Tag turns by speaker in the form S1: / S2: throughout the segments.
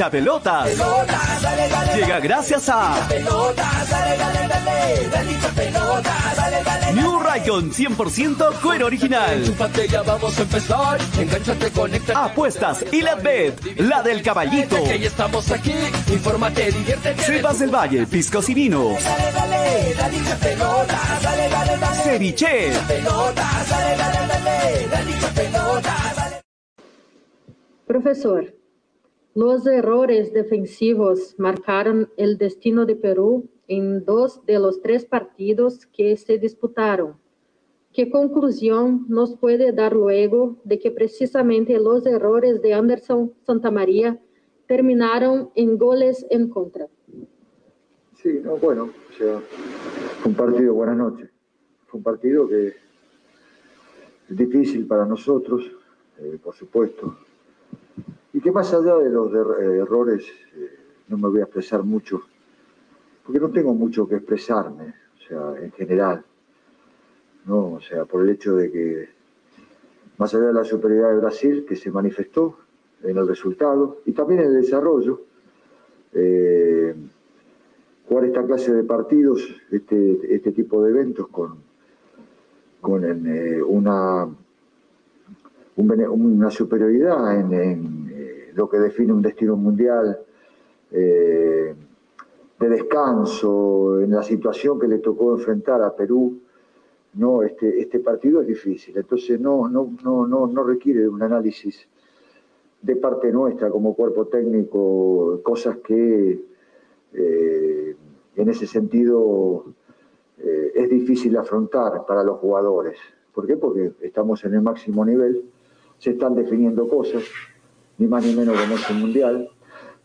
S1: hincha pelotas. Llega gracias a New Raycon 100% cuero original.
S2: vamos a empezar. Engánchate, conecta.
S1: Apuestas y la bet, la del caballito.
S2: Que estamos aquí. Infórmate, diviértete.
S1: Sebas del Valle, piscos y vino.
S2: Dale, dale, dale, hincha pelotas. Dale, dale, dale.
S1: Ceviche.
S2: Pelotas, dale, dale, dale. Dale, hincha pelotas. Dale.
S3: Profesor, los errores defensivos marcaron el destino de Perú en dos de los tres partidos que se disputaron. ¿Qué conclusión nos puede dar luego de que precisamente los errores de Anderson Santamaría terminaron en goles en contra?
S4: Sí, no, bueno, o fue un partido, buenas noches, fue un partido que es difícil para nosotros, eh, por supuesto, y que más allá de los eh, errores, eh, no me voy a expresar mucho, porque no tengo mucho que expresarme, o sea, en general, ¿no? O sea, por el hecho de que, más allá de la superioridad de Brasil, que se manifestó en el resultado, y también en el desarrollo, eh, jugar esta clase de partidos, este, este tipo de eventos con, con una, una superioridad en, lo que define un destino mundial, eh, de descanso, en la situación que le tocó enfrentar a Perú, no, este, este partido es difícil, entonces no, no, no, no, no requiere un análisis de parte nuestra como cuerpo técnico, cosas que eh, en ese sentido eh, es difícil afrontar para los jugadores. ¿Por qué? Porque estamos en el máximo nivel, se están definiendo cosas, ni más ni menos como es el Mundial.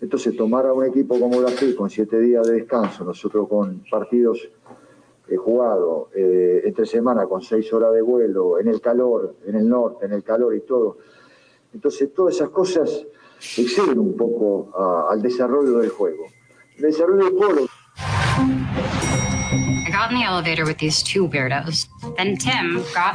S4: Entonces, tomar a un equipo como Brasil con siete días de descanso, nosotros con partidos eh, jugados eh, entre semana con seis horas de vuelo, en el calor, en el norte, en el calor y todo. Entonces, todas esas cosas exceden un poco al desarrollo del juego. Desarrollo del juego
S5: I got in the elevator with these two weirdos.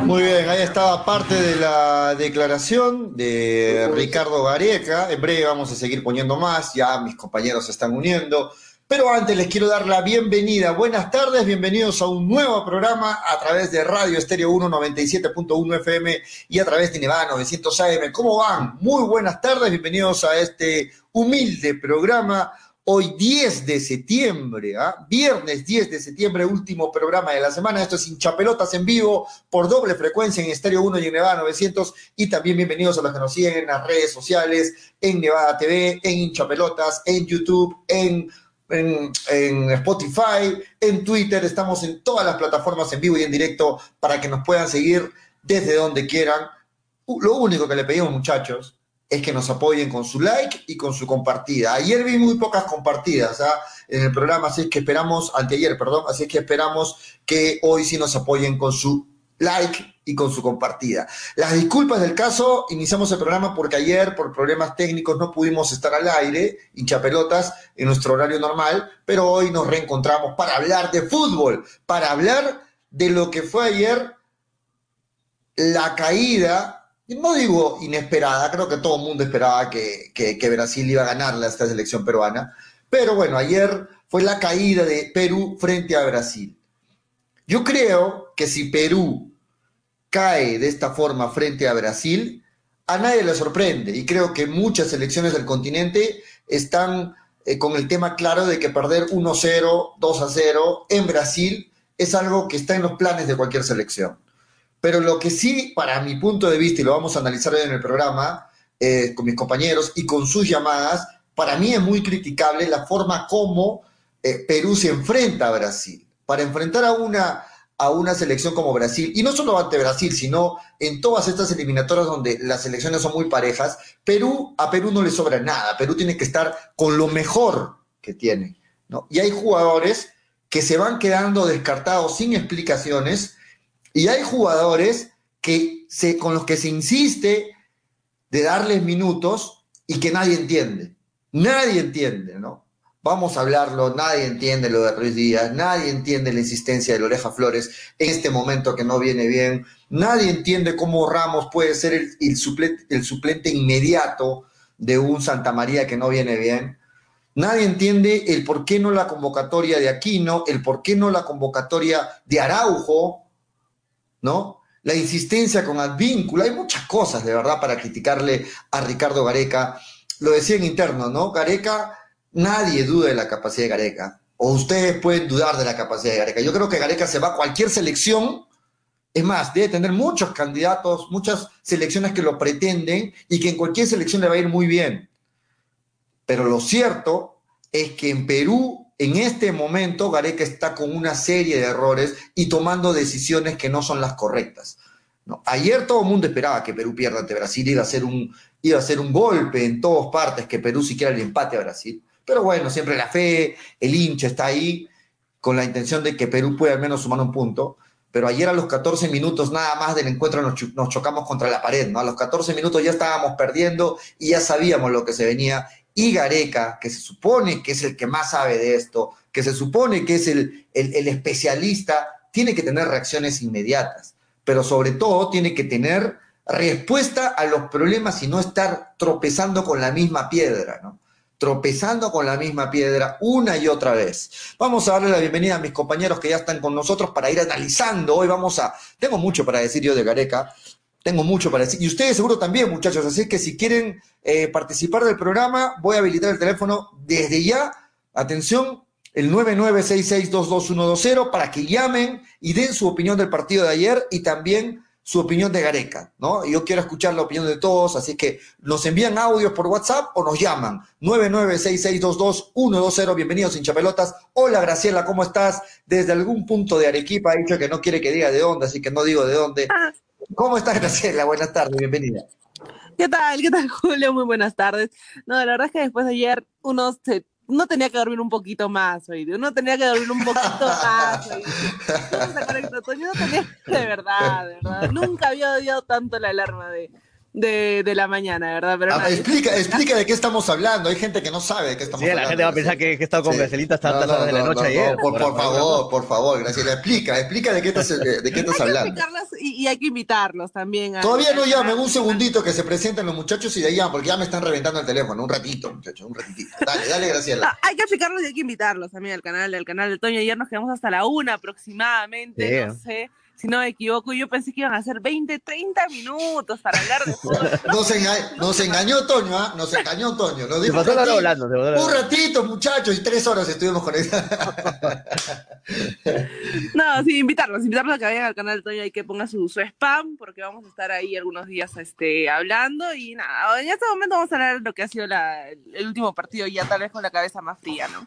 S6: Muy bien, ahí estaba parte de la declaración de Ricardo Gareca. En breve vamos a seguir poniendo más, ya mis compañeros se están uniendo. Pero antes les quiero dar la bienvenida. Buenas tardes, bienvenidos a un nuevo programa a través de Radio Estéreo 1 97.1 FM y a través de Nevada 900 AM. ¿Cómo van? Muy buenas tardes, bienvenidos a este humilde programa. Hoy 10 de septiembre, ¿ah? viernes 10 de septiembre, último programa de la semana. Esto es Hinchapelotas en vivo por doble frecuencia en Estéreo 1 y en Nevada 900. Y también bienvenidos a los que nos siguen en las redes sociales, en Nevada TV, en Hinchapelotas, en YouTube, en, en, en Spotify, en Twitter. Estamos en todas las plataformas en vivo y en directo para que nos puedan seguir desde donde quieran. Lo único que le pedimos, muchachos, es que nos apoyen con su like y con su compartida. Ayer vi muy pocas compartidas ¿ah? en el programa, así es que esperamos, anteayer, perdón, así es que esperamos que hoy sí nos apoyen con su like y con su compartida. Las disculpas del caso, iniciamos el programa porque ayer por problemas técnicos no pudimos estar al aire, hinchapelotas, en nuestro horario normal, pero hoy nos reencontramos para hablar de fútbol, para hablar de lo que fue ayer la caída no digo inesperada, creo que todo el mundo esperaba que, Brasil iba a ganarle a esta selección peruana, pero bueno, ayer fue la caída de Perú frente a Brasil. Yo creo que si Perú cae de esta forma frente a Brasil, a nadie le sorprende y creo que muchas selecciones del continente están eh, con el tema claro de que perder 1-0, 2-0 en Brasil es algo que está en los planes de cualquier selección. Pero lo que sí, para mi punto de vista, y lo vamos a analizar hoy en el programa eh, con mis compañeros y con sus llamadas, para mí es muy criticable la forma como eh, Perú se enfrenta a Brasil. Para enfrentar a una, a una selección como Brasil, y no solo ante Brasil, sino en todas estas eliminatorias donde las selecciones son muy parejas, Perú, a Perú no le sobra nada. Perú tiene que estar con lo mejor que tiene. ¿no? Y hay jugadores que se van quedando descartados sin explicaciones y hay jugadores que con los que se insiste de darles minutos y que nadie entiende. Nadie entiende, ¿no? Vamos a hablarlo, nadie entiende lo de Ruiz Díaz, nadie entiende la insistencia de Loreja Flores en este momento que no viene bien, nadie entiende cómo Ramos puede ser el, el, suplente, el suplente inmediato de un Santa María que no viene bien. Nadie entiende el por qué no la convocatoria de Aquino, el por qué no la convocatoria de Araujo, ¿no? La insistencia con Advíncula. Hay muchas cosas, de verdad, para criticarle a Ricardo Gareca. Lo decía en interno, ¿no? Gareca, nadie duda de la capacidad de Gareca. O ustedes pueden dudar de la capacidad de Gareca. Yo creo que Gareca se va a cualquier selección es más, debe tener muchos candidatos, muchas selecciones que lo pretenden y que en cualquier selección le va a ir muy bien. Pero lo cierto es que en Perú, en este momento, Gareca está con una serie de errores y tomando decisiones que no son las correctas. Ayer todo el mundo esperaba que Perú pierda ante Brasil, iba a, ser un, a ser un golpe en todas partes, que Perú siquiera el empate a Brasil. Pero bueno, siempre la fe, el hincha está ahí con la intención de que Perú pueda al menos sumar un punto pero ayer a los 14 minutos nada más del encuentro nos, chocamos contra la pared, ¿no? A los 14 minutos ya estábamos perdiendo y ya sabíamos lo que se venía. Y Gareca, que se supone que es el que más sabe de esto, que se supone que es el, el especialista, tiene que tener reacciones inmediatas, pero sobre todo tiene que tener respuesta a los problemas y no estar tropezando con la misma piedra, ¿no? tropezando con la misma piedra una y otra vez. Vamos a darle la bienvenida a mis compañeros que ya están con nosotros para ir analizando. Hoy vamos a... Tengo mucho para decir yo de Gareca, tengo mucho para decir. Y ustedes seguro también, muchachos. Así que si quieren eh, participar del programa, voy a habilitar el teléfono desde ya. Atención, el 9966222120 para que llamen y den su opinión del partido de ayer y también su opinión de Gareca, ¿no? Yo quiero escuchar la opinión de todos, así que nos envían audios por WhatsApp o nos llaman 9966222120. Bienvenidos hinchapelotas. Hola Graciela, ¿cómo estás? Desde algún punto de Arequipa ha dicho que no quiere que diga de dónde, así que no digo de dónde. ¿Cómo estás Graciela? Buenas tardes, bienvenida.
S7: ¿Qué tal? ¿Qué tal, Julio? Muy buenas tardes. No, la verdad es que después de ayer uno no tenía que dormir un poquito más, hoy. Uno tenía que dormir un poquito más, hoy. No tenía, de verdad, de verdad. Nunca había odiado tanto la alarma de, de, de la mañana, ¿verdad? Pero
S6: ah, explica, explica de qué estamos hablando. Hay gente que no sabe de qué estamos hablando.
S8: Sí, la gente va a pensar que, he estado con Gracielita hasta altas horas de la noche ayer.
S6: Por, por, favor, por favor, Graciela, explica, explica de qué estás, de qué estás hablando.
S7: Y, y, hay que invitarlos también.
S6: Todavía no llamen, un segundito que se presenten los muchachos y de ahí llaman, porque ya me están reventando el teléfono. Un ratito, muchachos, un ratito. Dale, dale, Graciela.
S7: hay que explicarlos y hay que invitarlos también al canal, al canal de Toño. Ayer nos quedamos hasta la una aproximadamente, no sé si no me equivoco, yo pensé que iban a ser 20, 30 minutos para hablar de fútbol.
S6: nos, nos, engañó Toño, ¿ah? Nos engañó Toño. Nos
S8: dijo,
S6: un,
S8: ratito, hablando,
S6: un ratito, muchachos, y tres horas estuvimos con él.
S7: no, sí, invitarlos, invitarlos a que vayan al canal de Toño y que ponga su, su, spam, porque vamos a estar ahí algunos días este, hablando. Y nada, en este momento vamos a hablar de lo que ha sido la, el último partido, ya tal vez con la cabeza más fría, ¿no?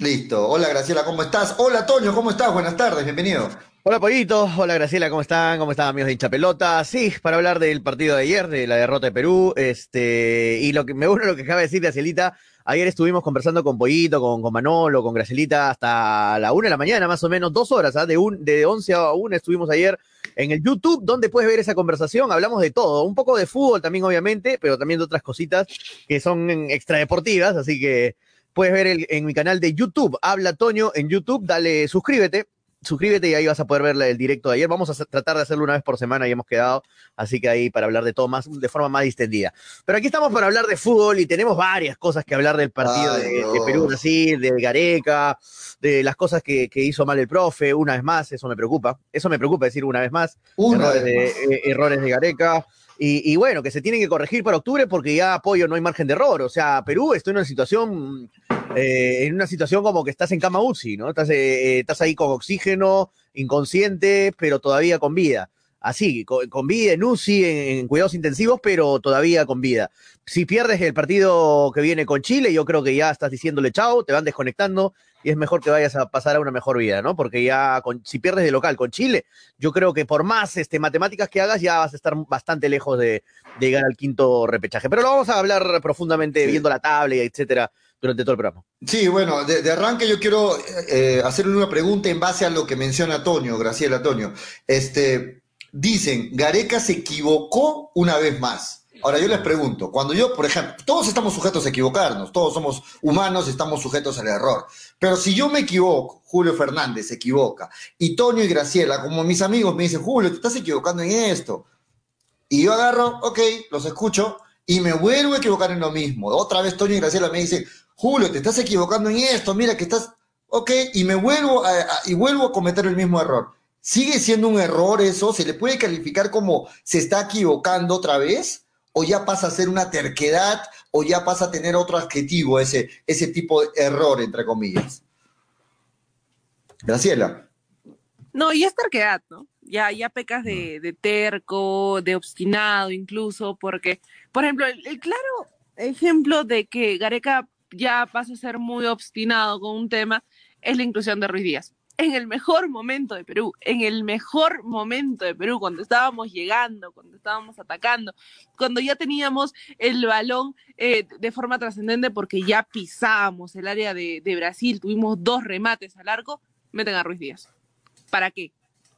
S6: Listo. Hola Graciela, ¿cómo estás? Hola Toño, ¿cómo estás? Buenas tardes, bienvenido.
S8: Hola Pollito, hola Graciela, ¿cómo están? ¿Cómo están amigos de hincha pelota? Sí, para hablar del partido de ayer, de la derrota de Perú, este, y lo que me gusta lo que acaba de decir Gracielita, ayer estuvimos conversando con Pollito, con, con Manolo, con Gracielita hasta la una de la mañana, más o menos, dos horas, ¿ah? de, un, de 11 a 1 estuvimos ayer en el YouTube, donde puedes ver esa conversación, hablamos de todo, un poco de fútbol también obviamente, pero también de otras cositas que son extradeportivas, así que puedes ver en mi canal de YouTube, Habla Toño en YouTube, dale suscríbete, suscríbete y ahí vas a poder ver el directo de ayer. Vamos a tratar de hacerlo una vez por semana y hemos quedado, así que ahí para hablar de todo más, de forma más distendida. Pero aquí estamos para hablar de fútbol y tenemos varias cosas que hablar del partido de, Perú-Brasil, de Gareca, de las cosas que, hizo mal el profe, una vez más, eso me preocupa. Eso me preocupa decir una vez más. errores, De, eh, errores de Gareca. Y, bueno, que se tienen que corregir para octubre porque ya apoyo no hay margen de error. O sea, Perú está en una situación, eh, en una situación como que estás en cama UCI, ¿no? Estás, eh, eh, estás ahí con oxígeno, inconsciente, pero todavía con vida. Así, con, vida en UCI, en, cuidados intensivos, pero todavía con vida. Si pierdes el partido que viene con Chile, yo creo que ya estás diciéndole chao, te van desconectando y es mejor que vayas a pasar a una mejor vida, ¿no? Porque ya si pierdes de local con Chile, yo creo que por más este, matemáticas que hagas ya vas a estar bastante lejos de, llegar al quinto repechaje. Pero lo vamos a hablar profundamente viendo la tabla etcétera durante todo el programa.
S6: Sí, bueno, de, arranque yo quiero eh, hacerle una pregunta en base a lo que menciona Toño, Graciela Toño. Este, dicen, Gareca se equivocó una vez más. Ahora yo les pregunto, cuando yo, por ejemplo, todos estamos sujetos a equivocarnos, todos somos humanos y estamos sujetos al error. Pero si yo me equivoco, Julio Fernández se equivoca, y Toño y Graciela, como mis amigos me dicen, Julio, te estás equivocando en esto. Y yo agarro, ok, los escucho, y me vuelvo a equivocar en lo mismo. Otra vez Toño y Graciela me dicen, Julio, te estás equivocando en esto, mira que estás, ok, y me vuelvo a, y vuelvo a cometer el mismo error. ¿Sigue siendo un error eso? ¿Se le puede calificar como se está equivocando otra vez? ¿O ya pasa a ser una terquedad? ¿O ya pasa a tener otro adjetivo ese, ese tipo de error, entre comillas? Graciela.
S7: No, y es terquedad, ¿no? Ya, ya pecas de, de terco, de obstinado incluso, porque, por ejemplo, el, el claro ejemplo de que Gareca ya pasa a ser muy obstinado con un tema es la inclusión de Ruiz Díaz. En el mejor momento de Perú, en el mejor momento de Perú, cuando estábamos llegando, cuando estábamos atacando, cuando ya teníamos el balón eh, de forma trascendente porque ya pisábamos el área de, de Brasil, tuvimos dos remates al arco, meten a Ruiz Díaz. ¿Para qué?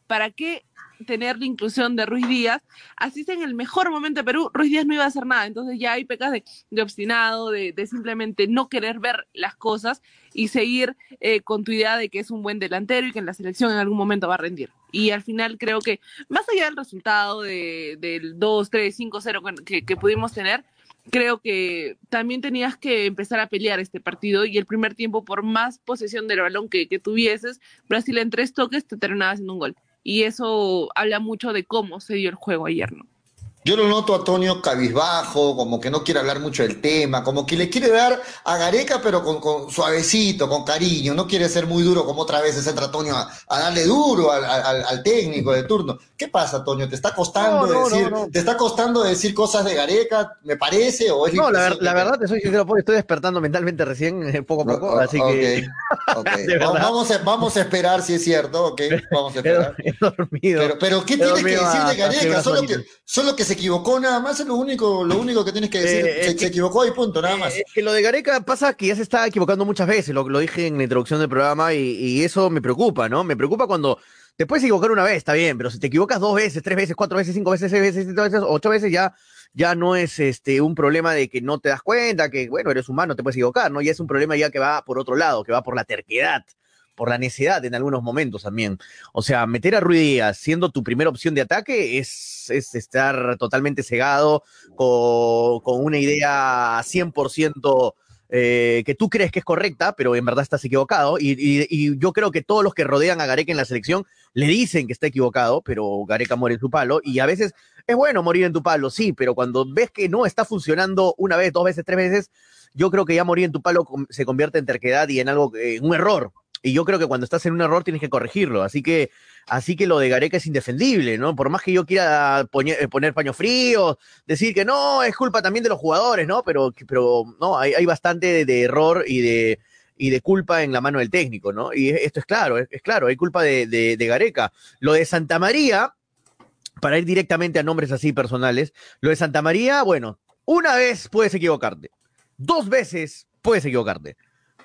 S7: ¿Para qué tener la inclusión de Ruiz Díaz? Así es en el mejor momento de Perú, Ruiz Díaz no iba a hacer nada. Entonces ya hay pecas de, de obstinado, de, de, simplemente no querer ver las cosas y seguir eh, con tu idea de que es un buen delantero y que en la selección en algún momento va a rendir. Y al final creo que, más allá del resultado de, del 2, 3, 5, 0 que, que pudimos tener, creo que también tenías que empezar a pelear este partido y el primer tiempo, por más posesión del balón que, que tuvieses, Brasil en tres toques te terminaba haciendo un gol. Y eso habla mucho de cómo se dio el juego ayer, ¿no?
S6: Yo lo noto a Antonio cabizbajo, como que no quiere hablar mucho del tema, como que le quiere dar a Gareca, pero con, con suavecito, con cariño. No quiere ser muy duro como otra vez se entra Antonio a, a darle duro al, al, al, técnico de turno. ¿Qué pasa, Antonio? ¿Te está costando no, no, decir, no, te está costando decir cosas de Gareca, me parece? O es
S8: no, la, la verdad te soy sincero, estoy despertando mentalmente recién, eh, poco a poco, así
S6: okay, que. Okay. vamos, a, vamos a esperar si es cierto, ok. Vamos a esperar.
S8: He, dormido.
S6: Pero, pero ¿qué tienes que decir de Gareca? Solo que, solo que se equivocó nada más, es lo único, lo único que tienes que decir. Eh, se, que, se, equivocó y punto, nada más.
S8: Es que lo de Gareca pasa que ya se está equivocando muchas veces, lo, lo dije en la introducción del programa, y, y, eso me preocupa, ¿no? Me preocupa cuando te puedes equivocar una vez, está bien, pero si te equivocas dos veces, tres veces, cuatro veces, cinco veces, seis veces, siete veces, ocho veces, ya, ya no es este un problema de que no te das cuenta, que bueno, eres humano, te puedes equivocar, ¿no? Ya es un problema ya que va por otro lado, que va por la terquedad por la necedad en algunos momentos también. O sea, meter a Ruiz Díaz siendo tu primera opción de ataque es, es estar totalmente cegado con, con una idea 100% eh, que tú crees que es correcta, pero en verdad estás equivocado. Y, y, yo creo que todos los que rodean a Gareca en la selección le dicen que está equivocado, pero Gareca muere en su palo. Y a veces es bueno morir en tu palo, sí, pero cuando ves que no está funcionando una vez, dos veces, tres veces, yo creo que ya morir en tu palo se convierte en terquedad y en algo, en un error. Y yo creo que cuando estás en un error tienes que corregirlo. Así que, así que lo de Gareca es indefendible, ¿no? Por más que yo quiera poner, poner paños fríos, decir que no, es culpa también de los jugadores, ¿no? Pero, pero no, hay, hay bastante de, error y de, y de culpa en la mano del técnico, ¿no? Y esto es claro, es, es claro, hay culpa de, de, de Gareca. Lo de Santa María, para ir directamente a nombres así personales, lo de Santa María, bueno, una vez puedes equivocarte, dos veces puedes equivocarte.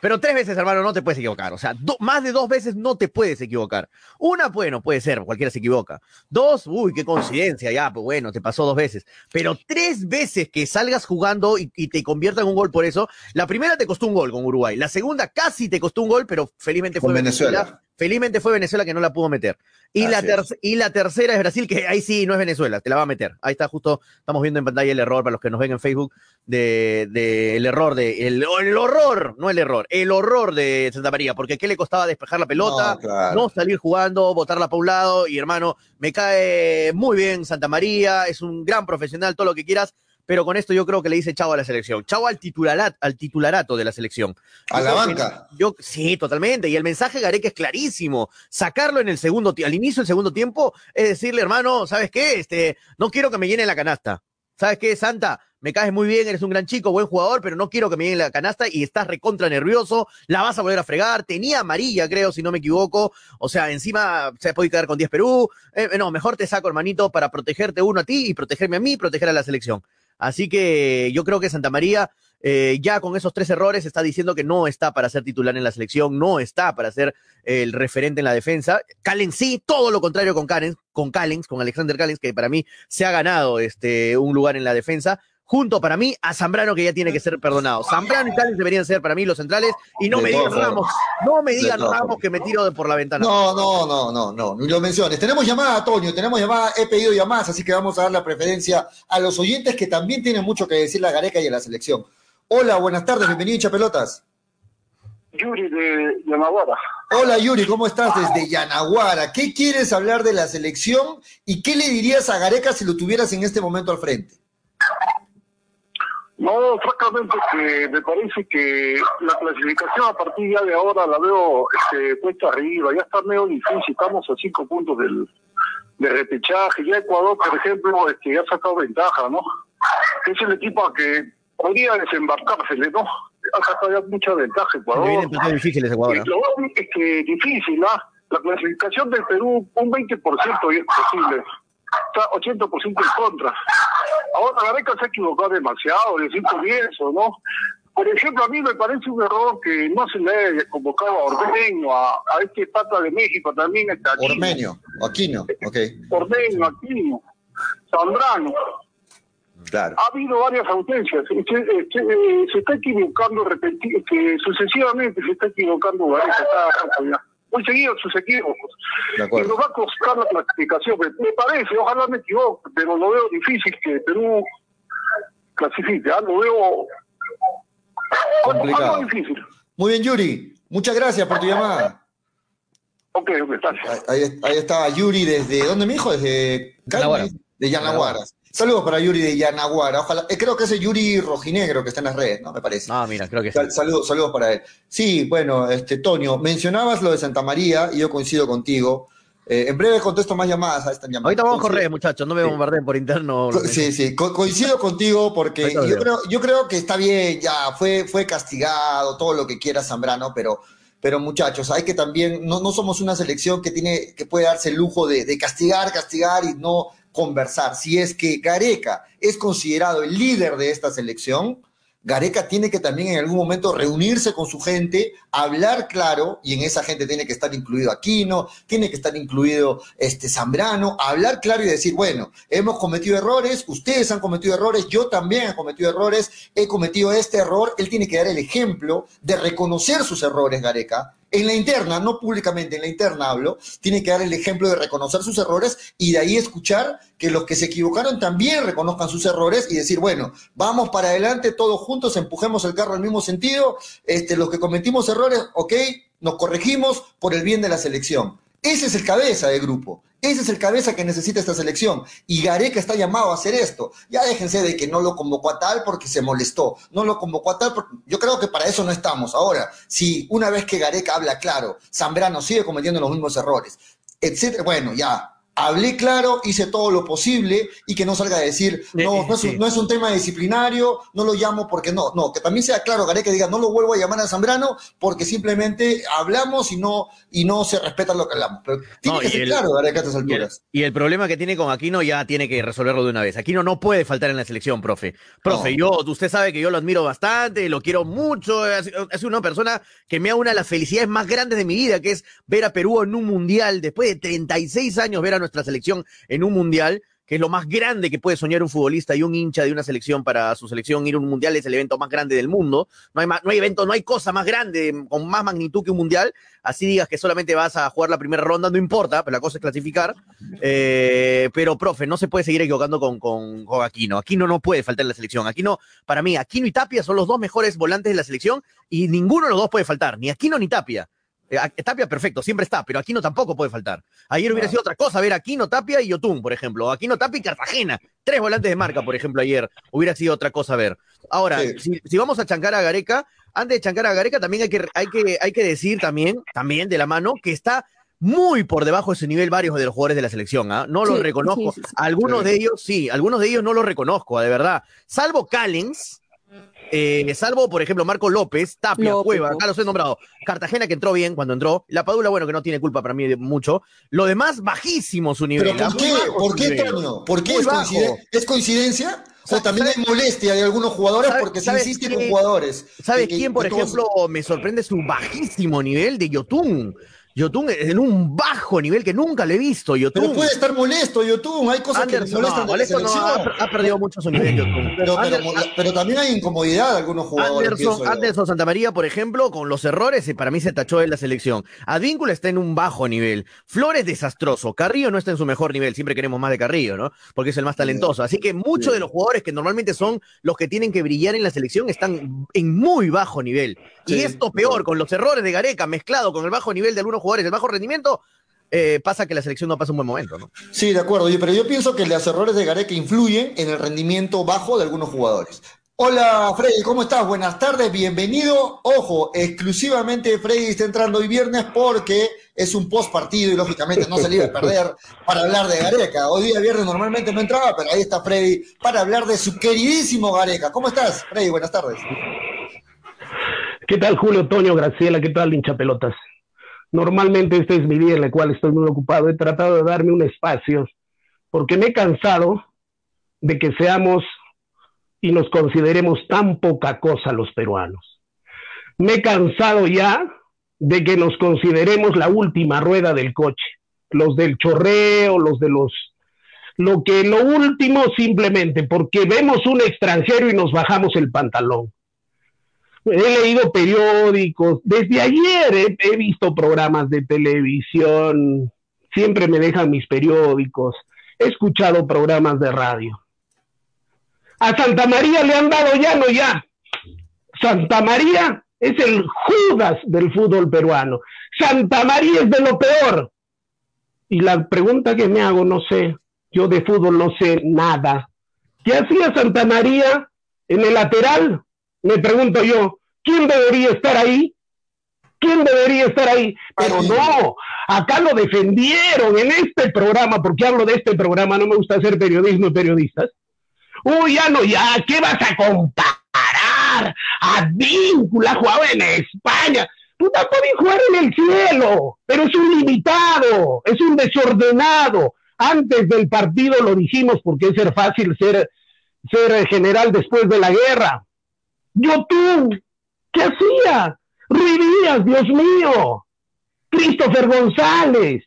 S8: Pero tres veces, hermano, no te puedes equivocar. O sea, do, más de dos veces no te puedes equivocar. Una, bueno, puede ser, cualquiera se equivoca. Dos, uy, qué coincidencia, ya, pues bueno, te pasó dos veces. Pero tres veces que salgas jugando y, y te convierta en un gol por eso, la primera te costó un gol con Uruguay. La segunda casi te costó un gol, pero felizmente fue
S6: con Venezuela.
S8: Venezuela. Felizmente fue Venezuela que no la pudo meter. Y la, y la, tercera es Brasil, que ahí sí no es Venezuela, te la va a meter. Ahí está justo, estamos viendo en pantalla el error para los que nos ven en Facebook, de, de el error de, el, el, horror, no el error, el horror de Santa María, porque ¿qué le costaba despejar la pelota? No, claro. no salir jugando, botarla para un lado, y hermano, me cae muy bien Santa María, es un gran profesional, todo lo que quieras, pero con esto yo creo que le dice chavo a la selección, chavo al titularat, al titularato de la selección.
S6: A yo la banca.
S8: Yo, sí, totalmente. Y el mensaje Gareca es clarísimo. Sacarlo en el segundo, al inicio del segundo tiempo, es decirle, hermano, ¿sabes qué? Este, no quiero que me llene la canasta. ¿Sabes qué, Santa? Me caes muy bien, eres un gran chico, buen jugador, pero no quiero que me llene la canasta y estás recontra nervioso, la vas a volver a fregar, tenía amarilla, creo, si no me equivoco, o sea, encima se puede quedar con 10 Perú, eh, no, mejor te saco, hermanito, para protegerte uno a ti y protegerme a mí y proteger a la selección. Así que yo creo que Santa María eh, ya con esos tres errores está diciendo que no está para ser titular en la selección, no está para ser el referente en la defensa. Callens sí, todo lo contrario con Callens, con con Alexander Callens, que para mí se ha ganado este, un lugar en la defensa. Junto para mí a Zambrano que ya tiene que ser perdonado. Zambrano y Callens deberían ser para mí los centrales y no
S6: De
S8: me digan Ramos, no me digan Ramos que me tiro de por la ventana.
S6: No, no, no, no, no, ni lo menciones. Tenemos llamada, Toño, tenemos llamada, he pedido llamadas, así que vamos a dar la preferencia a los oyentes que también tienen mucho que decir a Gareca y a la selección. Hola, buenas tardes, bienvenido hincha pelotas.
S9: Yuri de Yamaguara.
S6: Hola Yuri, ¿cómo estás desde Yanaguara? ¿Qué quieres hablar de la selección y qué le dirías a Gareca si lo tuvieras en este momento al frente?
S9: No, francamente que me parece que la clasificación a partir ya de ahora la veo este, cuesta arriba, ya está medio difícil, estamos a cinco puntos del de repechaje, ya Ecuador, por ejemplo, este, ya ha sacado ventaja, ¿no? Es el equipo a que podría desembarcársele, ¿no? Ha sacado ya mucha ventaja Ecuador.
S8: difíciles Ecuador.
S9: Y lo es que difícil, ¿ah? La clasificación del Perú, un 20% ya es posible. Está 80% en contra. Ahora Gareca se ha equivocado demasiado, decir comienzo, ¿no? Por ejemplo, a mí me parece un error que no se le haya convocado a Ormeño, a, a este pata de México también, este Aquino.
S6: Ormeño, Aquino, ok,
S9: Ormeño, Aquino, Zambrano.
S6: claro.
S9: Ha habido varias ausencias. Se, se- eh, se está equivocando repenti- que sucesivamente se está equivocando cada rato ya. Muy seguido sus equívocos. Y nos va a costar la clasificación. Me, me parece, ojalá me equivoque, pero lo veo difícil que Perú clasifique. ¿ah? Lo veo algo-
S6: Complicado.
S9: algo difícil.
S6: Muy bien Yuri, muchas gracias por tu llamada.
S9: Ok, ok, gracias.
S6: Ahí, ahí estaba Yuri desde, ¿dónde me dijo? Desde. Calma, de Yanaguara. Saludos para Yuri de Yanaguara. Ojalá, eh, creo que ese Yuri rojinegro que está en las redes, ¿no? Me parece.
S8: Ah, mira, creo que sí.
S6: Sal- saludos, saludos para él. Sí, bueno, este, Toño, mencionabas lo de Santa María y yo coincido contigo. Eh, en breve contesto más llamadas a esta llamada.
S8: Ahorita vamos a correr, muchachos, no me bombardeen por interno.
S6: Co- Sí, sí, co- coincido contigo porque yo creo, yo creo que está bien, ya fue, fue castigado, todo lo que quiera Zambrano, pero, pero muchachos, hay que también, no, no somos una selección que tiene, que puede darse el lujo de, de castigar, castigar y no conversar. Si es que Gareca es considerado el líder de esta selección, Gareca tiene que también en algún momento reunirse con su gente, hablar claro, y en esa gente tiene que estar incluido Aquino, tiene que estar incluido este Zambrano, hablar claro y decir, bueno, hemos cometido errores, ustedes han cometido errores, yo también he cometido errores, he cometido este error, él tiene que dar el ejemplo de reconocer sus errores, Gareca. En la interna, no públicamente, en la interna hablo, tiene que dar el ejemplo de reconocer sus errores y de ahí escuchar que los que se equivocaron también reconozcan sus errores y decir, bueno, vamos para adelante todos juntos, empujemos el carro al mismo sentido, este, los que cometimos errores, ok, nos corregimos por el bien de la selección. Ese es el cabeza del grupo. Ese es el cabeza que necesita esta selección. Y Gareca está llamado a hacer esto. Ya déjense de que no lo convocó a tal porque se molestó. No lo convocó a tal porque... Yo creo que para eso no estamos. Ahora, si una vez que Gareca habla claro, Zambrano sigue cometiendo los mismos errores, etcétera, bueno, ya. Hablé claro, hice todo lo posible y que no salga a decir, no, no es, un, no es un tema disciplinario, no lo llamo porque no, no, que también sea claro, Gareca diga, no lo vuelvo a llamar a Zambrano porque simplemente hablamos y no, y no se respeta lo que hablamos. Pero tiene
S8: No,
S6: que ser
S8: el-
S6: claro, Gareca, a estas
S8: Y el,
S6: alturas.
S8: y el problema que tiene con Aquino ya tiene que resolverlo de una vez. Aquino no puede faltar en la selección, profe. Profe, yo, usted sabe que yo lo admiro bastante, lo quiero mucho. Es, es una persona que me da una de las felicidades más grandes de mi vida, que es ver a Perú en un mundial. Después de 36 años, ver a nuestra selección en un mundial, que es lo más grande que puede soñar un futbolista y un hincha de una selección para su selección. Ir a un mundial es el evento más grande del mundo. No hay, ma- no hay evento, no hay cosa más grande, con más magnitud que un mundial. Así digas que solamente vas a jugar la primera ronda, no importa, pero la cosa es clasificar. Eh, pero, profe, no se puede seguir equivocando con, con, Aquino. Aquino no puede faltar la selección. Aquino, para mí, Aquino y Tapia son los dos mejores volantes de la selección y ninguno de los dos puede faltar, ni Aquino ni Tapia. Eh, Tapia, perfecto, siempre está, pero Aquino tampoco puede faltar. Ayer hubiera sido otra cosa ver Aquino, Tapia y Yotun, por ejemplo. Aquino, Tapia y Cartagena. Tres volantes de marca, por ejemplo, ayer. Hubiera sido otra cosa ver. Ahora,
S6: Sí.
S8: si, si vamos a chancar a Gareca, antes de chancar a Gareca, también hay que, hay que, hay que decir también, también de la mano, que está muy por debajo de ese nivel varios de los jugadores de la selección. ¿ah? No los
S7: Sí,
S8: reconozco.
S7: sí, sí, sí.
S8: Algunos
S6: Sí.
S8: de ellos, sí, algunos de ellos no los reconozco, de verdad. Salvo Callens, eh, salvo, por ejemplo, Marco López, Tapia,
S7: López,
S8: Cueva, acá los he nombrado. Cartagena que entró bien cuando entró. La Padula, bueno, que no tiene culpa para mí de mucho. Lo demás, bajísimo su nivel.
S6: ¿Pero por qué? ¿Por qué. Toño? ¿Por qué es, coinciden- ¿Es coincidencia? ¿O también
S8: ¿sabe-
S6: hay molestia de algunos jugadores porque se insiste
S8: qué?
S6: con jugadores?
S8: ¿Sabes
S6: Que-
S8: quién, por ejemplo, me sorprende su bajísimo nivel de Yotun? Yotun en un bajo nivel que nunca le he visto. Yotun.
S6: Pero puede estar molesto, Yotun. Hay cosas que le molestan
S8: no, molesto no, ha, ha, perdido mucho su nivel, Yotun.
S6: Pero, pero, pero, también hay incomodidad de algunos jugadores.
S8: Anderson, Anderson Santamaría, por ejemplo, con los errores, para mí se tachó en la selección. Advíncula está en un bajo nivel. Flores desastroso. Carrillo no está en su mejor nivel. Siempre queremos más de Carrillo, ¿no? Porque es el más talentoso. Así que muchos de los jugadores que normalmente son los que tienen que brillar en la selección están en muy bajo nivel. Y esto peor, con los errores de Gareca mezclado con el bajo nivel de algunos jugadores, el bajo rendimiento, eh, pasa que la selección no pasa un buen momento, ¿no?
S6: Sí, de acuerdo, pero yo pienso que los errores de Gareca influyen en el rendimiento bajo de algunos jugadores. Hola Freddy, ¿cómo estás? Buenas tardes, bienvenido. Ojo, exclusivamente Freddy está entrando hoy viernes porque es un post partido y lógicamente no se le iba a perder para hablar de Gareca. Hoy día viernes normalmente no entraba, pero ahí está Freddy para hablar de su queridísimo Gareca. ¿Cómo estás, Freddy? Buenas tardes.
S10: ¿Qué tal, Julio, Toño, Graciela? ¿Qué tal, hincha pelotas? Normalmente este es mi día en el cual estoy muy ocupado. He tratado de darme un espacio porque me he cansado de que seamos y nos consideremos tan poca cosa los peruanos. Me he cansado ya de que nos consideremos la última rueda del coche, los del chorreo, los de los... Lo que lo último simplemente porque vemos un extranjero y nos bajamos el pantalón. He leído periódicos, desde ayer he, visto programas de televisión, siempre me dejan mis periódicos, he escuchado programas de radio a Santa María le han dado ya, no ya. Santa María es el Judas del fútbol peruano. Santa María es de lo peor. Y la pregunta que me hago, no sé, yo de fútbol no sé nada. ¿Qué hacía Santa María en el lateral? Me pregunto yo, ¿quién debería estar ahí? ¿Quién debería estar ahí? Pero no, acá lo defendieron en este programa, porque hablo de este programa, no me gusta hacer periodismo y periodistas. Uy, ya no, ya, ¿qué vas a comparar? A Víncula jugaba en España. Puta, puede jugar en el cielo, pero es un limitado, es un desordenado. Antes del partido lo dijimos porque es ser fácil ser, ser general después de la guerra. Yo tú, ¿qué hacía? Ruidías, Dios mío. Christopher González.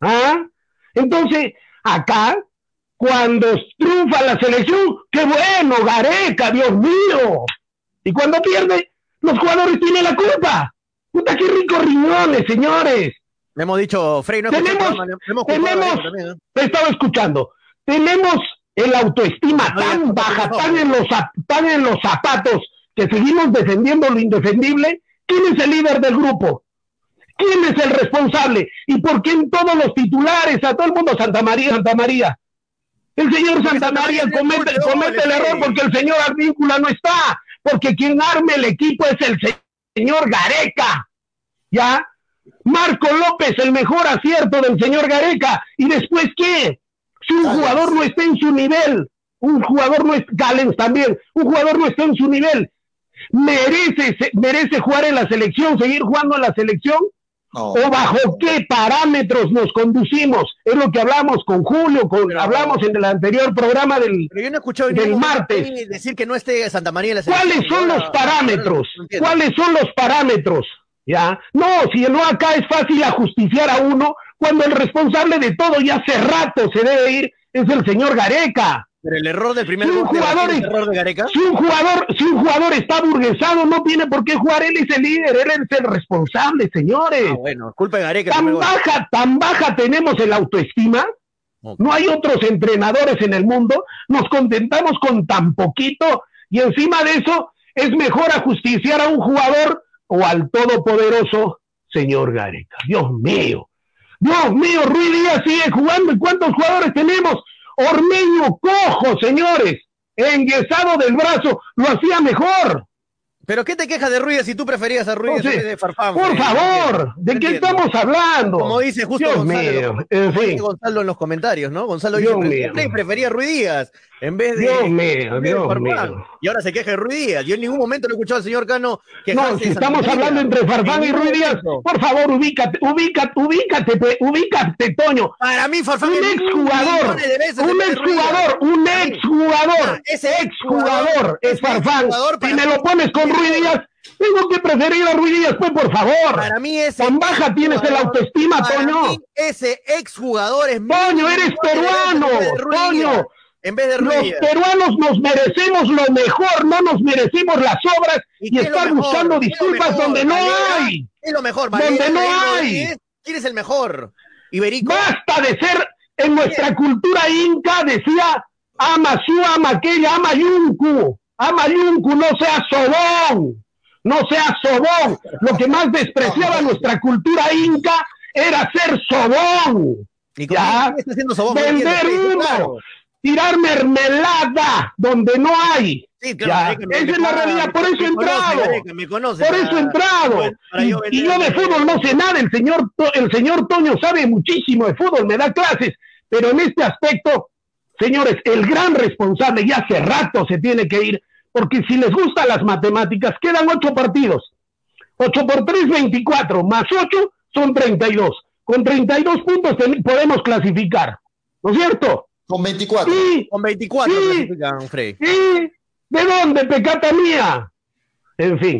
S10: ¿Ah? Entonces, acá cuando triunfa la selección, qué bueno, Gareca, Dios mío. Y cuando pierde, los jugadores tienen la culpa. Puta, qué ricos riñones, señores.
S8: Le hemos dicho, Frey, no
S10: tenemos, hemos tenemos, ¿eh? he estado escuchando, tenemos el autoestima tan baja, tan en, los, tan en los zapatos, que seguimos defendiendo lo indefendible. ¿Quién es el líder del grupo? ¿Quién es el responsable? ¿Y por qué en todos los titulares, a todo el mundo, Santa María, Santa María? El señor Santa María comete, comete el error porque el señor Arvíncula no está, porque quien arme el equipo es el señor Gareca. ¿Ya? Marco López, el mejor acierto del señor Gareca. ¿Y después qué? Si un jugador no está en su nivel, un jugador no es, Galens también, un jugador no está en su nivel, merece, merece jugar en la selección, seguir jugando en la selección, ¿O bajo qué parámetros nos conducimos? Es lo que hablamos con Julio, con, hablamos en el anterior programa del,
S8: pero yo no escuchado
S10: del martes.
S8: Decir que no esté Santa María la
S10: ¿Cuáles son los parámetros? ¿Cuáles son los parámetros? ¿Ya? No, si no acá es fácil ajusticiar a uno cuando el responsable de todo ya hace rato se debe ir es el señor Gareca.
S8: Pero el error del primer
S10: si un jugador,
S8: el error de Gareca.
S10: Si un jugador, si un jugador está burguesado, no tiene por qué jugar, él es el líder, él es el responsable, señores. Ah,
S8: bueno, culpa de Gareca.
S10: Tan baja, tan baja tenemos el autoestima. No hay otros entrenadores en el mundo, nos contentamos con tan poquito y encima de eso es mejor ajusticiar a un jugador o al todopoderoso señor Gareca. Dios mío, Dios mío, Ruiz Díaz sigue jugando. ¿Y cuántos jugadores tenemos? Ormeño cojo, señores, enguesado del brazo, lo hacía mejor.
S8: ¿Pero qué te quejas de Ruiz si tú preferías a Ruiz de Farfán?
S10: Por favor, ¿de qué estamos hablando?
S8: Como dice justo Gonzalo, en fin. Gonzalo en los comentarios, ¿no? Gonzalo dice, prefería a Ruiz Díaz en vez de.
S10: Dios mío, Dios mío.
S8: Y ahora se queja de Ruiz Díaz. Yo en ningún momento lo he escuchado al señor Cano
S10: que No, si estamos hablando entre Farfán y Ruiz Díaz, por favor, ubícate, ubícate, ubícate, ubícate, Toño.
S8: Para mí, Farfán
S10: un exjugador, un exjugador, un exjugador, ese exjugador es Farfán. Si me lo pones con Ruiz Díaz, Tengo que preferir a Ruidías, pues, por favor.
S8: Para mí ese
S10: Con baja tienes el autoestima,
S8: Para
S10: Toño.
S8: mí, ese exjugador es
S10: Toño, eres peruano,
S8: Ruiz
S10: Toño.
S8: En vez de
S10: Los
S8: Ruiz
S10: peruanos nos merecemos lo mejor, no nos merecemos las obras y, estar
S8: mejor?
S10: buscando
S8: ¿Qué es lo
S10: disculpas
S8: mejor?
S10: donde no
S8: ¿Valera?
S10: hay.
S8: ¿Qué es lo mejor?
S10: Donde
S8: ¿Valera,
S10: no
S8: Iberico
S10: hay.
S8: ¿Quién es el mejor? ¿Iberico?
S10: Basta de ser en nuestra cultura inca, decía ama su, ama aquella, ama yuncu, ama yuncu, no sea sobón, no sea sobón. Lo que más despreciaba nuestra cultura inca era ser sobón.
S8: ¿Y
S10: ¿Ya?
S8: está sobón? No
S10: Vender humo. Tirar mermelada donde no hay.
S8: Sí, claro,
S10: Ya, Esa es la realidad, por eso he
S8: conoce,
S10: entrado.
S8: Gareca, me conoce
S10: Por eso he entrado. Y,
S8: yo
S10: y yo de fútbol no sé nada, el señor, el señor Toño sabe muchísimo de fútbol, me da clases, pero en este aspecto, señores, el gran responsable ya hace rato se tiene que ir, porque si les gustan las matemáticas, quedan ocho partidos. Ocho por tres, 24, más ocho son 32. Con 32 puntos podemos clasificar, ¿no es cierto?
S6: Con 24.
S10: Sí,
S8: Con 24
S10: Sí.
S8: clasifican, Frey.
S10: ¿Y de dónde, pecata mía? En fin.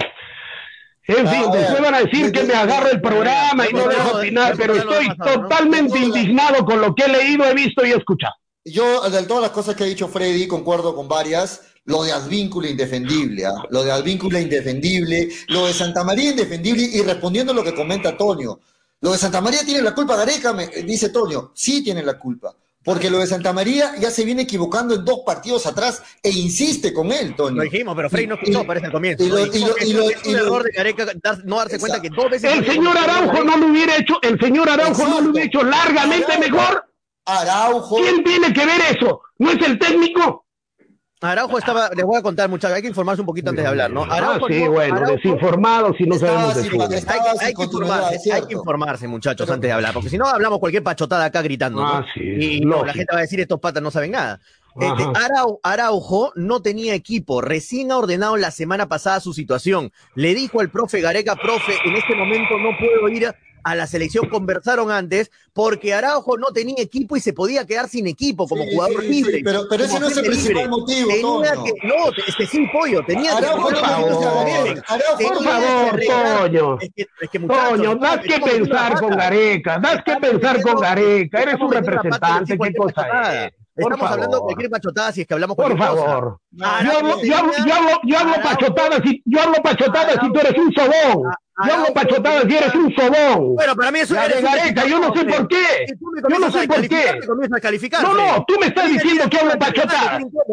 S10: En fin, después van a decir
S6: de-
S10: que me agarro el programa y no
S8: de-
S10: dejo
S8: de-
S10: opinar, pero estoy totalmente indignado con lo que he leído, he visto y he escuchado.
S6: Yo, de todas las cosas que ha dicho Freddy, concuerdo con varias. Lo de Advíncula indefendible, ¿ah? lo de Advíncula indefendible, lo de Santa María indefendible, y respondiendo a lo que comenta Toño, lo de Santa María tiene la culpa, Gareca, me, dice Toño, sí tiene la culpa, porque lo de Santa María ya se viene equivocando en dos partidos atrás e insiste con él, Toño.
S8: Lo dijimos, pero Frey no escuchó,
S6: y-
S8: parece al comienzo.
S6: y lo-
S8: ¿no?
S6: y lo-
S8: Dijimos que
S6: y lo-
S8: es
S6: y
S8: un
S6: lo-
S8: error de Gareca dar- no darse cuenta que dos veces...
S10: El señor Araujo no lo hubiera hecho, el señor Araujo no lo hubiera hecho largamente
S6: Araujo.
S10: mejor.
S6: Araujo,
S10: ¿Quién tiene que ver eso? ¿No es el técnico?
S8: Araujo estaba, les voy a contar, muchachos, hay que informarse un poquito antes de hablar, ¿no?
S10: Ah,
S8: Araujo
S10: sí,
S8: no-
S10: bueno,
S8: Araujo-
S10: desinformados y no
S6: Estaba
S10: sabemos de fútbol.
S8: Hay hay
S6: sin
S8: que informarse,
S6: es
S8: hay
S6: cierto.
S8: que informarse, muchachos, antes de hablar, porque si no hablamos cualquier pachotada acá gritando, ¿no?
S10: Ah, sí,
S8: y no, la gente va a decir estos patas no saben nada. Este. Arau- Araujo no tenía equipo, recién ha ordenado la semana pasada su situación. Le dijo al profe Gareca, profe, en este momento no puedo ir a la selección, conversaron antes, porque Araujo no tenía equipo y se podía quedar sin equipo como
S6: Sí,
S8: jugador
S6: sí,
S8: libre.
S6: sí, pero- pero ese no es el principal
S8: libre.
S6: motivo,
S8: Tenía
S6: Toño.
S8: que, no, te- este sí, pollo, tenía
S6: Araujo
S8: que
S6: no
S10: por favor.
S6: saber. Araujo,
S8: Tenía
S10: Por
S8: que
S10: favor.
S8: Es que, es que, estamos
S10: das que pensar con. Gareca, das que pensar con Gareca, eres un representante,
S8: decir
S10: qué cosa
S8: pachotada.
S10: Por
S8: Estamos hablando de
S10: favor.
S8: cualquier pachotada si es que hablamos
S10: Por
S8: cosa.
S10: favor. Yo hablo, yo hablo, yo hablo, yo hablo pachotadas y yo hablo pachotadas si tú eres un sobón.
S8: Araujo
S10: pachotadas si eres un sobón.
S8: Bueno, para mí eso
S10: de
S8: un
S10: yo no sé por qué. Yo no sé por qué. No, no, tú me estás diciendo que hablo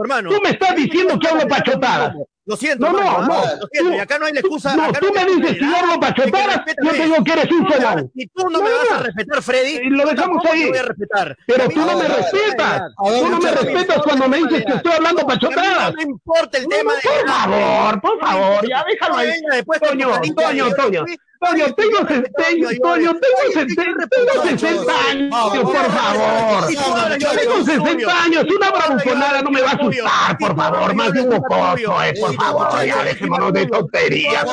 S8: hermano.
S10: Tú me estás diciendo que hablo pachotadas.
S8: Lo siento,
S10: No, no, no.
S8: ¿ah? Lo siento,
S10: Tú-
S8: y acá no hay la excusa.
S10: No,
S8: acá
S10: tú
S8: no
S10: me dices, si yo hablo pachotadas,
S8: respeta,
S10: yo te digo que eres un sobón.
S8: Si tú no me
S10: No,
S8: vas a respetar, Freddy,
S10: Y lo dejamos ahí.
S8: te voy a respetar.
S10: Pero tú no
S8: me
S10: respetas. Tú no me respetas cuando me dices que estoy hablando pachotadas.
S8: A mí no me importa el tema de
S10: Por favor, por favor, ya déjalo ahí. Toño, Toño, Toño.
S8: Oye,
S10: tengo
S8: yo respeto,
S10: 60,
S8: yo-
S10: Toño, tengo
S8: oye,
S10: 60,
S8: yo respeto,
S10: tengo
S8: muchachos.
S10: 60 años, por favor. Tengo
S8: hablo
S10: 60
S8: tuyo.
S10: años, una bravuconada no me va a asustar,
S8: Y
S10: por favor, más de un mocoso, eh, por favor, ya dejémonos de tonterías.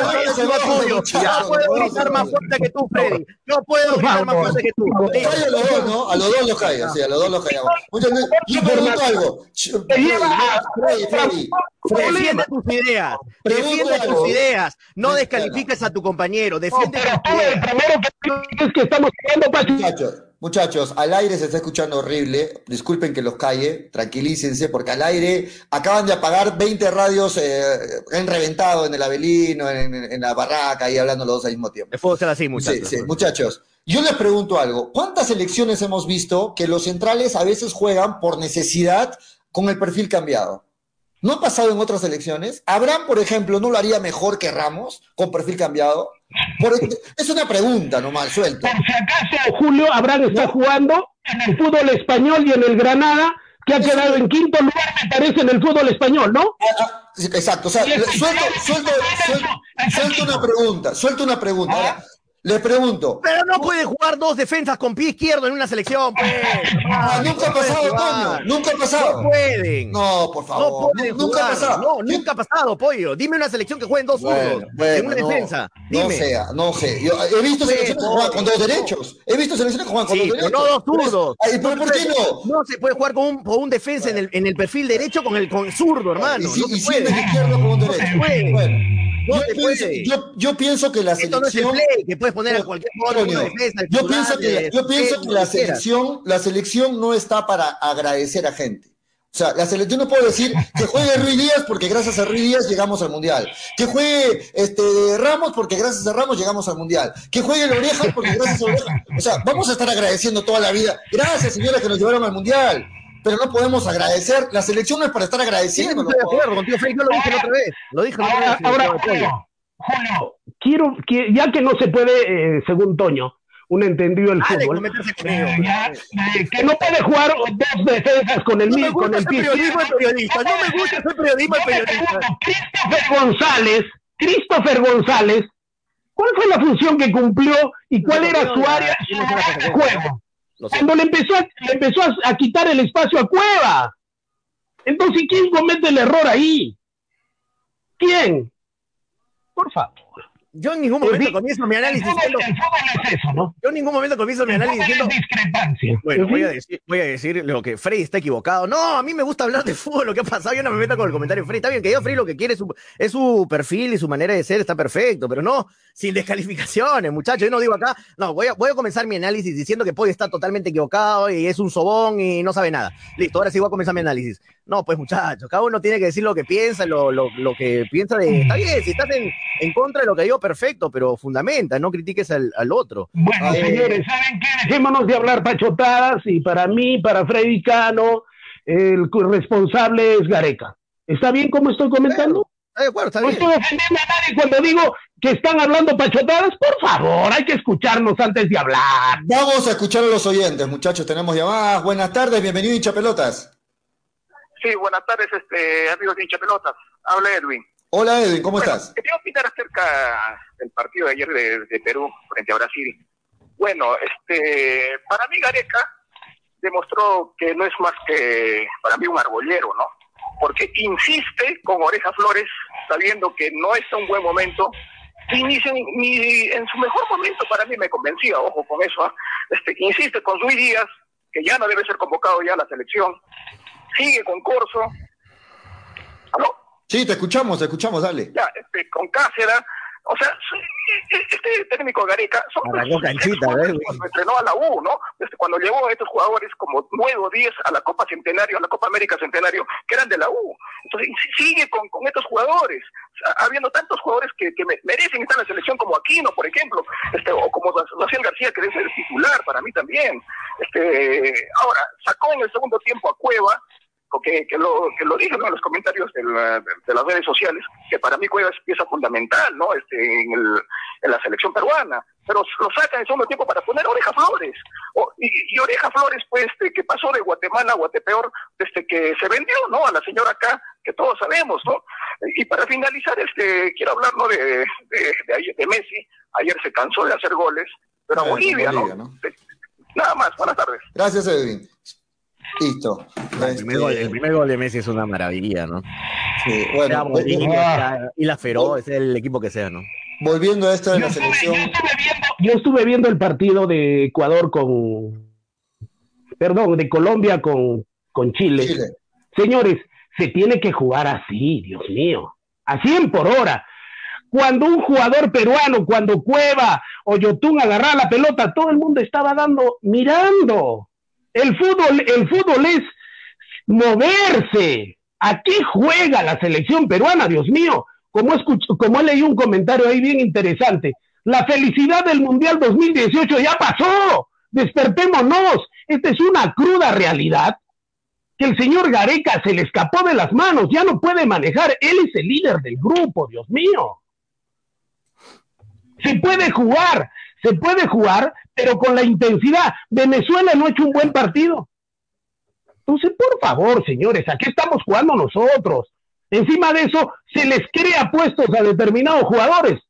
S8: Ya puedo gritar más fuerte que tú, Freddy. Yo puedo gritar más fuerte que tú.
S6: Calla a los dos, ¿no? A los dos los calla, sí, a los dos los callamos. Muchachos, yo pregunto algo. Ch-
S10: Te lleva a-
S6: Freddy, Freddy,
S8: Defiende tus ideas, defiende tus ideas, no descalifiques a tu compañero,
S10: No,
S8: defiende
S10: pero
S8: tus
S10: tú el
S8: ideas.
S10: primero que dices que estamos hablando pachotadas.
S6: Muchachos, muchachos, al aire se está escuchando horrible. Disculpen que los calle, tranquilícense, porque al aire acaban de apagar 20 radios, eh, han reventado en el Avelino, en, en- en la barraca, y hablando los dos al mismo tiempo.
S8: Será así, muchachos.
S6: Sí, sí, muchachos. Yo les pregunto algo. ¿Cuántas elecciones hemos visto que los centrales a veces juegan por necesidad con el perfil cambiado? ¿No ha pasado en otras elecciones? ¿Abraham, por ejemplo, no lo haría mejor que Ramos con perfil cambiado? Por- es una pregunta nomás, suelto.
S10: Por si acaso, Julio, Abraham está jugando en el fútbol español y en el Granada, que ha quedado en quinto lugar, me parece, en el fútbol español, ¿no?
S6: Ah, ah, exacto, o sea, suelto, suelto, suelto, suelto una pregunta, suelto una pregunta. Ahora, les pregunto,
S8: Pero no puede jugar dos defensas con pie izquierdo en una selección, pues.
S6: ah, nunca ha
S8: no
S6: pasado. Toño, nunca ha pasado.
S8: No pueden.
S6: No, por
S8: No
S6: favor,
S8: pueden
S6: nunca ha
S8: jugar.
S6: pasado.
S8: No, nunca ha pasado, pollo. Dime una selección que jueguen dos
S6: Bueno,
S8: en una
S6: no,
S8: defensa.
S6: No
S8: Dime.
S6: sea, no sé. Yo he visto
S8: No,
S6: selecciones que juegan con dos
S8: no.
S6: derechos. He visto selecciones que juegan con
S8: Sí,
S6: dos derechos.
S8: no dos zurdos.
S6: ¿pero por qué no?
S8: No se puede jugar con un, con un defensa en el, en el perfil derecho con el con zurdo, hermano.
S6: Y, si,
S8: no se
S6: y
S8: puede.
S6: siendo el izquierdo con un
S8: No se
S6: derecho.
S8: puede.
S6: Bueno, yo, pienso, que la selección.
S8: que puedes poner a cualquier
S6: yo pienso que, yo pienso que la selección, la selección no está para agradecer a gente. O sea, la selección no puede decir que juegue Ruiz Díaz porque gracias a Ruiz Díaz llegamos al Mundial. Que juegue este, Ramos porque gracias a Ramos llegamos al Mundial. Que juegue Loreja porque gracias a Oreja. O sea, vamos a estar agradeciendo toda la vida. Gracias, señora, que nos llevaron al Mundial. Pero no podemos agradecer. La selección no es para estar agradeciendo.
S8: Sí, estoy de acuerdo contigo, Freddy. Yo lo dije la otra vez. Lo dije la otra vez.
S10: Ahora, Julio, quiero, ya que no se puede, eh, según Toño, un entendido del fútbol. Eh, que no puede jugar dos defensas con el mismo con el
S8: periodismo periodista. No me gusta ese periodismo periodista.
S10: Christopher González, Christopher González, ¿cuál fue la función que cumplió y cuál era su área, de juego? Cuando le empezó, a, le empezó a quitar el espacio a Cueva. Entonces, ¿quién comete el error ahí? ¿Quién? Por favor.
S8: Yo en ningún momento comienzo mi análisis diciendo. Yo en ningún momento comienzo mi análisis diciendo.
S10: discrepancia.
S8: Bueno, voy a, decir, voy a decir lo que Freddy está equivocado. No, a mí me gusta hablar de fútbol, lo que ha pasado. Yo no me meto con el comentario de Freddy. Está bien que yo, Freddy, lo que quiere es su, es su perfil y su manera de ser, está perfecto, pero no sin descalificaciones, muchachos. Yo no digo acá. No, voy a, voy a comenzar mi análisis diciendo que Poi está totalmente equivocado y es un sobón y no sabe nada. Listo, ahora sí voy a comenzar mi análisis. No, pues muchachos, cada uno tiene que decir lo que piensa, lo, lo, lo que piensa de. Está bien, si estás en, en contra de lo que digo, perfecto, pero fundamenta, no critiques al, al otro.
S10: Bueno, eh, señores, ¿saben qué? Dejémonos de hablar pachotadas y para mí, para Freddy Cano, el responsable es Gareca. ¿Está bien como estoy comentando?
S8: de acuerdo, está
S10: no
S8: bien.
S10: estoy ofendiendo a nadie cuando digo que están hablando pachotadas. Por favor, hay que escucharnos antes de hablar.
S6: Vamos a escuchar a los oyentes, muchachos. Tenemos llamadas. Buenas tardes, bienvenido, hincha pelotas.
S11: Sí, buenas tardes, este, amigos de hincha pelotas. Habla Edwin.
S6: Hola Edwin, ¿cómo estás?
S11: Quería opinar acerca del partido de ayer de, Perú frente a Brasil. Bueno, este, para mí Gareca demostró que no es más que para mí un arbollero, ¿no? Porque insiste con Oreja Flores, sabiendo que no está un buen momento, y ni, ni, en su mejor momento para mí me convencía, ojo con eso, ¿ah? este, insiste con Luis Díaz, que ya no debe ser convocado ya a la selección, sigue con Corso, ¿aló?
S6: Sí, te escuchamos, te escuchamos, dale.
S11: Ya, este, con Cáceres, o sea, este técnico Gareca son
S8: canchita, ¿eh?
S11: cuando entrenó a la U, ¿no? Este, cuando llevó a estos jugadores como nuevo 10 a la Copa Centenario, a la Copa América Centenario, que eran de la U. Entonces, sigue con, con estos jugadores, habiendo tantos jugadores que, que merecen estar en la selección como Aquino, por ejemplo, este, o como Raciel García, que debe ser titular para mí también. Este, ahora, sacó en el segundo tiempo a Cueva, que, que, lo, que lo dije en los comentarios de, las redes sociales, que para mí Cueva es pieza fundamental ¿no? este, en, el, en la selección peruana, pero lo sacan en segundo tiempo para poner Oreja Flores. y, Oreja Flores, pues, este, que pasó de Guatemala a Guatepeor, desde que se vendió ¿no? a la señora acá, que todos sabemos. ¿no? Y para finalizar, este, quiero hablar ¿no? de, de, de, Messi. Ayer se cansó de hacer goles, pero a Bolivia, ¿no? Nada más, buenas tardes.
S6: Gracias, Edwin. Listo.
S8: El primer, gol, el primer, gol, de Messi es una maravilla, ¿no?
S6: Sí, bueno.
S8: y la Feroz, es el equipo que sea, ¿no?
S6: Volviendo a esto de la selección.
S10: yo, estuve viendo, el partido de Ecuador con. Perdón, de Colombia con, con Chile. Chile. Señores, se tiene que jugar así, Dios mío. A 100 por hora. Cuando un jugador peruano, cuando Cueva o Yotun agarraba la pelota, todo el mundo estaba dando, mirando. El fútbol, el fútbol es moverse. ¿A qué juega la selección peruana, Dios mío? Como, escucho, como he leído un comentario ahí bien interesante. La felicidad del Mundial 2018 ya pasó. Despertémonos. Esta es una cruda realidad que el señor Gareca se le escapó de las manos. Ya no puede manejar. Él es el líder del grupo, Dios mío. Se puede jugar, se puede jugar, pero con la intensidad. Venezuela no ha hecho un buen partido. Entonces, por favor, señores, aquí estamos jugando nosotros. Encima de eso, se les crea puestos a determinados jugadores.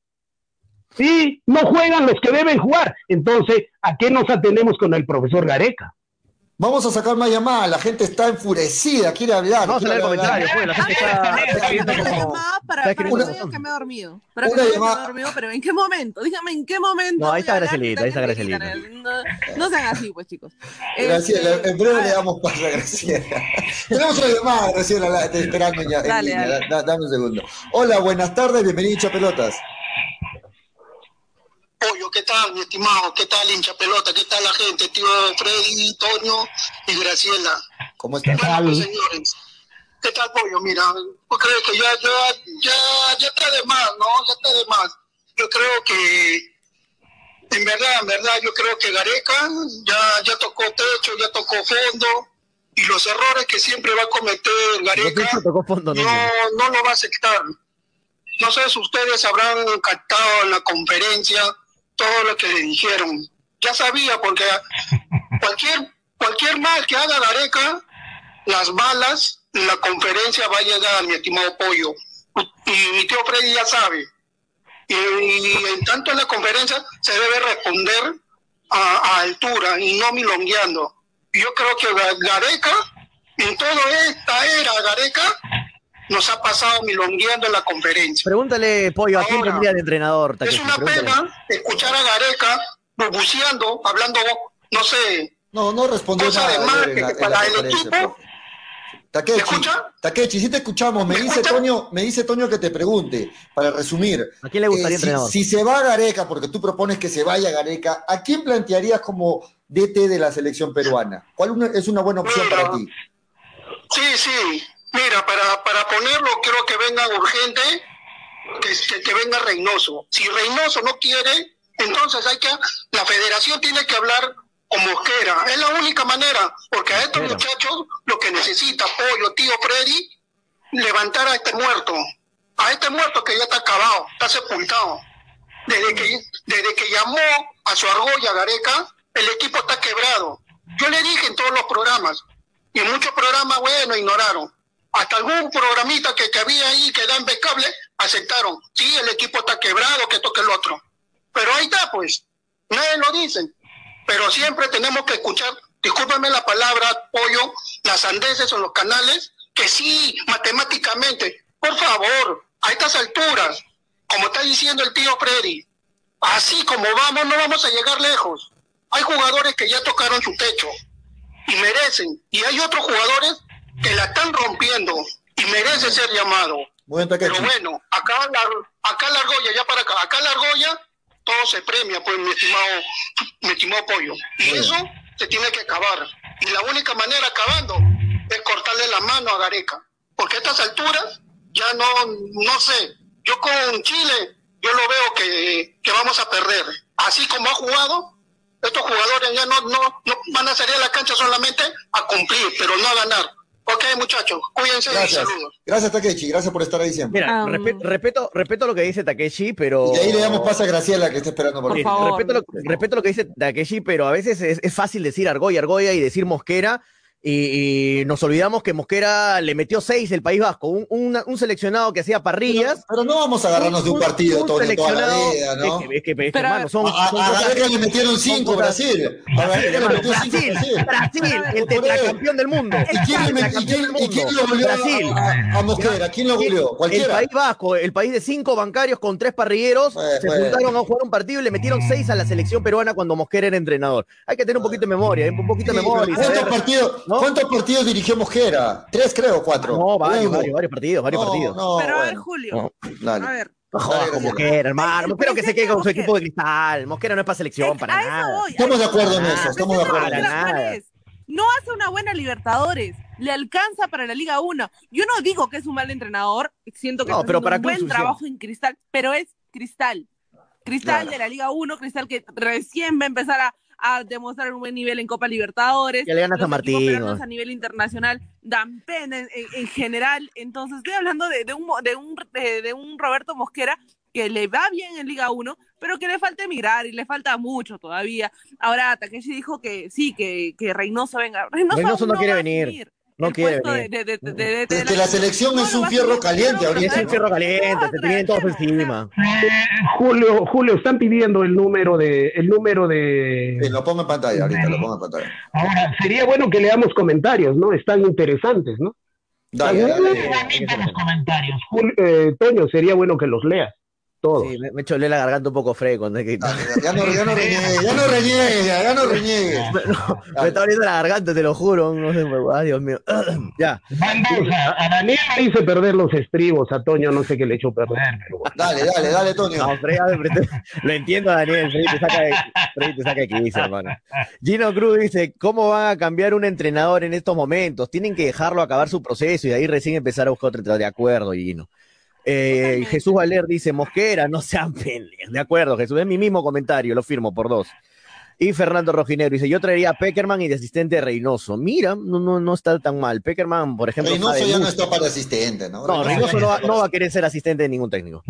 S10: Sí, no juegan los que deben jugar. Entonces, ¿a qué nos atenemos con el profesor Gareca?
S6: Vamos a sacar más llamadas, la gente está enfurecida, quiere hablar.
S8: Vamos a
S6: quiere
S8: leer
S6: hablar.
S8: comentarios, pues, la gente está, está escribiendo
S7: Una
S8: como...
S7: llamada para,
S8: está
S7: para que me he dormido. Para que
S6: Una
S7: que me
S6: llamada-
S7: he dormido, pero ¿en qué momento? Dígame, ¿en qué momento?
S8: No, ahí está
S7: a?
S8: Gracielita, ahí está Gracielita.
S7: No, no sean así, pues, chicos.
S6: Graciela,
S7: Este,
S6: en breve
S7: a
S6: le damos paso a Graciela. Tenemos una llamada, Graciela, la- estoy esperando ya. en
S7: Dale,
S6: línea.
S7: dale.
S6: Da- dame un segundo. Hola, buenas tardes, bienvenido a Pelotas.
S12: Pollo, ¿qué tal, mi estimado? ¿Qué tal, hincha pelota? ¿Qué tal la gente? Tío Freddy, Toño y Graciela.
S6: ¿Cómo estás?
S12: Bueno, pues, señores, ¿qué tal, Pollo? Mira, yo creo que ya, ya, ya, ya está de más, ¿no? Ya está de más. Yo creo que, en verdad, en verdad, yo creo que Gareca ya, ya tocó techo, ya tocó fondo, y los errores que siempre va a cometer Gareca
S8: no.
S12: no lo va a aceptar. No sé si ustedes habrán captado en la conferencia todo lo que le dijeron. Ya sabía, porque cualquier, cualquier mal que haga Gareca, las balas la conferencia va a llegar, mi estimado Pollo. Y mi tío Freddy ya sabe. Y, y en tanto en la conferencia se debe responder a, a altura y no milongueando. Yo creo que Ga- Gareca, en toda esta era Gareca, nos ha pasado milongueando en la conferencia.
S8: Pregúntale, Pollo, ¿a quién tendría de entrenador?
S12: Es
S8: Takeshi?
S12: una
S8: Pregúntale.
S12: pena escuchar a Gareca balbuceando, hablando, no sé,
S6: No, no respondió
S12: Cosa de
S6: nada
S12: marketing
S6: en la, en la
S12: para el equipo.
S6: Takechi,
S12: ¿Me escucha?
S6: Takechi, sí te escuchamos. Me
S12: ¿Me
S6: dice
S12: escucha?
S6: Toño, me dice Toño que te pregunte, para resumir.
S8: ¿A quién le gustaría
S6: eh, si,
S8: entrenador?
S6: si se va Gareca, porque tú propones que se vaya Gareca, ¿a quién plantearías como DT de la selección peruana? ¿Cuál una- es una buena opción
S12: Mira.
S6: para ti?
S12: Sí, sí. Mira, para, para ponerlo, creo que venga urgente, que, que, que venga Reynoso. Si Reynoso no quiere, entonces hay que, la federación tiene que hablar con Mosquera. Es la única manera, porque a estos muchachos lo que necesita, Pollo, tío Freddy, levantar a este muerto. A este muerto que ya está acabado, está sepultado. Desde que, desde que llamó a su argolla Gareca, el equipo está quebrado. Yo le dije en todos los programas, y en muchos programas, bueno, ignoraron. Hasta algún programita que, que había ahí que da impecable, aceptaron. Sí, el equipo está quebrado, que toque el otro. Pero ahí está, pues. Nadie lo dicen. Pero siempre tenemos que escuchar, discúlpame la palabra, pollo, las andeses en los canales, que sí, matemáticamente. Por favor, a estas alturas, como está diciendo el tío Freddy, así como vamos, no vamos a llegar lejos. Hay jugadores que ya tocaron su techo y merecen. Y hay otros jugadores que la están rompiendo y merecen ser llamados.
S6: Muy bien,
S12: Pero bueno, acá la, acá la argolla, ya para acá, acá la argolla, todo se premia, pues, mi estimado, mi estimado pollo. Y eso se tiene que acabar. Y la única manera acabando es cortarle la mano a Gareca. Porque a estas alturas, ya no, no sé, yo con Chile, yo lo veo que, que vamos a perder. Así como ha jugado, estos jugadores ya no, no, no van a salir a la cancha solamente a cumplir, pero no a ganar. Ok, muchachos, cuídense y
S6: Gracias.
S12: saludos.
S6: Gracias, Takechi. Gracias por estar ahí siempre.
S8: Mira,
S7: Um,
S8: respe- respeto, respeto lo que dice Takeshi, pero...
S6: Y de ahí le damos paso a Graciela, que está esperando por
S7: Por favor.
S8: respeto, lo, respeto lo que dice Takeshi, pero a veces es, es fácil decir Argolla, Argolla y decir Mosquera. Y, y nos olvidamos que Mosquera le metió seis el País Vasco, un, un- un seleccionado que hacía parrillas.
S6: Pero no vamos a agarrarnos de un partido,
S8: un
S6: toda la
S8: seleccionado-
S6: vida, ¿no?
S8: Es que, es que- es que,
S7: Pero,
S8: hermano, son,
S6: A,
S8: son
S6: a
S8: cosas-
S6: Gareca le metieron cinco Brasil.
S8: Hermano, Brasil,
S6: Brasil.
S8: Brasil, el tetracampeón del mundo.
S6: ¿Y quién, le y quién- y quién lo goleó a-
S8: Brasil.
S6: a, a Mosquera? ¿Quién lo goleó?
S8: El. País Vasco, el país de cinco bancarios con tres parrilleros, se juntaron a jugar un partido y le metieron seis a la selección peruana cuando Mosquera era entrenador. Hay que tener un poquito de memoria, ¿eh? un poquito de memoria.
S6: ¿Cuántos partidos,
S8: ¿no?
S6: ¿Cuántos partidos dirigió Mosquera? ¿Tres, creo, cuatro?
S8: No, varios,
S6: Uno.
S8: varios, varios partidos, varios
S6: No,
S8: partidos.
S6: no,
S7: Pero a ver. Julio,
S8: No,
S6: Dale.
S7: a ver,
S8: no jodas
S6: Dale,
S8: con. Mosquera, hermano. Espero que se quede con su
S7: Mosquera.
S8: equipo de cristal. Mosquera no es para selección,
S7: Es-
S8: para nada.
S7: voy,
S6: Estamos de acuerdo en eso, estamos de acuerdo
S7: la
S6: en
S8: eso.
S7: ¿cuál
S8: Nada.
S7: No hace una buena Libertadores, le alcanza para la Liga 1. Yo no digo que es un mal entrenador, siento que
S8: No, pero para
S7: un buen trabajo en Cristal, pero es Cristal. Cristal
S6: Claro.
S7: de la Liga 1, Cristal que recién va a empezar a, a demostrar un buen nivel en Copa Libertadores.
S8: Ya le gana a
S7: nivel internacional dan pena en, en- en general. Entonces estoy hablando de, de un, de, un, de, de un Roberto Mosquera que le va bien en Liga 1, pero que le falta emigrar y le falta mucho todavía. Ahora Takeshi dijo que sí, que, que Reynoso venga. Reynoso,
S8: Reynoso no quiere venir. No quiere
S7: de,
S8: venir.
S7: de, de, de- de-
S6: Es que la selección es un fierro caliente ahorita.
S8: Es un fierro caliente, se tienen todos encima.
S10: Julio, Julio, están pidiendo el número de, el número de.
S6: Sí, lo pongo en pantalla ahorita, lo pongo en pantalla.
S10: Ahora, sería bueno que leamos comentarios, ¿no? Están interesantes, ¿no?
S6: Dale,
S10: Algunos
S6: dale.
S10: realmente los comentarios. Julio, eh, Toño, sería bueno que los leas. Todos.
S8: Sí, me, me cholé la garganta un poco fre cuando hay que...
S6: Ya no, ya no reniegues, ya no reniegues, ya no reniegues.
S8: Me está abriendo la garganta, te lo juro. No sé, ay, Dios mío. ya.
S10: A, Daniel le hice perder los estribos, a Toño no sé qué le echó perder, pero bueno.
S6: Dale, dale, dale, Toño.
S8: No, lo entiendo, Daniel. Freddy te saca de, Freddy te saca de quicio, hermano. Gino Cruz dice: ¿Cómo van a cambiar un entrenador en estos momentos? Tienen que dejarlo acabar su proceso y de ahí recién empezar a buscar otro entrenador. De acuerdo, Gino. Eh, Jesús Valer dice: Mosquera, no sean pendejos. De acuerdo, Jesús. Es mi mismo comentario, lo firmo por dos. Y Fernando Rojinero dice: Yo traería a Peckerman y de asistente a Reynoso. Mira, no, no, no está tan mal. Peckerman, por ejemplo.
S6: Reynoso ya no está para asistente, ¿no?
S8: No, Reynoso no va, no va a querer ser asistente de ningún técnico.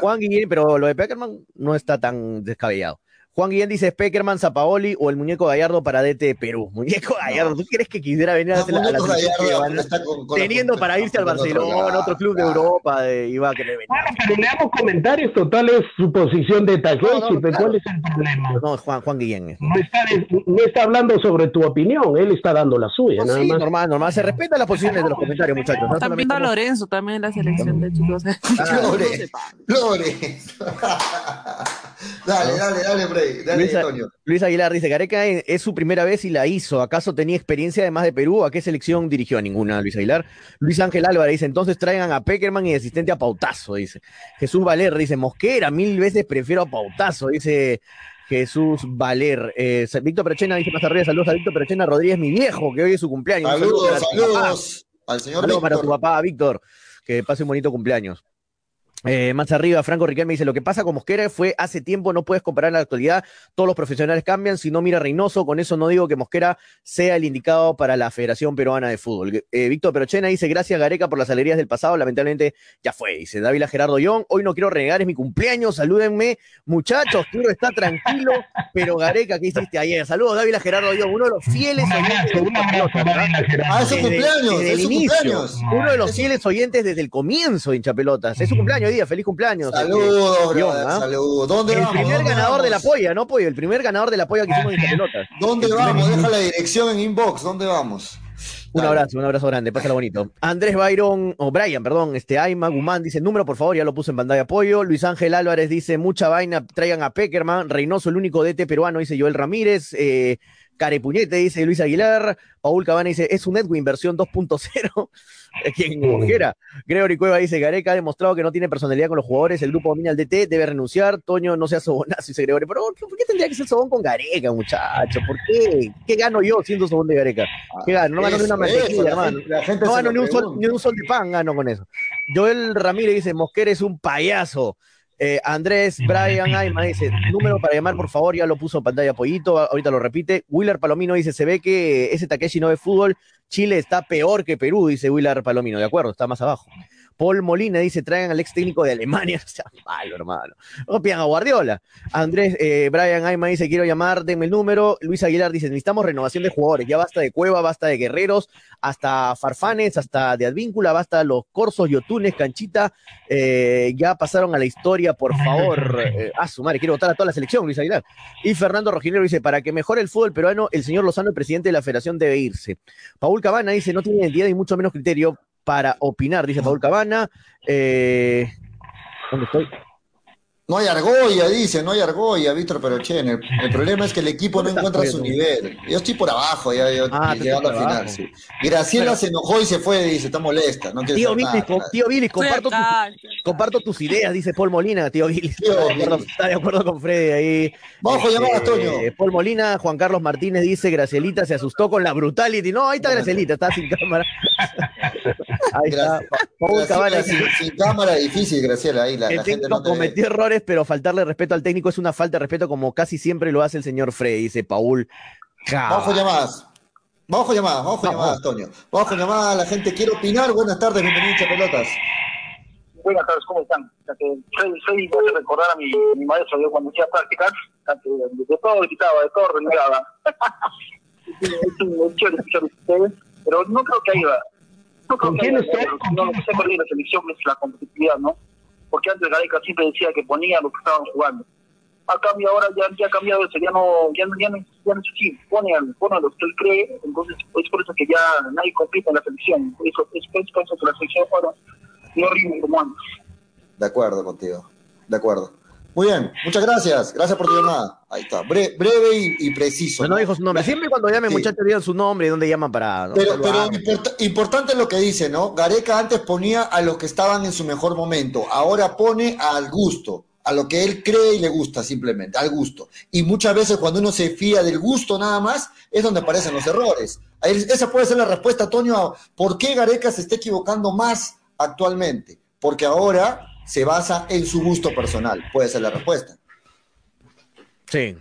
S8: Juan Guillén, pero lo de Peckerman no está tan descabellado. Juan Guillén dice Peckerman, Zapaoli o el muñeco Gallardo para DT de Perú. Muñeco Gallardo, ¿tú crees que quisiera venir a
S6: No,
S8: hacer la, la selección
S6: Gallardo
S8: peruana?
S6: está con- con la-
S8: Teniendo para irse al
S6: otro
S8: Barcelona,
S6: lado,
S8: otro club de Europa, de, iba a querer venir.
S10: Bueno, pero leamos comentarios totales, su posición de Takeshi, pero ¿cuál es el problema?
S8: No, Juan, Juan Guillén.
S10: No está, no está hablando sobre tu opinión, él está dando la suya,
S8: No,
S10: nada
S8: sí,
S10: más.
S8: normal, normal. Se respetan las posiciones de los comentarios, muchachos. No
S7: Están
S8: solamente
S7: viendo a
S8: como-
S7: Lorenzo también en la selección de chicos.
S6: Lore, Lore. dale, dale, dale, Freddy. Dale,
S8: Luis,
S6: Antonio.
S8: Luis Aguilar dice, Gareca es su primera vez y la hizo. ¿Acaso tenía experiencia además de Perú? ¿A qué selección dirigió? A ninguna, Luis Aguilar. Luis Ángel Álvarez dice, entonces traigan a Peckerman y de asistente a Pautazo, dice. Jesús Valer dice, Mosquera, mil veces prefiero a Pautazo, dice Jesús Valer. Eh, Víctor Perechena dice más arriba, saludos a Víctor Perechena Rodríguez, mi viejo, que hoy es su cumpleaños. Saludo
S6: Saludos, saludos al señor
S8: Saludos para tu papá, Víctor. Que pase un bonito cumpleaños. Eh, más arriba, Franco Riquelme dice: Lo que pasa con Mosquera fue hace tiempo, no puedes comparar en la actualidad. Todos los profesionales cambian. Si no, mira Reynoso. Con eso no digo que Mosquera sea el indicado para la Federación Peruana de Fútbol. Eh, Víctor Perochena dice: Gracias, Gareca, por las alegrías del pasado. Lamentablemente ya fue. Dice Dávila Gerardo Young: Hoy no quiero renegar, es mi cumpleaños. Salúdenme, muchachos. Quiero estar tranquilo. Pero Gareca, ¿qué hiciste ayer? Saludos, Dávila Gerardo Young, uno de los fieles oyentes.
S6: Ah,
S8: Desde- desde el inicio. Uno de los fieles oyentes desde el comienzo, hincha pelotas. Es su cumpleaños hoy día, feliz cumpleaños.
S6: Saludos,
S8: este,
S6: brother,
S8: John, ¿ah?
S6: saludos. ¿Dónde
S8: el
S6: vamos?
S8: primer
S6: ¿Dónde
S8: ganador de la
S6: vamos?
S8: polla, ¿no, Pollo? El primer ganador de la polla que hicimos en pelotas.
S6: ¿Dónde
S8: El primer-
S6: vamos? Deja la dirección en inbox. ¿Dónde vamos?
S8: Un abrazo, un abrazo grande, pásalo bonito. Andrés Byron, o Brian, perdón, este Aima Guzmán dice número, por favor, ya lo puse en pantalla apoyo. Luis Ángel Álvarez dice mucha vaina, traigan a Peckerman. Reynoso, el único DT peruano, dice Joel Ramírez. Eh, Carepuñete, dice Luis Aguilar. Paul Cabana dice, es un Edwin versión 2.0. Quien Mosquera. Gregory Cueva dice, Gareca ha demostrado que no tiene personalidad con los jugadores, el grupo domina el DT, debe renunciar. Toño no sea sobonazo, dice Gregory. Pero ¿por qué tendría que ser sobón con Gareca, muchacho? ¿Por qué? ¿Qué gano yo siendo sobón de Gareca? ¿Qué gano? No gano ni una
S6: Eso,
S8: mantequilla, hermano. No gano ni un, sol, ni un sol de pan, gano con eso. Joel Ramírez dice, Mosquera es un payaso. Eh, Andrés Brian Aima dice, número para llamar, por favor, ya lo puso en pantalla Pollito, ahorita lo repite. Willer Palomino dice, se ve que ese Takeshi no ve fútbol, Chile está peor que Perú, dice Willer Palomino, de acuerdo, está más abajo. Paul Molina dice, traigan al ex técnico de Alemania, o sea, malo, hermano. No pidan a Guardiola. Andrés eh, Brian Aima dice, quiero llamar, denme el número. Luis Aguilar dice, necesitamos renovación de jugadores, ya basta de Cueva, basta de Guerreros, hasta Farfanes, hasta de Advíncula, basta los Corsos, Yotunes, Canchita, eh, ya pasaron a la historia, por favor. Eh, a su madre, quiero votar a toda la selección, Luis Aguilar. Y Fernando Rojinero dice, para que mejore el fútbol peruano, el señor Lozano, el presidente de la federación, debe irse. Paul Cabana dice, no tiene identidad y mucho menos criterio para opinar, dice Paul Cabana. Eh, ¿Dónde estoy?
S6: No hay argolla, dice, no hay argolla, Víctor Perochen. El, el problema es que el equipo no
S8: ¿Dónde estás,
S6: encuentra su nivel. Yo estoy por abajo, ya, yo,
S8: Ah,
S6: llegando al final, sí. Graciela se enojó y se fue, dice, está molesta, no
S8: Tío Billy, tío Billy, comparto, tus, comparto tus ideas, dice Paul Molina, tío Billy.
S6: Tío
S8: Está de acuerdo,
S6: Billy.
S8: está de acuerdo con Freddy ahí.
S6: Vamos con llamadas, Toño.
S8: Paul Molina, Juan Carlos Martínez dice, Gracielita se asustó con la brutality. No, ahí está Gracielita, está sin cámara. Ahí está. Paul
S6: Graciela, sin, sin cámara, difícil, Graciela, ahí la,
S8: el
S6: la gente
S8: técnico
S6: no
S8: cometió errores, pero faltarle respeto al técnico es una falta de respeto como casi siempre lo hace el señor Freddy, dice Paul.
S6: Vamos con llamadas. Vamos con llamadas, vamos con llamadas, Toño. Vamos con llamadas, la gente quiere opinar. Buenas tardes, bienvenidos a Pelotas.
S12: Buenas tardes, ¿cómo están? Este, Soy, soy, voy a recordar a mi, mi maestro, yo cuando hacía prácticas, de todo quitaba, de todo renegaba. es un es chévere escuchar a ustedes.
S11: pero no creo que haya. No creo
S10: ¿Con
S11: que
S10: quién
S11: haya,
S10: está?
S11: No, no sé por qué la selección es la competitividad, ¿no? Porque antes Gareca siempre decía que ponía lo que estaban jugando. A cambio ahora ya, ya ha cambiado eso, ya no, ya ya no, ya no es así, pone, pone lo que él cree, entonces es por eso que ya nadie compite en la selección, eso, es, es por eso que la selección ahora no rinde como antes.
S6: De acuerdo contigo. De acuerdo. Muy bien, muchas gracias. Gracias por tu llamada. Ahí está. Bre- breve y, y preciso.
S8: No, no dijo su nombre. Siempre cuando llamen,
S6: Sí.
S8: muchachos, digan su nombre y dónde llaman para. ¿no?
S6: Pero, pero import- importante lo que dice, ¿no? Gareca antes ponía a los que estaban en su mejor momento, ahora pone al gusto, a lo que él cree y le gusta simplemente, al gusto. Y muchas veces cuando uno se fía del gusto nada más, es donde aparecen los errores. Esa puede ser la respuesta, Antonio, a por qué Gareca se está equivocando más actualmente. Porque ahora se basa en su gusto personal, puede ser la respuesta.
S8: Sí.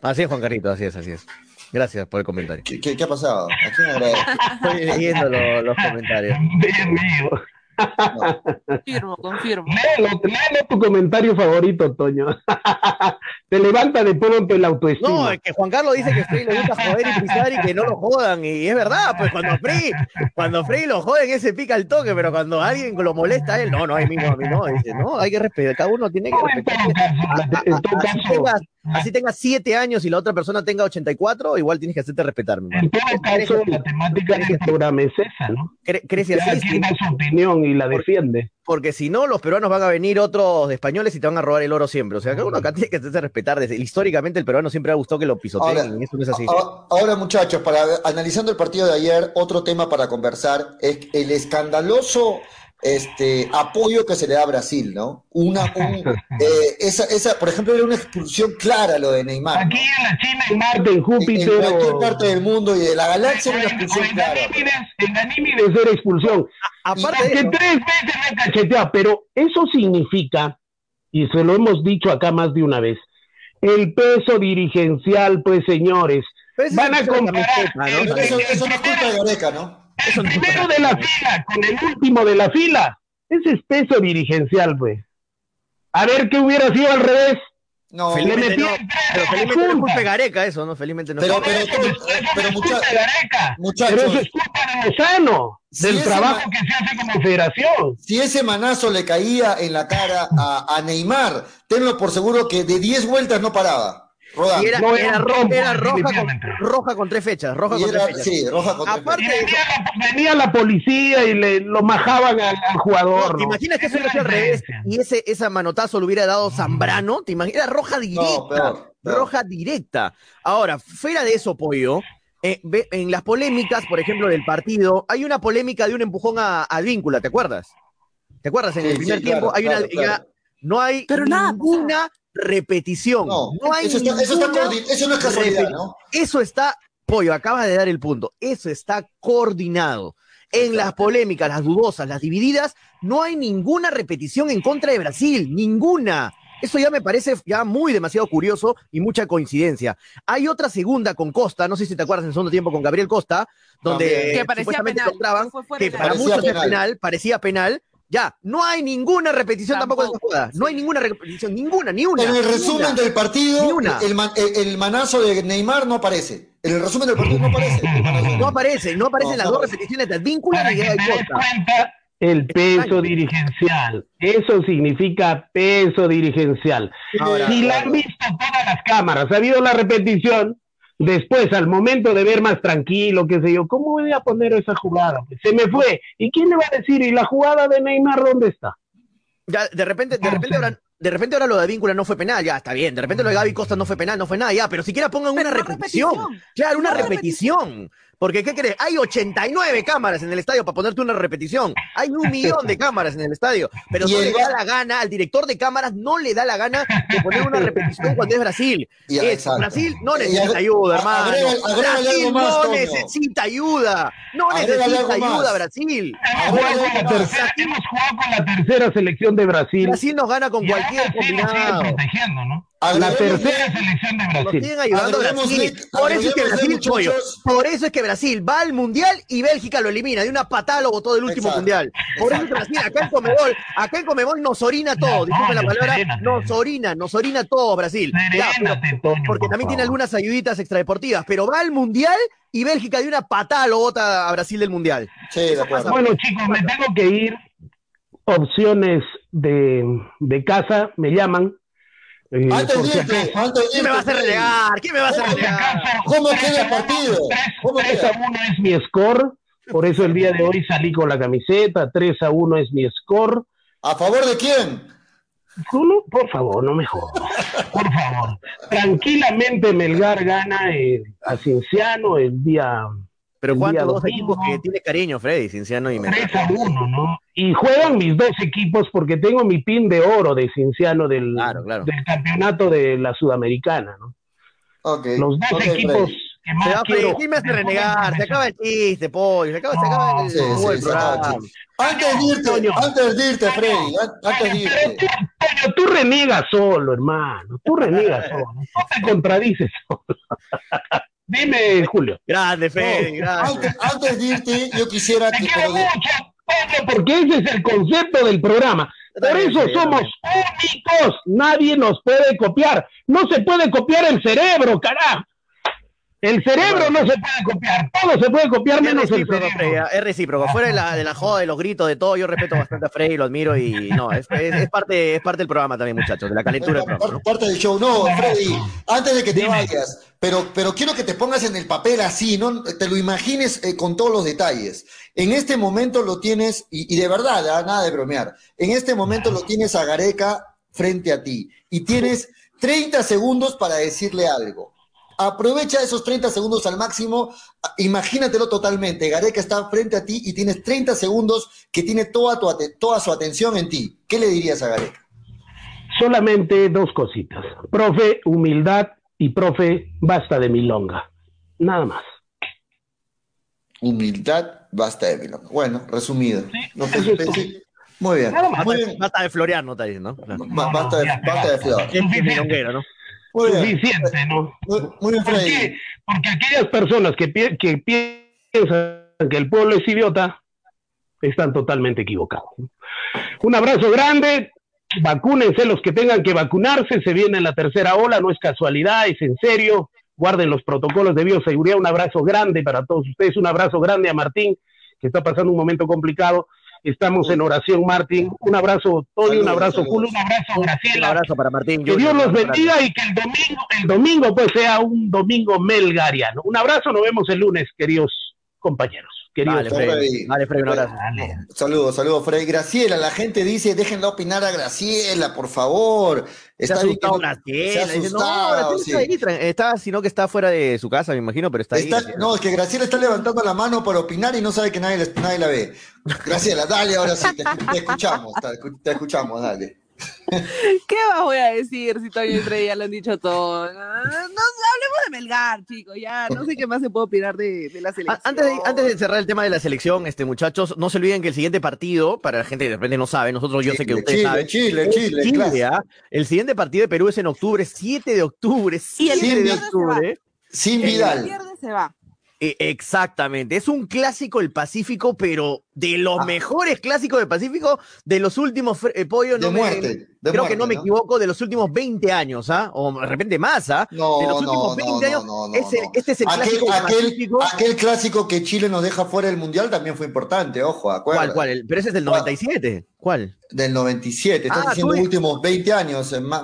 S8: Así es, Juan Carrito, así es, así es. Gracias por el comentario.
S6: ¿Qué, qué- qué ha pasado? ¿A quién agradezco?
S8: Estoy leyendo lo- los comentarios.
S10: Dios mío.
S7: Confirmo, confirmo.
S10: Léelo, léelo tu comentario favorito, Toño. Te levanta de pronto el autoestima.
S8: No, es que Juan Carlos dice que Frey le gusta joder y pisar y que no lo jodan. Y es verdad, pues cuando Frey, cuando Frey lo joden, ese pica el toque, pero cuando alguien lo molesta a él, no, no, a mí no, a mí no. Dice, no, hay que respetar, cada uno tiene que respetar.
S10: En todo caso,
S8: así tengas siete años y la otra persona tenga 84, igual tienes que hacerte respetar, mi
S10: en todo caso, la temática del programa es esa, ¿no?
S8: Cre- crece
S10: Cada
S8: así,
S10: quien da su opinión y la defiende.
S8: porque si no, los peruanos van a venir otros de españoles y te van a robar el oro siempre. O sea, que uno acá tiene que hacerse respetar. Desde, históricamente, el peruano siempre ha gustado que lo pisoteen
S6: Ahora,
S8: y eso no es así.
S6: Ahora, muchachos, para analizando el partido de ayer, otro tema para conversar es el escandaloso este apoyo que se le da a Brasil, ¿no? Una, un, eh, esa, esa, por ejemplo, era una expulsión clara lo de Neymar. ¿no?
S10: Aquí en la China, en Marte, en
S6: En
S10: Júpiter.
S6: cualquier
S10: o-
S6: parte del mundo y de la galaxia era una
S10: en-
S6: expulsión
S10: en
S6: clara.
S10: Ganímedes, en era expulsión.
S8: Aparte de
S10: que tres veces me ha cacheteado, pero eso significa, y se lo hemos dicho acá más de una vez, el peso dirigencial, pues señores, van a comparar
S8: camiseta, ¿no?
S10: el,
S6: Eso, no es culpa de Gareca, ¿no?
S8: Eso es
S10: primero de la fila con el último de la fila. Ese es peso dirigencial, pues. A ver qué hubiera sido al revés.
S6: No,
S8: Felizmente no,
S10: el
S8: pero felizmente no es
S10: culpa.
S8: culpa de Gareca eso, ¿no? Felizmente no
S6: Pero, pero, pero, pero
S10: es
S6: mucha-
S10: culpa de Gareca,
S6: muchachos.
S10: pero eso es culpa de Lozano,
S6: Si
S10: del trabajo que se hace como federación.
S6: si ese manazo le caía en la cara a, a Neymar, tenlo por seguro que de 10 vueltas no paraba. Rodando.
S8: Y era,
S10: No,
S8: era roja, con, roja con tres fechas, roja con
S6: era-
S8: tres fechas.
S6: sí, roja contra
S8: Aparte de eso,
S10: venía la, venía la policía y le lo majaban al, al jugador.
S8: No, ¿Te imaginas que eso hubiera sido al revés y ese, esa manotazo lo hubiera dado Zambrano? ¿Te imaginas? Era roja directa.
S6: No, peor, peor.
S8: Roja directa. Ahora, fuera de eso, Pollo, eh, ve- en las polémicas, por ejemplo, del partido, hay una polémica de un empujón a, a Víncula, ¿te acuerdas? ¿Te acuerdas? En
S6: Sí,
S8: el primer
S6: sí,
S8: tiempo
S6: claro,
S8: hay una.
S6: claro, claro.
S8: ya no hay
S7: Pero nada,
S8: ninguna repetición.
S6: No,
S8: No, hay
S6: eso, está- eso está no es casualidad, ¿no?
S8: Eso está, Pollo, acabas de dar el punto. Eso está coordinado. En las polémicas, las dudosas, las divididas, no hay ninguna repetición en contra de Brasil, ninguna. Eso ya me parece ya muy demasiado curioso y mucha coincidencia. Hay otra segunda con Costa, no sé si te acuerdas en el segundo tiempo con Gabriel Costa, donde
S6: También.
S7: Que parecía
S8: supuestamente
S7: penal,
S8: que para muchos es penal, parecía penal. Ya, no hay ninguna repetición tampoco, de esa jugada. No hay ninguna repetición, ninguna, ni una.
S6: En el resumen
S8: una.
S6: del partido,
S8: Ni una.
S6: el, el- el manazo de Neymar no aparece. En el resumen del partido no aparece. el
S8: No aparece, no aparecen
S6: No,
S8: las
S6: no
S8: dos repeticiones de Advíncula ni de Costa.
S10: cuenta el peso dirigencial. Eso significa peso dirigencial.
S8: Ahora,
S10: si la han visto todas las cámaras, ha habido la repetición, después al momento de ver más tranquilo, qué sé yo, ¿cómo voy a poner esa jugada? Pues se me fue. ¿Y quién le va a decir? ¿Y la jugada de Neymar dónde está?
S8: Ya, de repente, de repente ahora, de repente ahora lo de Advíncula no fue penal, ya está bien. De repente lo de Gaby Costa no fue penal, no fue nada, ya, pero siquiera pongan
S7: Pero
S8: una repetición.
S7: repetición.
S8: Claro, una repetición. Porque, ¿qué crees? Hay 89 cámaras en el estadio para ponerte una repetición. Hay un millón de cámaras en el estadio. Pero no
S6: el
S8: le da la gana, al director de cámaras no le da la gana de poner una repetición cuando es Brasil.
S6: Y-
S8: Es-
S6: exacto.
S8: Brasil no necesita ayuda, hermano.
S6: agrega-
S8: Brasil
S6: algo más,
S8: no
S6: Toño.
S8: necesita ayuda. No necesita ayuda, Brasil.
S10: Hemos jugado, con la tercera, hemos jugado con la tercera selección de Brasil.
S8: Brasil nos gana con
S10: y
S8: cualquier combinado.
S10: protegiendo, ¿no? La tercera selección de
S8: Nos
S10: Brasil.
S8: siguen ayudando a Brasil. Por eso es que Brasil, pollo, por eso es que Brasil va al mundial y Bélgica lo elimina. De una patada lo votó del último
S6: Exacto,
S8: mundial. Por eso es que Brasil, acá en Comebol, acá en Comebol nos orina todo. Disculpen la palabra,
S10: serénate.
S8: nos orina, nos orina todo Brasil. Ya, pero-
S10: Serénate, Toño,
S8: porque
S10: por
S8: también tiene algunas ayuditas extradeportivas, pero va al mundial y Bélgica de una patada lo vota a Brasil del mundial.
S6: Sí.
S10: Bueno, chicos, me tengo que ir. Opciones de, de casa, me llaman. Eh,
S8: ¿Quién me va a renegar? ¿Quién me va a hacer
S6: ¿Cómo queda el partido?
S10: uno, tres-
S6: ¿Cómo
S10: tres
S6: queda?
S10: a 1 es mi score, por eso el día de hoy salí con la camiseta, 3 a 1 es mi score.
S6: ¿A favor de quién?
S10: Uno, por favor, no me jodas. Por favor. Tranquilamente Melgar gana eh, a Cienciano el día,
S8: Pero
S10: el
S8: ¿cuántos
S10: día
S8: dos equipos que tiene cariño, Freddy, Cinciano y Melgar?
S10: 3 a 1, ¿no? Y juegan mis dos equipos porque tengo mi pin de oro de Cienciano del,
S8: Claro, claro.
S10: del campeonato de la Sudamericana, ¿no?
S6: Ok.
S10: Los dos
S6: ok,
S10: equipos
S6: Freddy.
S10: que más
S8: Se va,
S10: quiero.
S8: Freddy, ¿quién me hace renegar? Se acaba el chiste, pollo. Se acaba, se acaba el,
S6: Sí,
S8: juego
S6: sí, acaba el
S8: programa.
S6: Antes de irte,
S10: Toño.
S6: antes de irte, Freddy, an- antes de
S10: Pero
S6: irte.
S10: tú, Toño, tú reniegas solo, hermano. Tú reniegas solo. Tú te contradices solo. Dime, Julio.
S8: Grande, Freddy,
S6: No,
S8: grande.
S6: antes, antes de irte, yo quisiera
S10: Te
S6: que.
S10: porque ese es el concepto del programa. Por eso somos únicos. Nadie nos puede copiar. No se puede copiar el cerebro, carajo. El cerebro no se puede copiar. Todo se puede copiar
S8: Es
S10: menos el cerebro.
S8: es recíproco. Fuera de la, de la joda, de los gritos, de todo, yo respeto bastante a Freddy, lo admiro y no, es, es, es parte, es parte del programa también, muchachos, de la calentura del programa. ¿no?
S6: parte del show. No, Freddy, antes de que te
S10: Dime.
S6: vayas, pero, pero quiero que te pongas en el papel así, no te lo imagines eh, con todos los detalles. En este momento lo tienes, y, y de verdad, ah, nada de bromear, en este momento lo tienes a Gareca frente a ti y tienes 30 segundos para decirle algo. Aprovecha esos 30 segundos al máximo, imagínatelo totalmente. Gareca está frente a ti y tienes 30 segundos que tiene toda, tu toda su atención en ti. ¿Qué le dirías a Gareca?
S10: Solamente dos cositas. Profe, humildad y profe, basta de milonga. Nada más.
S6: Humildad, basta de milonga. Bueno, resumido. Lo que-
S10: es.
S6: Muy bien.
S10: Nada más.
S6: Muy bien.
S8: Basta de florear, ¿no? Claro.
S6: Basta de, basta de flor.
S8: Es milonguero, ¿no?
S6: Muy bien.
S10: Suficiente, ¿no?
S6: Muy, muy bien,
S10: ¿Por
S6: Freddy.
S10: qué? Porque aquellas personas que, pi- que piensan que el pueblo es idiota están totalmente equivocados. Un abrazo grande, vacúnense los que tengan que vacunarse, se viene la tercera ola, no es casualidad, es en serio, guarden los protocolos de bioseguridad, un abrazo grande para todos ustedes, un abrazo grande a Martín, que está pasando un momento complicado, estamos en oración, Martín, un abrazo, Tony, un abrazo. Julio, un abrazo,
S8: Un
S10: Graciela,
S8: abrazo para Martín.
S10: que Dios los
S8: un
S10: bendiga y que el domingo, el domingo pues sea un domingo melgariano. Un abrazo, nos vemos el lunes, queridos compañeros. Queridos
S8: Dale,
S6: Freddy.
S8: Freddy. Dale, Freddy, un abrazo.
S6: Saludos, saludos, Freddy. Graciela, la gente dice, déjenla opinar a Graciela, por favor. Está
S8: asustado Graciela.
S6: Se ha
S8: Dice, no,
S6: sí.
S8: está ahí, sino que está fuera de su casa, me imagino, pero está ahí.
S6: Está- no, es que Graciela está levantando la mano para opinar y no sabe que nadie, nadie la ve. Graciela, dale, ahora sí, te, te escuchamos, te, te escuchamos, dale.
S7: ¿Qué más voy a decir si Toño y Freddy ya lo han dicho todo? Ah, No, hablemos de Melgar, chicos, ya. No sé qué más se puede opinar de, de la selección.
S8: Antes de, antes de cerrar el tema de la selección, este muchachos, no se olviden que el siguiente partido, para la gente que de repente no sabe, nosotros yo sé que
S6: Chile,
S8: ustedes
S6: Chile,
S8: saben.
S6: Chile, Chile, claro.
S8: ¿ah? El siguiente partido de Perú es en octubre, 7 de octubre, 7
S7: que
S8: de octubre.
S6: Sin
S7: Si
S6: Vidal.
S7: pierde, se va.
S8: Eh, exactamente, es un clásico del Pacífico, pero de los
S6: Ah.
S8: mejores clásicos del Pacífico de los últimos, eh, Pollo,
S6: De
S8: no me-
S6: muerte, de
S8: creo
S6: muerte,
S8: que no me
S6: ¿no?
S8: equivoco, de los últimos 20 años, ¿ah? O de repente más, ¿ah?
S6: No,
S8: de los últimos
S6: no,
S8: 20 años,
S6: no, no,
S8: es el-
S6: no.
S8: este es el
S6: Aquel,
S8: clásico del
S6: aquel,
S8: Pacífico.
S6: aquel clásico que Chile nos deja fuera del Mundial también fue importante, ojo, acuérdate.
S8: ¿Cuál, cuál? Pero ese es del 97. ¿Cuál?
S6: Del 97, estás
S8: Ah,
S6: diciendo últimos 20 años. eh, más-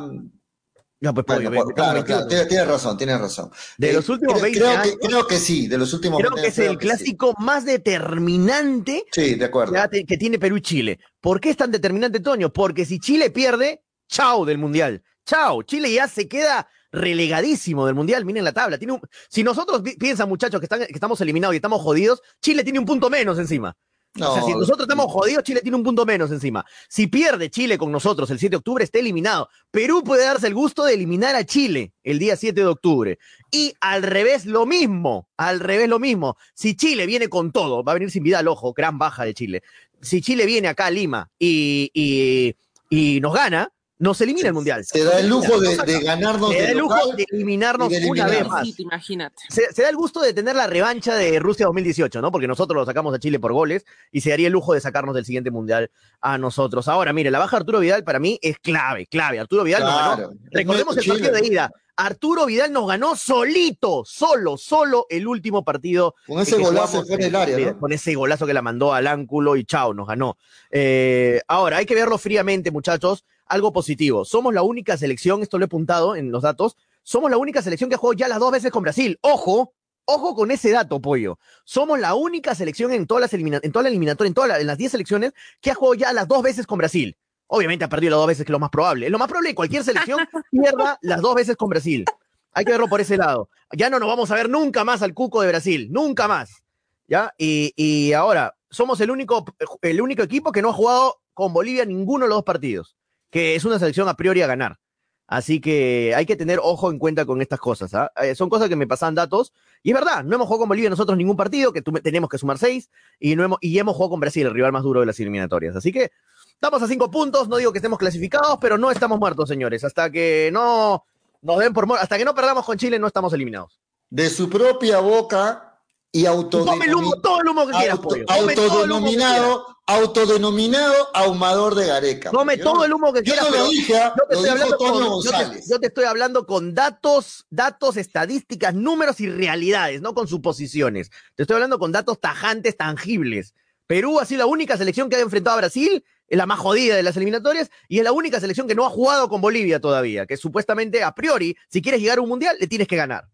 S8: No, pues,
S6: Bueno,
S8: Pollo,
S6: claro, claro, tienes, razón, tienes razón.
S8: De
S6: Eh,
S8: los últimos
S6: creo,
S8: 20
S6: creo
S8: años,
S6: que, creo que sí, de los últimos
S8: creo
S6: 20
S8: que es el clásico más determinante
S6: Sí, de acuerdo.
S8: que, tiene Perú y Chile. ¿Por qué es tan determinante, Toño? Porque si Chile pierde, chao del Mundial. Chao. Chile ya se queda relegadísimo del Mundial. Miren la tabla. Tiene un- Si nosotros pi- piensan, muchachos, que, están, que estamos eliminados y estamos jodidos, Chile tiene un punto menos encima.
S6: No,
S8: o sea, si nosotros estamos jodidos, Chile tiene un punto menos encima. Si pierde Chile con nosotros el 7 de octubre, está eliminado. Perú puede darse el gusto de eliminar a Chile el día 7 de octubre. Y al revés, lo mismo. Al revés, lo mismo. Si Chile viene con todo, va a venir sin vida al ojo, gran baja de Chile. Si Chile viene acá a Lima y, y, y nos gana, nos elimina el mundial.
S6: Se da el lujo de, de ganarnos.
S8: Se da
S6: de
S8: el lujo
S6: local
S8: de eliminarnos una vez más.
S7: Sí, imagínate.
S8: Se, se da el gusto de tener la revancha de Rusia 2018, ¿no? Porque nosotros lo sacamos a Chile por goles y se daría el lujo de sacarnos del siguiente mundial a nosotros. Ahora, mire, la baja de Arturo Vidal para mí es clave, clave. Arturo Vidal nos ganó. Recordemos el partido de ida. Arturo Vidal nos ganó solito, solo, solo el último partido.
S6: Con ese golazo fue en el área, ¿no?
S8: Con ese golazo que la mandó al ángulo y chao, nos ganó. Eh, ahora, hay que verlo fríamente, muchachos. Algo positivo. Somos la única selección, esto lo he apuntado en los datos, somos la única selección que ha jugado ya las dos veces con Brasil. Ojo, ojo con ese dato, pollo. Somos la única selección en todas las en toda la eliminatoria, en, todas la- en las 10 selecciones, que ha jugado ya las dos veces con Brasil. Obviamente ha perdido las dos veces, que es lo más probable. Es lo más probable que cualquier selección pierda las dos veces con Brasil. Hay que verlo por ese lado. Ya no nos vamos a ver nunca más al cuco de Brasil, nunca más. ¿Ya? Y, y ahora, somos el único, el único equipo que no ha jugado con Bolivia ninguno de los dos partidos, que es una selección a priori a ganar. Así que hay que tener ojo en cuenta con estas cosas. ¿ah? Eh, son cosas que me pasan datos. Y es verdad, no hemos jugado con Bolivia nosotros ningún partido, que tenemos que sumar seis, y, no hemos, y hemos jugado con Brasil, el rival más duro de las eliminatorias. Así que estamos a cinco puntos, no digo que estemos clasificados, pero no estamos muertos, señores. Hasta que no nos den por muertos, hasta que no perdamos con Chile, no estamos eliminados.
S6: De su propia boca y
S8: Tome el humo, todo el humo que quieras,
S6: auto-
S8: pollo. Tome todo el humo que quieras.
S6: autodenominado, autodenominado ahumador de Gareca.
S8: Tome
S6: Yo
S8: todo
S6: no-
S8: el humo que
S6: yo
S8: quieras.
S6: no lo
S8: pero
S6: dije, ¿ah?
S8: yo te
S6: lo
S8: estoy hablando
S6: Toño
S8: con- yo te-. Yo estoy hablando con datos, datos, estadísticas, números y realidades, no con suposiciones. Te estoy hablando con datos tajantes, tangibles. Perú ha sido la única selección que ha enfrentado a Brasil, es la más jodida de las eliminatorias, y es la única selección que no ha jugado con Bolivia todavía, que supuestamente a priori, si quieres llegar a un mundial, le tienes que ganar.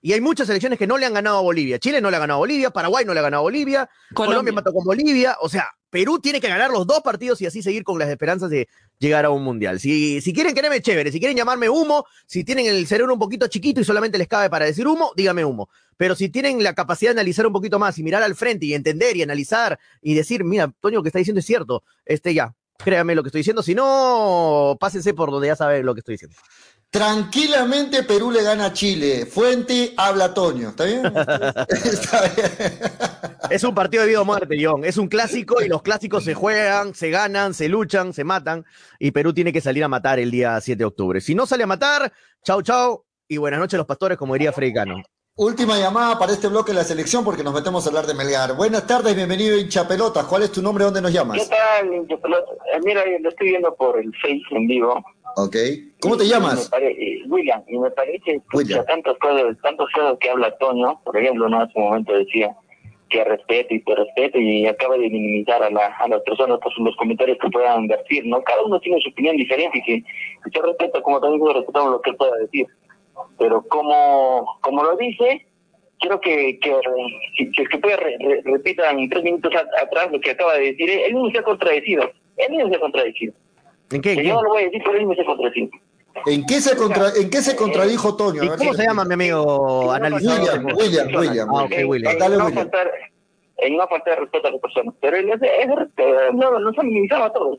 S8: Y hay muchas selecciones que no le han ganado a Bolivia. Chile no le ha ganado a Bolivia, Paraguay no le ha ganado a Bolivia, Colombia,
S7: Colombia.
S8: empató con Bolivia. O sea, Perú tiene que ganar los dos partidos y así seguir con las esperanzas de llegar a un mundial. Si, si quieren quererme chévere, si quieren llamarme humo, si tienen el cerebro un poquito chiquito y solamente les cabe para decir humo, dígame humo. Pero si tienen la capacidad de analizar un poquito más y mirar al frente y entender y analizar y decir, mira, Toño, lo que está diciendo es cierto, este ya, créame lo que estoy diciendo. Si no, pásense por donde ya saben lo que estoy diciendo.
S6: Tranquilamente Perú le gana a Chile. Fuente habla Toño. ¿Está bien? Está bien.
S8: Es un partido de vida o muerte, John. Es un clásico y los clásicos se juegan, se ganan, se luchan, se matan. Y Perú tiene que salir a matar el día 7 de octubre. Si no sale a matar, chau, chau. Y buenas noches, los pastores, como diría Freddy Cano.
S6: Última llamada para este bloque de la selección porque nos metemos a hablar de Melgar. Buenas tardes, bienvenido hincha pelotas. ¿Cuál es tu nombre? ¿Dónde nos
S13: ¿Qué
S6: llamas?
S13: tal, hincha pelota? Eh, Mira, lo estoy viendo por el Face en vivo.
S6: Ok. ¿Cómo te llamas?
S13: pare- William, y me parece
S6: William.
S13: tantas cosas, tantos cosas que habla Toño, por ejemplo, no hace un momento decía que respeto y te respeto y acaba de minimizar a, la, a las personas por los comentarios que puedan decir, ¿no? Cada uno tiene su opinión diferente y que, que yo respeto, como también yo respetamos lo que él pueda decir. Pero como, como lo dice, quiero que, que si, si es que puede re- re- repitan tres minutos a- atrás lo que acaba de decir, él mismo se ha contradecido, él mismo se ha contradecido.
S8: ¿En qué?
S13: Que yo no lo voy a decir, pero él mismo se ha contradecido.
S6: ¿En qué se, contra- ¿en qué se contradijo Toño?
S8: ¿Y
S6: A ver,
S8: cómo se llama mi amigo analizador?
S6: William, William, William.
S8: Ah, William.
S13: en,
S6: Dale,
S13: no
S6: William.
S13: faltar, en no faltar respeto a las personas. Pero él es, es, no, nos ha minimizado a todos.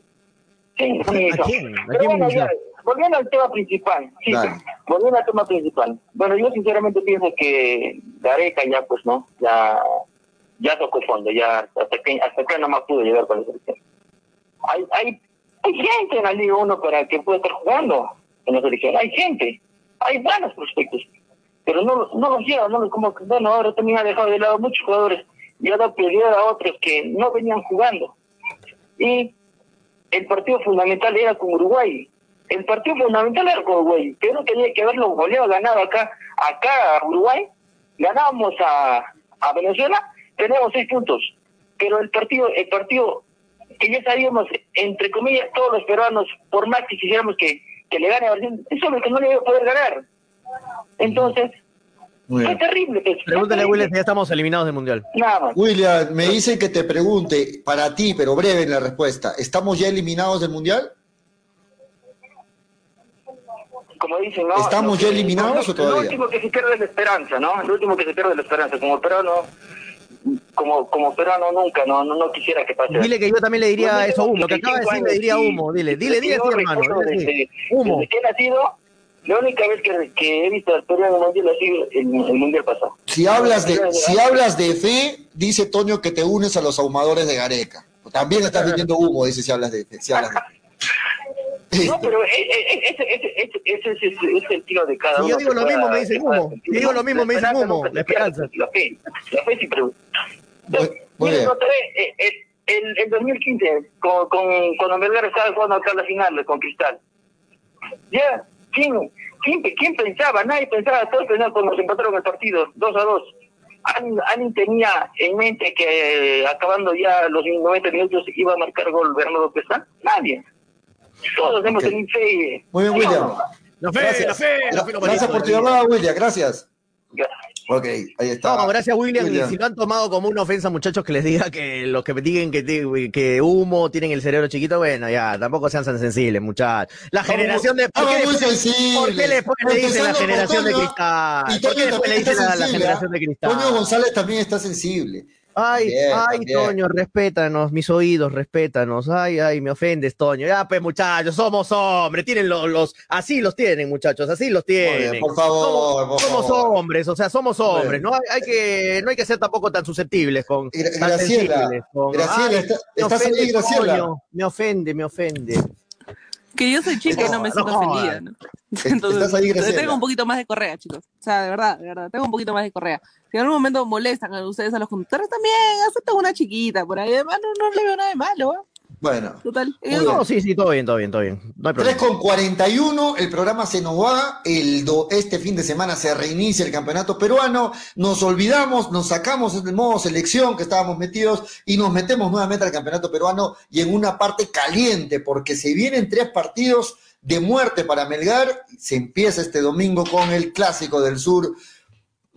S13: Sí, nos ha minimizado.
S8: ¿A quién? ¿A
S13: Pero
S8: quién
S13: bueno, ya, volviendo al tema principal. Sí,
S6: Dale.
S13: volviendo al tema principal. Bueno, yo sinceramente pienso que Gareca ya, pues, ¿no? Ya, ya tocó fondo, ya hasta que, hasta que no más pudo llegar con la selección. Hay, hay, hay gente en la Liga 1 para que pueda estar jugando en la selección. Hay gente, hay buenos prospectos, pero no, no los lleva, no los, como bueno, ahora también ha dejado de lado muchos jugadores y ha dado prioridad a otros que no venían jugando. Y el partido fundamental era con Uruguay. El partido fundamental era con Uruguay. Pero tenía que haberlo goleado, ganado acá, acá a Uruguay. Ganábamos a, a Venezuela, teníamos seis puntos. Pero el partido, el partido que ya sabíamos, entre comillas, todos los peruanos, por más que quisiéramos que, que le gane a Brasil, es obvio que no le iba a poder ganar. Entonces,
S6: Muy
S13: fue
S6: bien.
S13: terrible. Pues,
S8: Pregúntale a William si ya estamos eliminados del mundial.
S13: Nada más.
S6: William, me dice que te pregunte, para ti, pero breve en la respuesta, ¿estamos ya eliminados del Mundial?
S13: como dicen, ¿no?
S6: ¿Estamos ya eliminados o todavía?
S13: Lo último que se pierde es la esperanza, ¿no? Lo último que se pierde es la esperanza. Como peruano, como, como peruano nunca, no, no, no quisiera que pase.
S8: Dile que yo también le diría eso Humo. Lo que acaba de
S13: 35
S8: decir le diría Humo. Dile, dile, dile así, hermano. dile.
S13: Desde,
S8: Humo.
S13: desde que he nacido, la única vez que, que he visto a Perú en el mundial ha sido el, el mundial pasado.
S6: Si hablas de, si hablas de fe, dice Toño que te unes a los ahumadores de Gareca. También estás vendiendo humo, dice si hablas de fe. Si hablas de fe.
S13: No, pero ese, ese, ese, ese, es el tiro de cada uno.
S8: Yo digo lo mismo, me dicen humo. Si digo lo mismo, me dicen humo. La esperanza.
S13: La fe, la fe sí en, en 2015, con, con, cuando Melgar estaba jugando acá la final con Cristal, ya, ¿quién, quién, quién pensaba? Nadie pensaba, todos pensaban cuando se empataron el partido, 2 a 2. ¿Alguien tenía en mente que acabando ya los 90 minutos iba a marcar gol Bernardo Pesán? Nadie. Todos hemos tenido fe.
S6: Muy bien, William.
S8: La fe,
S6: gracias.
S8: la fe, la fe
S6: Gracias por tu llamada, William. Gracias. Ok, ahí está.
S8: No, gracias William. William. Y si lo han tomado como una ofensa, muchachos, que les diga que los que digan que, que humo tienen el cerebro chiquito, bueno, ya, tampoco sean tan sensibles, muchachos. La generación de.
S6: ¿Por qué, después,
S8: ¿Por qué después le dicen la generación de cristal? ¿Por qué después le dicen la, la generación de cristal?
S6: Toño González también está sensible.
S8: Ay,
S6: Bien,
S8: ay. Toño, respétanos, mis oídos, respétanos. Ay, ay, me ofendes, Toño. Ya, pues, muchachos, somos hombres. Tienen los, los, así los tienen, muchachos, así los tienen.
S6: bien, por favor,
S8: somos,
S6: por
S8: somos
S6: favor.
S8: hombres, o sea, somos hombres. No hay, hay que, no hay que ser tampoco tan susceptibles con.
S6: Gra-
S8: tan
S6: Graciela,
S8: sensibles con-
S6: Graciela,
S8: Ay,
S6: está-
S8: me
S6: ¿estás ahí, Graciela?
S8: Toño, me ofende, me ofende.
S7: Que yo soy chica y no me siento
S8: no
S7: ofendida, ¿no? Entonces, tengo un poquito más de correa, chicos. O sea, de verdad, de verdad, tengo un poquito más de correa. Si en algún momento molestan a ustedes a los conductores, también aceptan una chiquita por ahí. Además, no, no le veo nada de malo, ¿eh?
S6: Bueno.
S7: Total. Eh.
S8: No, sí, sí, todo bien, todo bien, todo bien. No hay
S6: 3
S8: problema.
S6: con 41, el programa se nos va, el do- este fin de semana se reinicia el campeonato peruano, nos olvidamos, nos sacamos del modo selección que estábamos metidos y nos metemos nuevamente al campeonato peruano y en una parte caliente, porque se vienen tres partidos de muerte para Melgar, se empieza este domingo con el Clásico del Sur.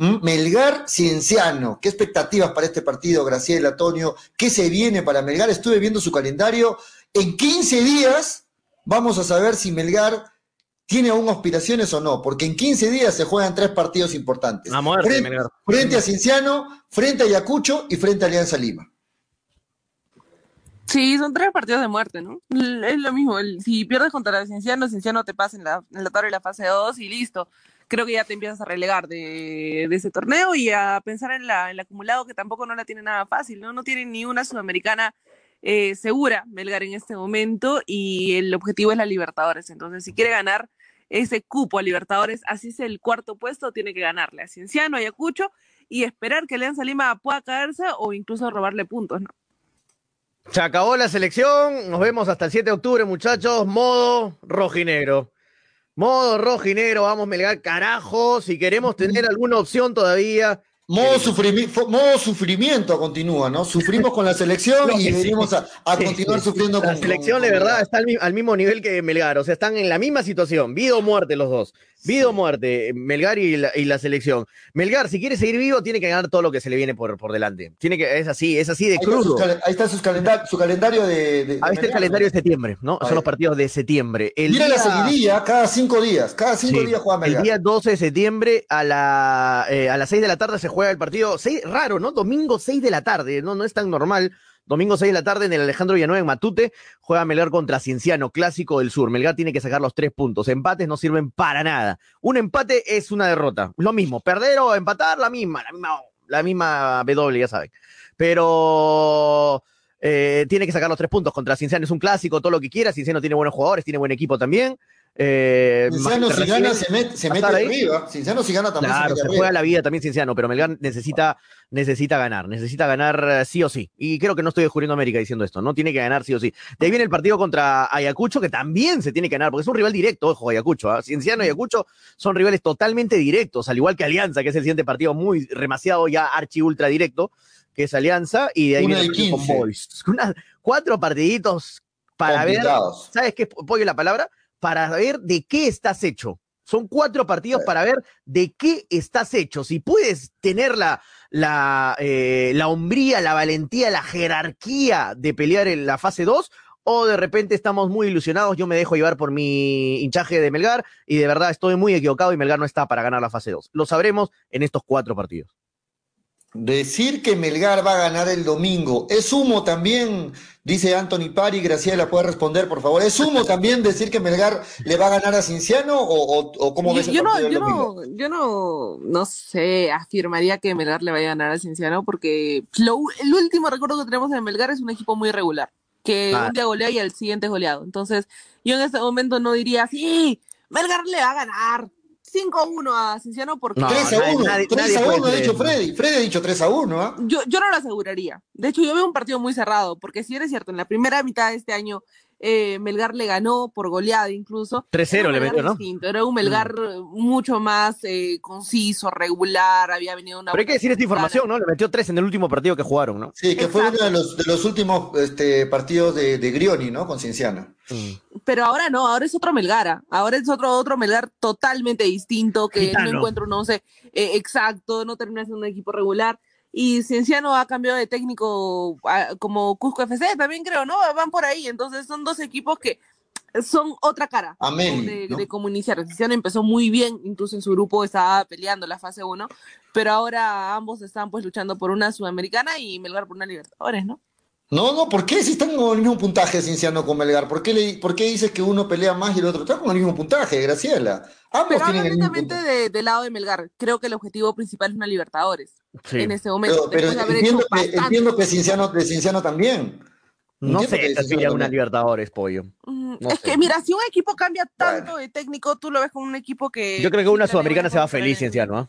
S6: Melgar Cienciano, ¿qué expectativas para este partido, Graciela, Antonio? ¿Qué se viene para Melgar? Estuve viendo su calendario. En 15 días vamos a saber si Melgar tiene aún aspiraciones o no, porque en 15 días se juegan tres partidos importantes.
S8: A muerte,
S6: frente,
S8: Melgar.
S6: frente a Cienciano, frente a Ayacucho y frente a Alianza Lima.
S7: Sí, son tres partidos de muerte, ¿no? Es lo mismo. el- si pierdes contra la Cienciano, Cienciano te pasa en la, en la tabla de la fase 2 y listo. Creo que ya te empiezas a relegar de, ese torneo y a pensar en, la, el acumulado que tampoco no la tiene nada fácil, ¿no? No tiene ni una sudamericana eh, segura Melgar en este momento y el objetivo es la Libertadores. Entonces, si quiere ganar ese cupo a Libertadores, así es el cuarto puesto, tiene que ganarle a Cienciano, Ayacucho y esperar que Alianza Lima pueda caerse o incluso robarle puntos, ¿no?
S8: Se acabó la selección. Nos vemos hasta el 7 de octubre, muchachos. Modo rojinegro. Modo rojinegro. Vamos, Melgar, carajo. Si queremos tener alguna opción todavía.
S6: Modo, sufrimi- modo sufrimiento continúa, ¿no? Sufrimos con la selección
S8: No,
S6: y
S8: sí.
S6: venimos a, a
S8: Sí,
S6: continuar
S8: sí.
S6: sufriendo
S8: La
S6: con
S8: selección,
S6: con-
S8: de verdad, está al, al mismo nivel que Melgar. O sea, están en la misma situación. Vida o muerte los dos. Vida o muerte. Melgar y la, y la selección. Melgar, si quiere seguir vivo, tiene que ganar todo lo que se le viene por, por delante. Tiene que, es así, es así de crudo.
S6: ahí está sus calenda- su calendario de. de-
S8: Ahí está el calendario
S6: ¿no?
S8: de septiembre, ¿no? Son los partidos de septiembre. El
S6: Mira la
S8: día-
S6: seguidilla, cada cinco días. Cada cinco días juega
S8: El
S6: Melgar.
S8: día 12 de septiembre a, la, eh, a las 6 de la tarde se juega el partido. Seis- raro, ¿no? Domingo 6 de la tarde, no, no es tan normal. Domingo 6 de la tarde en el Alejandro Villanueva en Matute juega Melgar contra Cienciano, clásico del sur. Melgar tiene que sacar los tres puntos. Empates no sirven para nada. Un empate es una derrota. Lo mismo, perder o empatar, la misma, la misma, la misma W, ya saben. Pero eh, tiene que sacar los tres puntos contra Cienciano. Es un clásico, todo lo que quiera. Cienciano tiene buenos jugadores, tiene buen equipo también. Eh,
S6: Cinciano si
S8: recibe-
S6: gana se mete, se mete
S8: ahí.
S6: arriba. Cinciano si gana también
S8: Claro,
S6: se
S8: se juega
S6: arriba.
S8: la vida también Cienciano, pero Melgar necesita, necesita ganar, necesita ganar eh, sí o sí. Y creo que no estoy descubriendo América diciendo esto, ¿no? Tiene que ganar sí o sí. De ahí viene el partido contra Ayacucho, que también se tiene que ganar, porque es un rival directo, ojo, Ayacucho. ¿ah? Cienciano y Ayacucho son rivales totalmente directos, al igual que Alianza, que es el siguiente partido muy demasiado ya archi ultra directo, que es Alianza, y de ahí
S6: Una
S8: viene el con
S6: 15.
S8: Boys. Una- cuatro partiditos para ver. ¿sabes qué, Pollo, la palabra? Para ver de qué estás hecho. Son cuatro partidos para ver de qué estás hecho. Si puedes tener la, la, eh, la hombría, la valentía, la jerarquía de pelear en la fase 2, o de repente estamos muy ilusionados, yo me dejo llevar por mi hinchaje de Melgar, y de verdad estoy muy equivocado y Melgar no está para ganar la fase 2. Lo sabremos en estos cuatro partidos.
S6: Decir que Melgar va a ganar el domingo, ¿es humo también? Dice Anthony Pari, Graciela puede responder, por favor. ¿Es humo también decir que Melgar le va a ganar a Cinciano o, o, o cómo ves
S7: Yo,
S6: el
S7: yo no,
S6: partido del
S7: yo
S6: domingo?
S7: no, yo no, no sé, afirmaría que Melgar le vaya a ganar a Cienciano porque lo- el último recuerdo que tenemos de Melgar es un equipo muy regular. que
S8: Ah.
S7: un día golea y el siguiente es goleado. Entonces, yo en este momento no diría, sí, Melgar le va a ganar 5-1 a Cienciano porque...
S8: No,
S6: 3 a
S8: nadie-
S6: 1,
S8: nadie-
S6: 3
S8: nadie
S6: a
S8: puede
S6: 1 ha dicho. Freddy. Freddy ha dicho 3 a 1, ¿ah?
S7: Yo, yo no lo aseguraría. De hecho, yo veo un partido muy cerrado, porque si eres cierto, en la primera mitad de este año eh, Melgar le ganó por goleada incluso.
S8: 3-0
S7: Era un
S8: le
S7: Melgar
S8: metió, ¿no?
S7: distinto, Era un Melgar eh, mucho más eh, conciso, regular, había venido una...
S8: Pero hay que decir esta información, ¿no? Le metió tres en el último partido que jugaron, ¿no?
S6: Sí, que fue uno de los, de los últimos este, partidos de, de Grioni, ¿no? Con Cienciano.
S7: Pero ahora no, ahora es otro Melgar. Ahora es otro, otro Melgar totalmente distinto, que
S8: Gitano.
S7: no encuentra un once eh, exacto, no termina siendo un equipo regular. Y Cienciano ha cambiado de técnico ah, como Cusco FC, también creo, ¿no? Van por ahí. Entonces son dos equipos que son otra cara
S6: Amén,
S7: de,
S6: ¿no?
S7: de cómo iniciar. Cienciano empezó muy bien, incluso en su grupo estaba peleando la fase 1, pero ahora ambos están pues luchando por una sudamericana y Melgar por una Libertadores, ¿no?
S6: No, no, ¿por qué si están con el mismo puntaje Cienciano con Melgar? ¿Por qué, le, ¿Por qué dices que uno pelea más y el otro está con el mismo puntaje, Graciela? Ambos
S7: Pero
S6: tienen el mismo
S7: netamente
S6: puntaje.
S7: de- del lado de Melgar. Creo que el objetivo principal es una Libertadores
S8: Sí.
S7: en este momento.
S6: Pero, pero
S7: después de haber
S6: entiendo,
S7: hecho
S6: que, entiendo que Cienciano, de Cienciano también.
S8: No sé,
S6: Cienciano
S8: sería una. Libertadores, pollo.
S7: Mm,
S8: no
S7: es
S8: sé.
S7: que, mira, si un equipo cambia tanto de técnico, tú lo ves con un equipo que.
S8: Yo creo que una sudamericana se va feliz,
S7: mejor,
S8: Cienciano, ¿ah?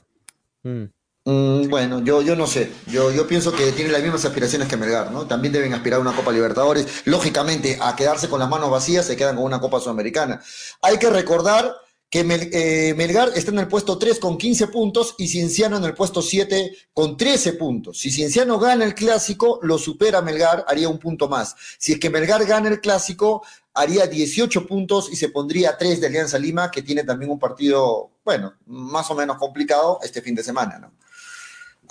S8: Mm.
S6: Mm, bueno, yo, yo no sé. Yo, yo pienso que tiene las mismas aspiraciones que Melgar, ¿no? También deben aspirar a una Copa Libertadores. Lógicamente, a quedarse con las manos vacías se quedan con una Copa Sudamericana. Hay que recordar que eh, Melgar está en el puesto 3 con 15 puntos y Cienciano en el puesto 7 con 13 puntos. Si Cienciano gana el clásico, lo supera Melgar, haría un punto más. Si es que Melgar gana el clásico, haría 18 puntos y se pondría a 3 de Alianza Lima, que tiene también un partido, bueno, más o menos complicado este fin de semana, ¿no?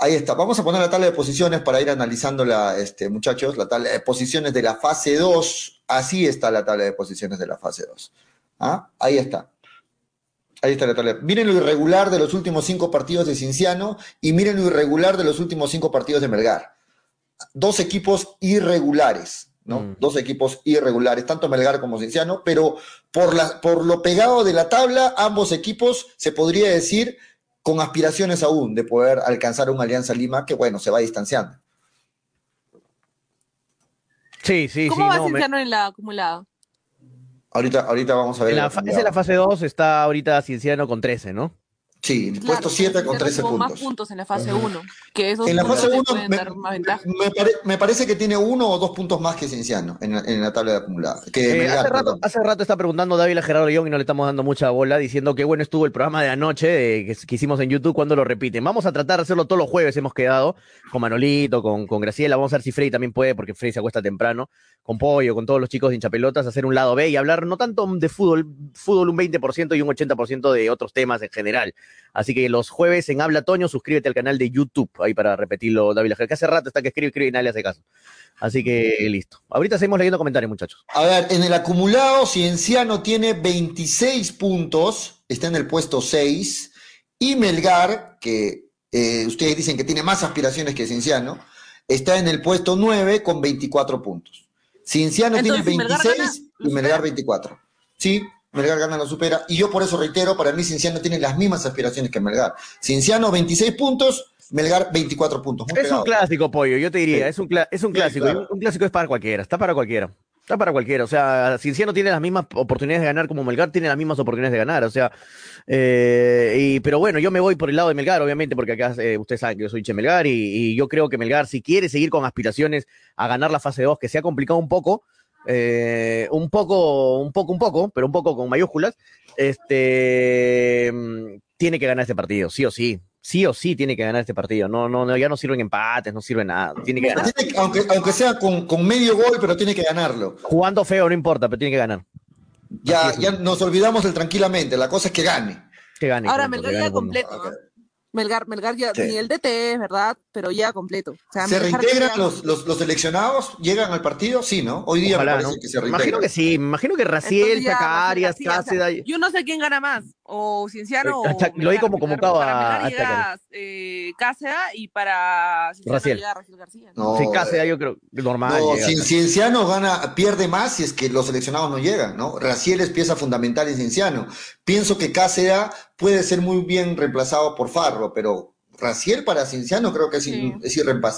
S6: Ahí está. Vamos a poner la tabla de posiciones para ir analizándola, este, muchachos. La tabla de posiciones de la fase 2. Así está la tabla de posiciones de la fase 2. ¿Ah? Ahí está. Ahí está la tabla. Miren lo irregular de los últimos cinco partidos de Cinciano y miren lo irregular de los últimos cinco partidos de Melgar. Dos equipos irregulares, ¿no? Dos equipos irregulares, tanto Melgar como Cinciano, pero por, la, por lo pegado de la tabla, ambos equipos se podría decir con aspiraciones aún de poder alcanzar una Alianza Lima que, bueno, se va distanciando.
S8: Sí, sí,
S7: ¿Cómo
S8: sí.
S7: va
S8: no, me-
S7: Cienciano en la acumulada?
S6: Ahorita, ahorita vamos a ver.
S8: en la es la fase 2, está ahorita Cienciano con 13, ¿no?
S6: Sí,
S7: Claro,
S6: puesto 7 con
S7: Cienciano
S6: 13
S7: tuvo más
S6: puntos.
S7: puntos en la fase 1. Que esos
S6: En la
S7: puntos
S6: fase
S7: le
S6: uno
S7: pueden
S6: me-
S7: dar más ventaja.
S6: Me, pare- me parece que tiene uno o dos puntos más que Cienciano en la, en la tabla de acumulada. Que
S8: Eh,
S6: Melgar,
S8: hace, rato, hace rato está preguntando Dávila Gerardo León y no le estamos dando mucha bola, diciendo que bueno estuvo el programa de anoche eh, que, que hicimos en YouTube cuando lo repiten. Vamos a tratar de hacerlo todos los jueves, hemos quedado con Manolito, con, con Graciela. Vamos a ver si Freddy también puede, porque Freddy se acuesta temprano, con Pollo, con todos los chicos de hinchapelotas, hacer un lado B y hablar no tanto de fútbol, fútbol un 20% y un 80% de otros temas en general. Así que los jueves en Habla Toño, suscríbete al canal de YouTube, ahí para repetirlo, Dávila Gerardo, que hace rato está que escribe, escribe y nadie le hace caso. Así que listo. Ahorita seguimos leyendo comentarios, muchachos.
S6: A ver, en el acumulado, Cienciano tiene 26 puntos, está en el puesto 6, y Melgar, que eh, ustedes dicen que tiene más aspiraciones que Cienciano, está en el puesto 9 con 24 puntos. Cienciano
S7: Entonces,
S6: tiene
S7: si Melgar
S6: 26
S7: gana,
S6: y Melgar 24. Sí, Melgar gana, lo supera. Y yo por eso reitero, para mí Cienciano tiene las mismas aspiraciones que Melgar. Cienciano 26 puntos, Melgar 24 puntos. Muy
S8: Es
S6: pegado.
S8: un clásico, pollo, yo te diría,
S6: Sí.
S8: es un, es un
S6: Sí,
S8: clásico.
S6: claro.
S8: un clásico es para cualquiera, está para cualquiera. Está para cualquiera. O sea, Cinciano tiene las mismas oportunidades de ganar como Melgar tiene las mismas oportunidades de ganar. O sea, eh, y, pero bueno, yo me voy por el lado de Melgar, obviamente, porque acá eh, ustedes saben que yo soy Che Melgar y, y yo creo que Melgar, si quiere seguir con aspiraciones a ganar la fase 2, que se ha complicado un poco, eh, un poco, un poco, un poco, pero un poco con mayúsculas, este, mm, tiene que ganar este partido, sí o sí. Sí o sí tiene que ganar este partido. No, no, no, ya no sirven empates, no sirve nada. Tiene que
S6: Pero
S8: ganar.
S6: tiene que- aunque, aunque sea con, con medio gol, pero tiene que ganarlo.
S8: Jugando feo, no importa, pero tiene que ganar.
S6: Ya, ya nos olvidamos del tranquilamente, la cosa es que gane.
S8: Que gane.
S7: Ahora
S8: gane, punto.
S7: completo. ¿no? Melgar, Melgar ya,
S6: Sí.
S7: ni el DT verdad, pero ya completo. O sea,
S6: ¿Se reintegran
S7: ya-
S6: los, los, los seleccionados? ¿Llegan al partido? Sí, ¿no? Hoy día
S8: Ojalá,
S6: me parece
S8: ¿no?
S6: que se
S8: Imagino
S6: reintegran.
S8: que sí, imagino que Raciel,
S7: Entonces ya,
S8: Chaca
S7: Raciel
S8: Arias,
S7: García, o sea,
S8: Cáceres.
S7: Yo no sé quién gana más, o Cienciano
S8: Eh,
S7: o
S8: lo vi
S7: Melgar.
S8: como
S7: Melgar-
S8: convocado a- a
S7: llega eh, Cáceres y para
S8: Raciel.
S7: llega Raciel García.
S6: No,
S8: Sí,
S6: eh,
S8: Cáceres, yo creo que normal.
S6: no,
S8: llega.
S6: Cien- Cienciano gana, pierde más si es que los seleccionados no llegan, ¿no? Raciel es pieza fundamental en Cienciano. Pienso que Cáceres puede ser muy bien reemplazado por Farro, pero Raciel para Cienciano creo que es,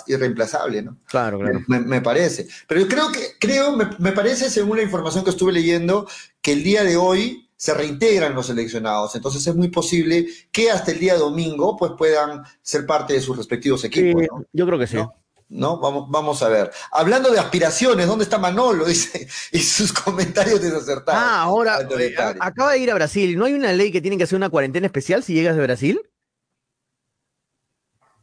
S6: irreemplazable, ¿no?
S8: Claro, claro.
S6: Me, me parece. Pero yo creo que, creo, me, me parece, según la información que estuve leyendo, que el día de hoy se reintegran los seleccionados. Entonces es muy posible que hasta el día domingo pues puedan ser parte de sus respectivos equipos. ¿no?
S8: Yo creo que sí.
S6: ¿no? Vamos, vamos a ver. Hablando de aspiraciones, ¿dónde está Manolo? Dice, y sus comentarios desacertados.
S8: Ah, ahora, acaba de ir a Brasil. ¿No hay una ley que tienen que hacer una cuarentena especial si llegas de Brasil?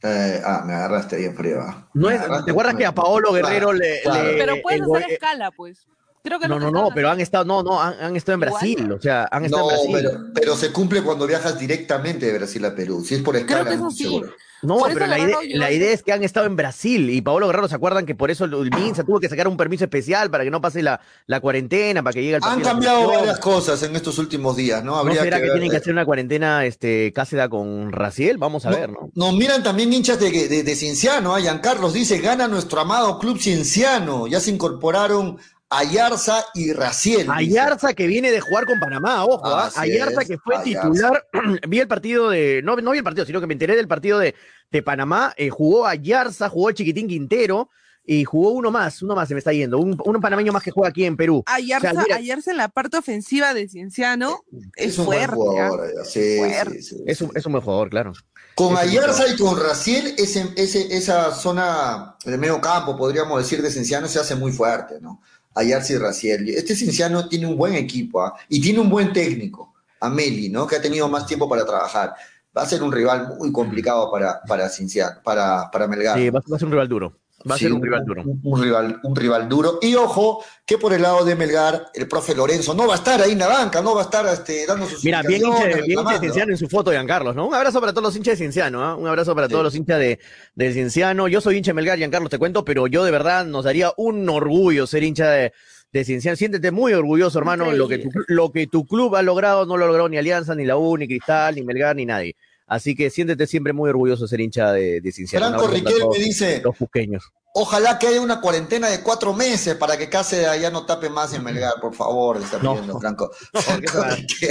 S6: Eh, ah, me agarraste bien frío. ah.
S8: No es- ¿Te acuerdas que a Paolo Guerrero le,
S6: Claro.
S8: le-
S7: Pero puedes hacer escala, pues. Creo que
S8: No, no, no, pero han estado, no, no, han, han estado en
S7: Igual.
S8: Brasil, o sea, han estado
S6: No,
S8: en Brasil.
S6: pero, pero se cumple cuando viajas directamente de Brasil a Perú. Si es por escala,
S7: que eso
S6: no,
S7: sí.
S6: seguro.
S8: No,
S7: Por
S8: pero la idea, la es que han estado en Brasil y Paolo Guerrero se acuerdan que por eso el Minsa tuvo que sacar un permiso especial para que no pase la, la cuarentena, para que llegue el
S6: Han
S8: partido de la
S6: cambiado varias cosas en estos últimos días, ¿no?
S8: ¿No
S6: Habría
S8: será que, tienen que hacer una cuarentena este, con Raciel? Vamos a
S6: No,
S8: ver, ¿no?
S6: Nos miran también hinchas de, de, de Cienciano. ¿ah? Giancarlos dice, gana nuestro amado club Cienciano. Ya se incorporaron Ayarza y Raciel. dice.
S8: Ayarza que viene de jugar con Panamá, ojo, ¿ah? Ayarza
S6: es,
S8: que fue
S6: Ayarza.
S8: titular, vi el partido de, no, no vi el partido, sino que me enteré del partido de, de Panamá, eh, jugó Ayarza, jugó Chiquitín Quintero y jugó uno más, uno más se me está yendo, un, un panameño más que juega aquí en Perú.
S7: Ayarza,
S8: O sea, mira,
S7: Ayarza en la parte ofensiva de Cienciano es,
S6: Es un buen
S7: fuerte.
S6: jugador.
S7: ¿ah?
S6: Ayarza. Sí,
S7: Fuerte.
S6: sí, sí.
S8: es, un, es un buen jugador, claro.
S6: Con Ayarza y con Raciel, ese, ese- esa zona de medio campo, podríamos decir, de Cienciano se hace muy fuerte, ¿no? Ayarza y Raciel. Este Cienciano tiene un buen equipo ¿ah? y tiene un buen técnico, Ameli, ¿no? Que ha tenido más tiempo para trabajar. Va a ser un rival muy complicado para, para Cienciano, para, para Melgar.
S8: Sí, va a ser un rival duro, va a
S6: Sí,
S8: ser un rival duro.
S6: Un, un rival, un rival duro. Y ojo, que por el lado de Melgar, el profe Lorenzo no va a estar ahí en la banca, no va a estar este, dando sus
S8: Mira, bien hincha, de, bien hincha de. Cienciano en su foto, Giancarlos, ¿no? Un abrazo para todos los hinchas de Cienciano, ¿ah? Un abrazo para todos los hinchas de, del Cienciano. Yo soy hincha de Melgar, Giancarlos, te cuento, pero yo de verdad nos daría un orgullo ser hincha de, de Cienciano. Siéntete muy orgulloso, hermano. Lo que, tu, lo que tu club ha logrado no lo logró ni Alianza, ni la U, ni Cristal, ni Melgar, ni nadie. Así que siéntete siempre muy orgulloso de ser hincha de, de
S6: Franco Riquel me dice,
S8: Los cusqueños.
S6: ojalá que haya una cuarentena de cuatro meses para que Cáceres ya no tape más en Melgar, por favor, está
S8: No.
S6: pidiendo Franco.
S8: Porque eso,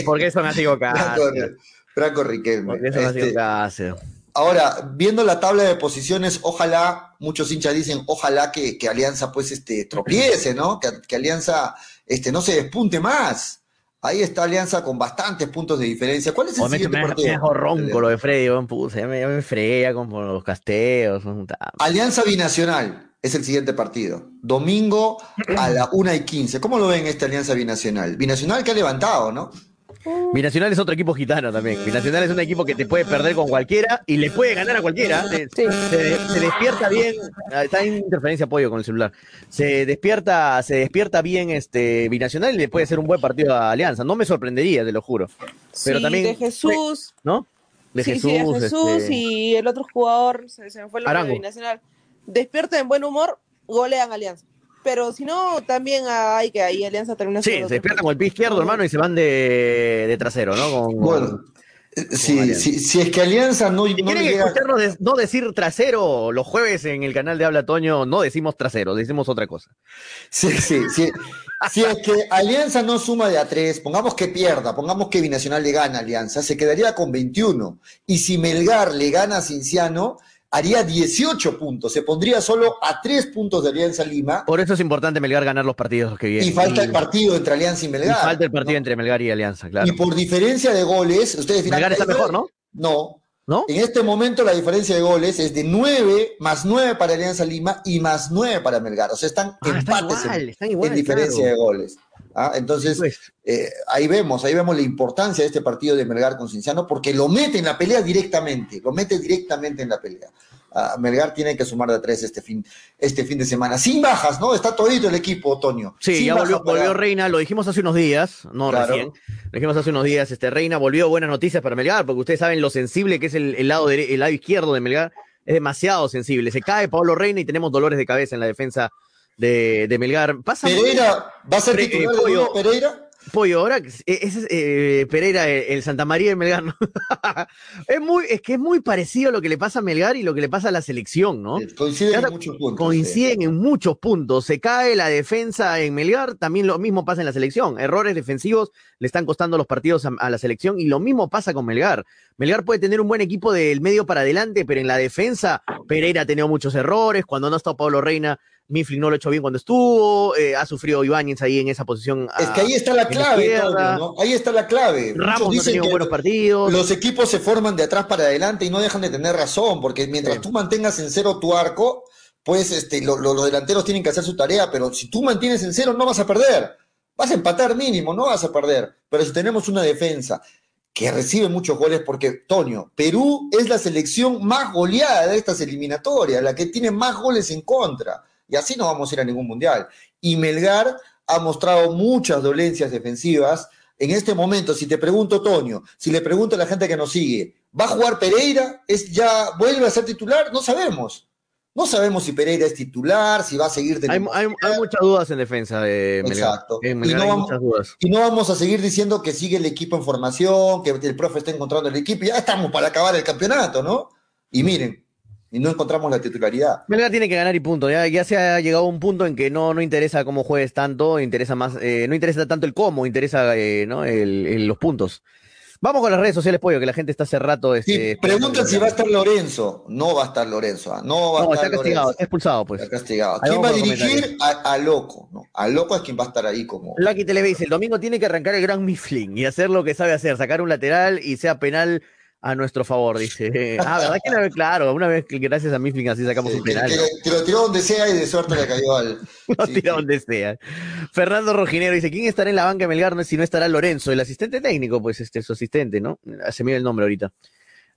S8: porque eso me ha sido
S6: Franco,
S8: caso.
S6: Franco Riquelme.
S8: Porque eso me ha sido
S6: Este. Ahora, viendo la tabla de posiciones, ojalá, muchos hinchas dicen, ojalá que, que Alianza pues este, tropiece, ¿no? Que, que Alianza este, no se despunte más. Ahí está Alianza con bastantes puntos de diferencia. ¿Cuál es el siguiente
S8: me,
S6: partido?
S8: me dejó ronco lo de Freddy, ya me, ya me freía con los casteos.
S6: Alianza Binacional es el siguiente partido. Domingo a la 1 y 15. ¿Cómo lo ven esta Alianza Binacional? Binacional que ha levantado, ¿no?
S8: Binacional es otro equipo gitano también. Binacional es un equipo que te puede perder con cualquiera y le puede ganar a cualquiera. Se, se- se despierta bien. ah, Está en interferencia apoyo con el celular. Se despierta, se despierta bien este Binacional y le puede ser un buen partido a Alianza. No me sorprendería, te lo juro. Pero
S7: sí,
S8: también.
S7: de Jesús.
S8: ¿No? De
S7: sí,
S8: Jesús.
S7: sí, de Jesús
S8: este,
S7: y el otro jugador, se, se me fue el nombre de Binacional. Despierta en buen humor, golean Alianza. Pero si no, también hay que ahí Alianza termina
S8: Sí, se despiertan con el pie izquierdo, hermano, y se van de, de trasero, ¿no? Con-
S6: Bueno, eh, sí, sí, si es que Alianza no,
S8: Si
S6: no le
S8: quieren
S6: llega.
S8: escucharnos de- no decir trasero, los jueves en el canal de Habla Toño no decimos trasero, decimos otra cosa.
S6: Sí, sí, sí. Si es que Alianza no suma de a tres, pongamos que pierda, pongamos que Binacional le gana a Alianza, se quedaría con 21. Y si Melgar le gana a Cinciano, haría 18 puntos. Se pondría solo a tres puntos de Alianza Lima.
S8: Por eso es importante Melgar ganar los partidos que vienen.
S6: Y falta el partido entre Alianza y
S8: y
S6: Melgar.
S8: falta el partido entre Melgar y Alianza, claro.
S6: Y por diferencia de goles, ustedes dirán,
S8: Melgar está
S6: "Ay,
S8: mejor, ¿no?
S6: No.
S8: ¿No?
S6: En este momento la diferencia de goles es de 9 más 9 para Alianza Lima y más 9 para Melgar. O sea, están
S8: Ah, están
S6: empates
S8: igual,
S6: en,
S8: están igual,
S6: en diferencia
S8: claro.
S6: de goles. ¿Ah? Entonces,
S8: Pues,
S6: eh, ahí vemos, ahí vemos la importancia de este partido de Melgar con Cinciano, porque lo mete en la pelea directamente, lo mete directamente en la pelea. Ah, Melgar tiene que sumar de a tres este fin, este fin de semana. Sin bajas, ¿no? Está todito el equipo, Otoño.
S8: Sí,
S6: Sin
S8: ya volvió,
S6: para-
S8: volvió Reina, lo dijimos hace unos días, no
S6: Claro.
S8: recién, lo dijimos hace unos días, este Reina volvió, buenas noticias para Melgar, porque ustedes saben lo sensible que es el, el lado, el lado izquierdo de Melgar, es demasiado sensible, se cae Pablo Reina y tenemos dolores de cabeza en la defensa de, de Melgar. Pasa
S6: Pereira, ¿va a ser
S8: Pre-
S6: titular
S8: eh, Pollo.
S6: nuevo Pereira?
S8: Pollo, ahora es eh, Pereira, el, el Santa María de Melgar, ¿no? es, muy, es que es muy parecido lo que le pasa a Melgar y lo que le pasa a la selección, ¿no?
S6: Coinciden
S8: Ahora
S6: en muchos puntos.
S8: Coinciden en muchos puntos. Se cae la defensa en Melgar, también lo mismo pasa en la selección. Errores defensivos le están costando los partidos a, a la selección y lo mismo pasa con Melgar. Melgar puede tener un buen equipo del medio para adelante, pero en la defensa Pereira ha tenido muchos errores. Cuando no ha estado Pablo Reina, Mifflin no lo ha hecho bien cuando estuvo. eh, ha sufrido Ibáñez ahí en esa posición.
S6: Es que ahí está la clave, ¿no? Ahí está la clave.
S8: Ramos no ha
S6: dicen
S8: tenido
S6: que
S8: buenos partidos.
S6: Los equipos se forman de atrás para adelante y no dejan de tener razón, porque mientras tú mantengas en cero tu arco, pues este, lo- lo- los delanteros tienen que hacer su tarea, pero si tú mantienes en cero no vas a perder. Vas a empatar mínimo, no vas a perder. Pero si tenemos una defensa que recibe muchos goles, porque, Toño, Perú es la selección más goleada de estas eliminatorias, la que tiene más goles en contra. Y así no vamos a ir a ningún mundial. Y Melgar ha mostrado muchas dolencias defensivas. En este momento, si te pregunto, Toño, si le pregunto a la gente que nos sigue, ¿va a jugar Pereira? ¿Es ya vuelve a ser titular? No sabemos. No sabemos si Pereira es titular, si va a seguir
S8: Hay, hay- hay muchas dudas en defensa de Melgar.
S6: Exacto. Y no vamos-
S8: dudas.
S6: Y no vamos a seguir diciendo que sigue el equipo en formación, que el profe está encontrando el equipo. Ya estamos para acabar el campeonato, ¿no? Y miren, y no encontramos la titularidad.
S8: Melgar tiene que ganar y punto. Ya, ya se ha llegado a un punto en que no, no interesa cómo juegues tanto, interesa más, eh, no interesa tanto el cómo, interesa eh, ¿no? el- el- los puntos. Vamos con las redes sociales, Pollo, que la gente está hace rato. Este,
S6: Preguntan si va a estar Lorenzo. No va a estar Lorenzo. ah, No va a
S8: No,
S6: estar
S8: está castigado,
S6: Lorenzo.
S8: está expulsado, pues.
S6: Está castigado. ¿Quién va a dirigir? A, a Loco. ¿no? A Loco es quien va a estar ahí como.
S8: Lucky Tele dice, el domingo tiene que arrancar el gran Mifflin y hacer lo que sabe hacer, sacar un lateral y sea penal a nuestro favor, dice. Ah, ¿verdad que una vez, claro, una vez que gracias a Mifflin así sacamos un penal.
S6: que- lo tiró donde sea y de suerte le cayó al.
S8: Lo tira donde sea. Fernando Rojinero dice, ¿quién estará en la banca de Melgar si no estará Lorenzo? El asistente técnico, pues este, su asistente, ¿no? Se me dio el nombre ahorita.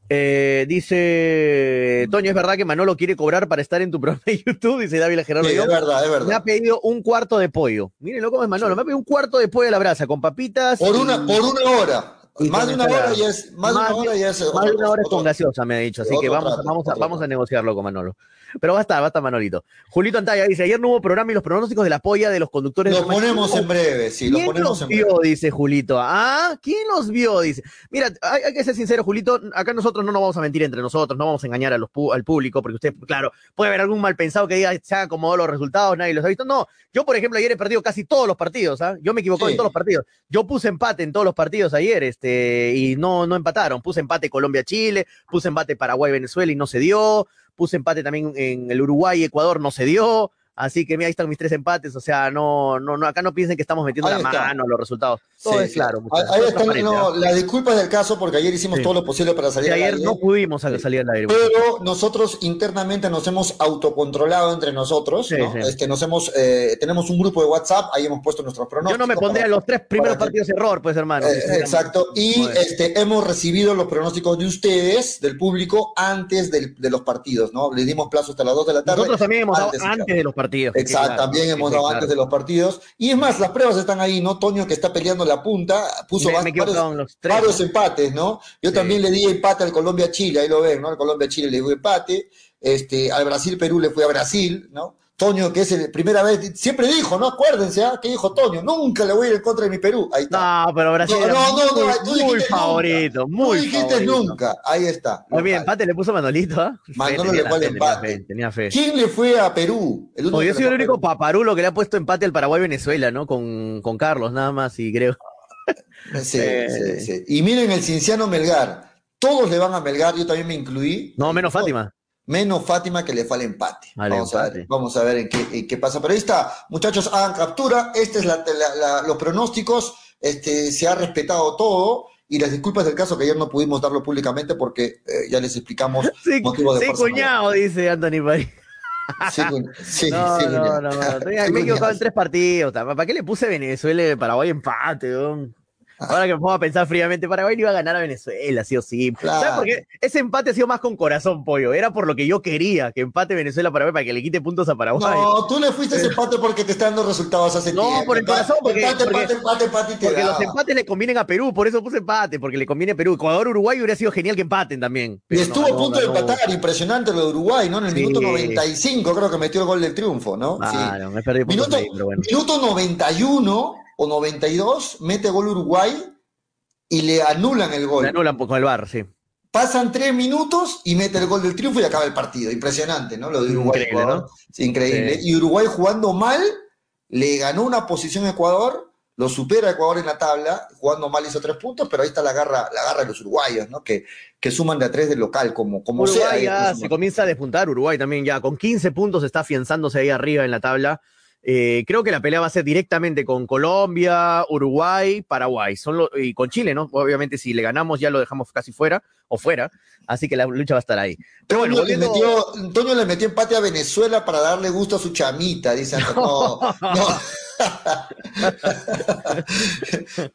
S8: Eh, dice, Toño, ¿es verdad que Manolo quiere cobrar para estar en tu programa de YouTube? Dice Dávila Gerardo.
S6: Sí, es verdad, es verdad.
S8: Me ha pedido un cuarto de pollo. Mírenlo cómo es Manolo. Me ha pedido un cuarto de pollo a la brasa, con papitas.
S6: Por
S8: y-
S6: una, por una hora.
S8: Y
S6: Más de una hora ya es. Más de una hora ya es.
S8: Más de una hora es
S6: otro-
S8: con gaseosa, me ha dicho. Así que vamos,
S6: trato,
S8: vamos, a, vamos a negociarlo con Manolo. Pero va a estar, va a estar Manolito. Julito Antaya dice, ayer no hubo programa y los pronósticos de la polla de los conductores.
S6: Lo
S8: de Roma-
S6: ponemos en breve, sí, lo
S8: ¿Quién
S6: ponemos
S8: los
S6: en
S8: vio?
S6: breve.
S8: Dice Julito. Ah, ¿quién los vio? Dice. Mira, hay, hay que ser sincero, Julito. Acá nosotros no nos vamos a mentir entre nosotros, no vamos a engañar a los al público, porque usted, claro, puede haber algún mal pensado que diga se han acomodado los resultados, nadie los ha visto. No, yo, por ejemplo, ayer he perdido casi todos los partidos, ¿ah? Yo me equivoco
S6: Sí.
S8: en todos los partidos. Yo puse empate en todos los partidos ayer, este, y no, no empataron. Puse empate Colombia-Chile, puse empate Paraguay-Venezuela y no se dio. Puse empate también en el Uruguay-Ecuador, no se dio. Así que mira, ahí están mis tres empates. O sea, no, no, no, acá no piensen que estamos metiendo
S6: Ahí
S8: la
S6: está.
S8: mano a los resultados. Todo
S6: Sí,
S8: es claro.
S6: Ahí,
S8: muchachos,
S6: está, no, la disculpa es del caso porque ayer hicimos
S8: Sí.
S6: todo lo posible para salir
S8: Y
S6: al
S8: ayer
S6: aire.
S8: no pudimos sal- salir al aire.
S6: Pero nosotros internamente nos hemos autocontrolado entre nosotros,
S8: Sí,
S6: ¿no?
S8: sí.
S6: Este, nos hemos, eh, tenemos un grupo de WhatsApp, ahí hemos puesto nuestros
S8: Yo
S6: pronósticos.
S8: no me pondré a
S6: para-
S8: los tres primeros
S6: que-
S8: partidos error, pues, hermano.
S6: Eh, exacto, y
S8: Joder.
S6: este, hemos recibido los pronósticos de ustedes, del público, antes del- de los partidos, ¿no? Le dimos plazo hasta las 2 de la tarde.
S8: Nosotros también hemos dado
S6: antes, claro.
S8: de los partidos.
S6: Exacto,
S8: claro,
S6: también hemos
S8: sí,
S6: dado
S8: claro.
S6: antes de los partidos. Y es más, las pruebas están ahí, ¿no? Toño que está peleando la punta, puso
S8: Me-
S6: varios,
S8: los tres,
S6: varios
S8: ¿no?
S6: empates, ¿no? Yo
S8: Sí.
S6: también le di empate al Colombia-Chile, ahí lo ven, ¿no? Al Colombia-Chile le di empate, este, al Brasil-Perú le fui a Brasil, ¿no? Toño, que es la primera vez, siempre dijo, ¿no? Acuérdense, ¿ah? Que dijo Toño, nunca le voy a ir en contra de mi Perú. Ahí está.
S8: No, pero Brasil
S6: No,
S8: era
S6: no, no,
S8: muy,
S6: no,
S8: muy favorito,
S6: nunca.
S8: muy
S6: Tú dijiste
S8: favorito.
S6: nunca, ahí está.
S8: Muy bien, empate le puso Manolito, ¿ah? Fe,
S6: Manolo le fue
S8: tenía
S6: empate.
S8: fe, Tenía fe.
S6: ¿Quién le fue a Perú? El
S8: Oye, yo soy el único paparulo que le ha puesto empate al Paraguay-Venezuela, ¿no? Con, con Carlos, nada más, y creo.
S6: Sí,
S8: Eh.
S6: sí, sí. Y miren el Cinciano Melgar. Todos le van a Melgar, yo también me incluí.
S8: No, menos Fátima.
S6: Menos Fátima que le fue al empate.
S8: Al
S6: vamos, A ver, vamos a ver en qué, en qué pasa. Pero ahí está, muchachos, hagan captura. Este es la, la- la- los pronósticos. Este, se ha respetado todo. Y las disculpas del caso que ayer no pudimos darlo públicamente porque eh, ya les explicamos
S8: Sí,
S6: motivos de
S8: sí, cuñado, dice Anthony París.
S6: Sí, sí,
S8: no,
S6: sí,
S8: no, no, no, Me he equivocado en tres partidos. ¿Para qué le puse Venezuela y Paraguay empate? weón? Ahora que me pongo a pensar fríamente, Paraguay le iba a ganar a Venezuela, sí o sí. ¿Sabes
S6: Claro.
S8: por qué? Ese empate ha sido más con corazón, pollo. Era por lo que yo quería, que empate Venezuela-Paraguay para que le quite puntos a Paraguay.
S6: No, tú le fuiste ese empate porque te está dando resultados hace
S8: No,
S6: tiempo.
S8: por el corazón, porque-
S6: empate,
S8: porque-
S6: empate, empate, empate, te
S8: Porque los empates le convienen a Perú, por eso puse empate, porque le conviene a Perú. Ecuador-Uruguay hubiera sido genial que empaten también.
S6: Y estuvo
S8: no,
S6: a punto de
S8: ganó.
S6: empatar, impresionante lo de Uruguay, ¿no? En el
S8: Sí.
S6: minuto 95 creo que metió el gol del triunfo, ¿no?
S8: Claro,
S6: Sí.
S8: me perdí puntos
S6: Minuto,
S8: ahí, pero bueno.
S6: minuto 91, o 92 mete gol Uruguay y le anulan el gol.
S8: Le anulan con el bar, sí.
S6: Pasan tres minutos y mete el gol del triunfo y acaba el partido. Impresionante, ¿no? Lo de Uruguay.
S8: Increíble,
S6: Ecuador.
S8: ¿no?
S6: Sí, increíble.
S8: Sí.
S6: Y Uruguay jugando mal, le ganó una posición a Ecuador, lo supera a Ecuador en la tabla, jugando mal hizo tres puntos, pero ahí está la garra, la garra de los uruguayos, ¿no? Que, que suman de a tres del local, como, como sea.
S8: Uruguay
S6: ahí
S8: ya se comienza a despuntar, Uruguay también ya con 15 puntos está afianzándose ahí arriba en la tabla. Eh, creo que la pelea va a ser directamente con Colombia, Uruguay, Paraguay son lo- y con Chile, ¿no? Obviamente si le ganamos ya lo dejamos casi fuera o fuera, así que la lucha va a estar ahí. Pero bueno,
S6: le metió, Antonio le metió empate a Venezuela para darle gusto a su chamita, dice. No, no.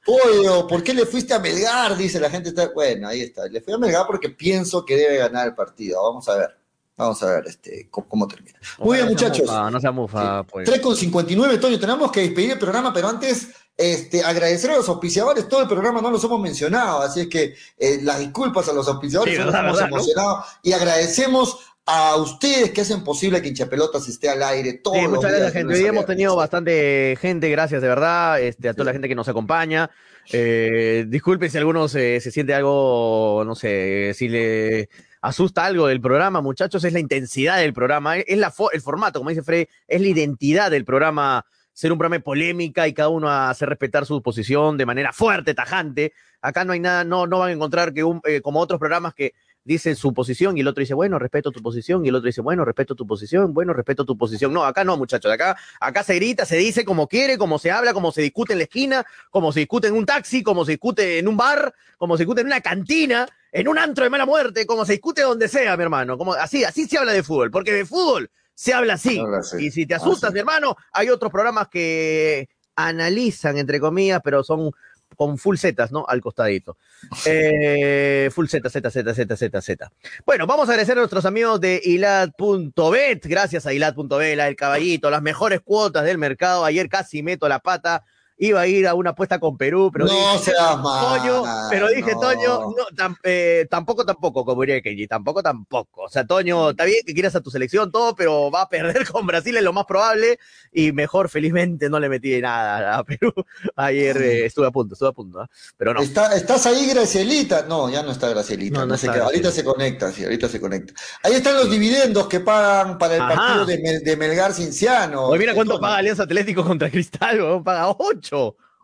S6: Pollo, ¿por qué le fuiste a Melgar? Dice la gente. Está... Bueno, ahí está. Le fui a Melgar porque pienso que debe ganar el partido. Vamos a ver. Vamos a ver este, cómo, termina. Muy bien,
S8: No
S6: muchachos.
S8: mufa, no sea mufa, pues.
S6: 3 con 59, Toño. Tenemos que despedir el programa, pero antes este, agradecer a los auspiciadores. Todo el programa no los hemos mencionado, así es que eh, las disculpas a los auspiciadores.
S8: Sí,
S6: nos
S8: verdad,
S6: y agradecemos a ustedes que hacen posible que Hinchapelotas esté al aire todos
S8: Sí,
S6: los
S8: muchas
S6: días,
S8: gracias, gente. Hoy hemos tenido bastante gente, gracias de verdad, este, a toda la gente que nos acompaña. Eh, disculpen si alguno se, se siente algo, no sé, si le asusta algo del programa, muchachos, es la intensidad del programa, es la el formato, como dice Fred, es la identidad del programa, ser un programa de polémica y cada uno hacer respetar su posición de manera fuerte, tajante. Acá no hay nada, no, no van a encontrar que un, eh, como otros programas que dicen su posición y el otro dice, bueno, respeto tu posición, y el otro dice, bueno, respeto tu posición, bueno, respeto tu posición. No, acá no, muchachos, acá, acá se grita, se dice como quiere, como se habla, como se discute en la esquina, como se discute en un taxi, como se discute en un bar, como se discute en una cantina, en un antro de mala muerte, como se discute donde sea, mi hermano. Como, así, así se habla de fútbol, porque de fútbol se habla así.
S6: Habla así.
S8: Y si te asustas, mi hermano, hay otros programas que analizan, entre comillas, pero son con full zetas, ¿no? Al costadito. Eh, full Z, Z, Z, Z, Z, Z. Bueno, vamos a agradecer a nuestros amigos de Hilad.bet. Gracias a Hilad.bet, la del caballito, las mejores cuotas del mercado. Ayer casi meto la pata. Iba a ir a una apuesta con Perú, pero
S6: No
S8: dije,
S6: seas mal,
S8: Toño, pero dije,
S6: no.
S8: Toño, no, tam- eh, tampoco, tampoco, como diría Kenji, tampoco, tampoco. O sea, Toño, está bien que quieras a tu selección, todo, pero va a perder con Brasil, es lo más probable, y mejor, felizmente, no le metí nada a Perú. Ayer eh, estuve a punto, estuve a punto, ¿ah? pero no.
S6: Está- ¿Estás ahí, Gracielita? No, ya no está Gracielita.
S8: No,
S6: No,
S8: no
S6: sé
S8: está
S6: qué. Ahorita se conecta, sí, ahorita se conecta. Ahí están los dividendos que pagan para el
S8: Ajá.
S6: partido de, Mel- de Melgar Cinciano.
S8: Hoy mira cuánto paga Alianza Atlético contra Cristal, weón, paga 8.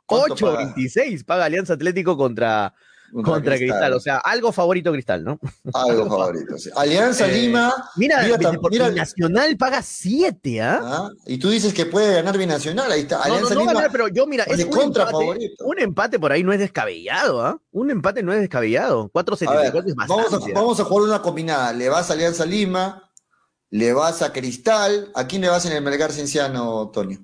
S6: ¿Cuánto
S8: 8,
S6: paga?
S8: 26 paga Alianza Atlético contra,
S6: Contra
S8: contra, Cristal.
S6: Cristal.
S8: O sea, algo favorito Cristal, ¿no?
S6: Algo favorito. sí. Alianza
S8: Eh,
S6: Lima.
S8: Mira,
S6: mira, tam-
S8: Deportivo
S6: mira-
S8: Nacional paga 7, ¿ah?
S6: Ah, Y tú dices que puede ganar Binacional. Ahí está.
S8: No, no,
S6: Alianza
S8: no
S6: Lima.
S8: ganar, pero yo, mira, es un
S6: contra
S8: empate,
S6: favorito.
S8: un empate por ahí no es descabellado, ¿ah? Un empate no es descabellado.
S6: A ver,
S8: 4.74 es
S6: vamos, a,
S8: bastante. ¿ah?
S6: vamos a jugar una combinada. Le vas a Alianza Lima, le vas a Cristal. ¿A quién le vas en el Melgar Cienciano, Toño?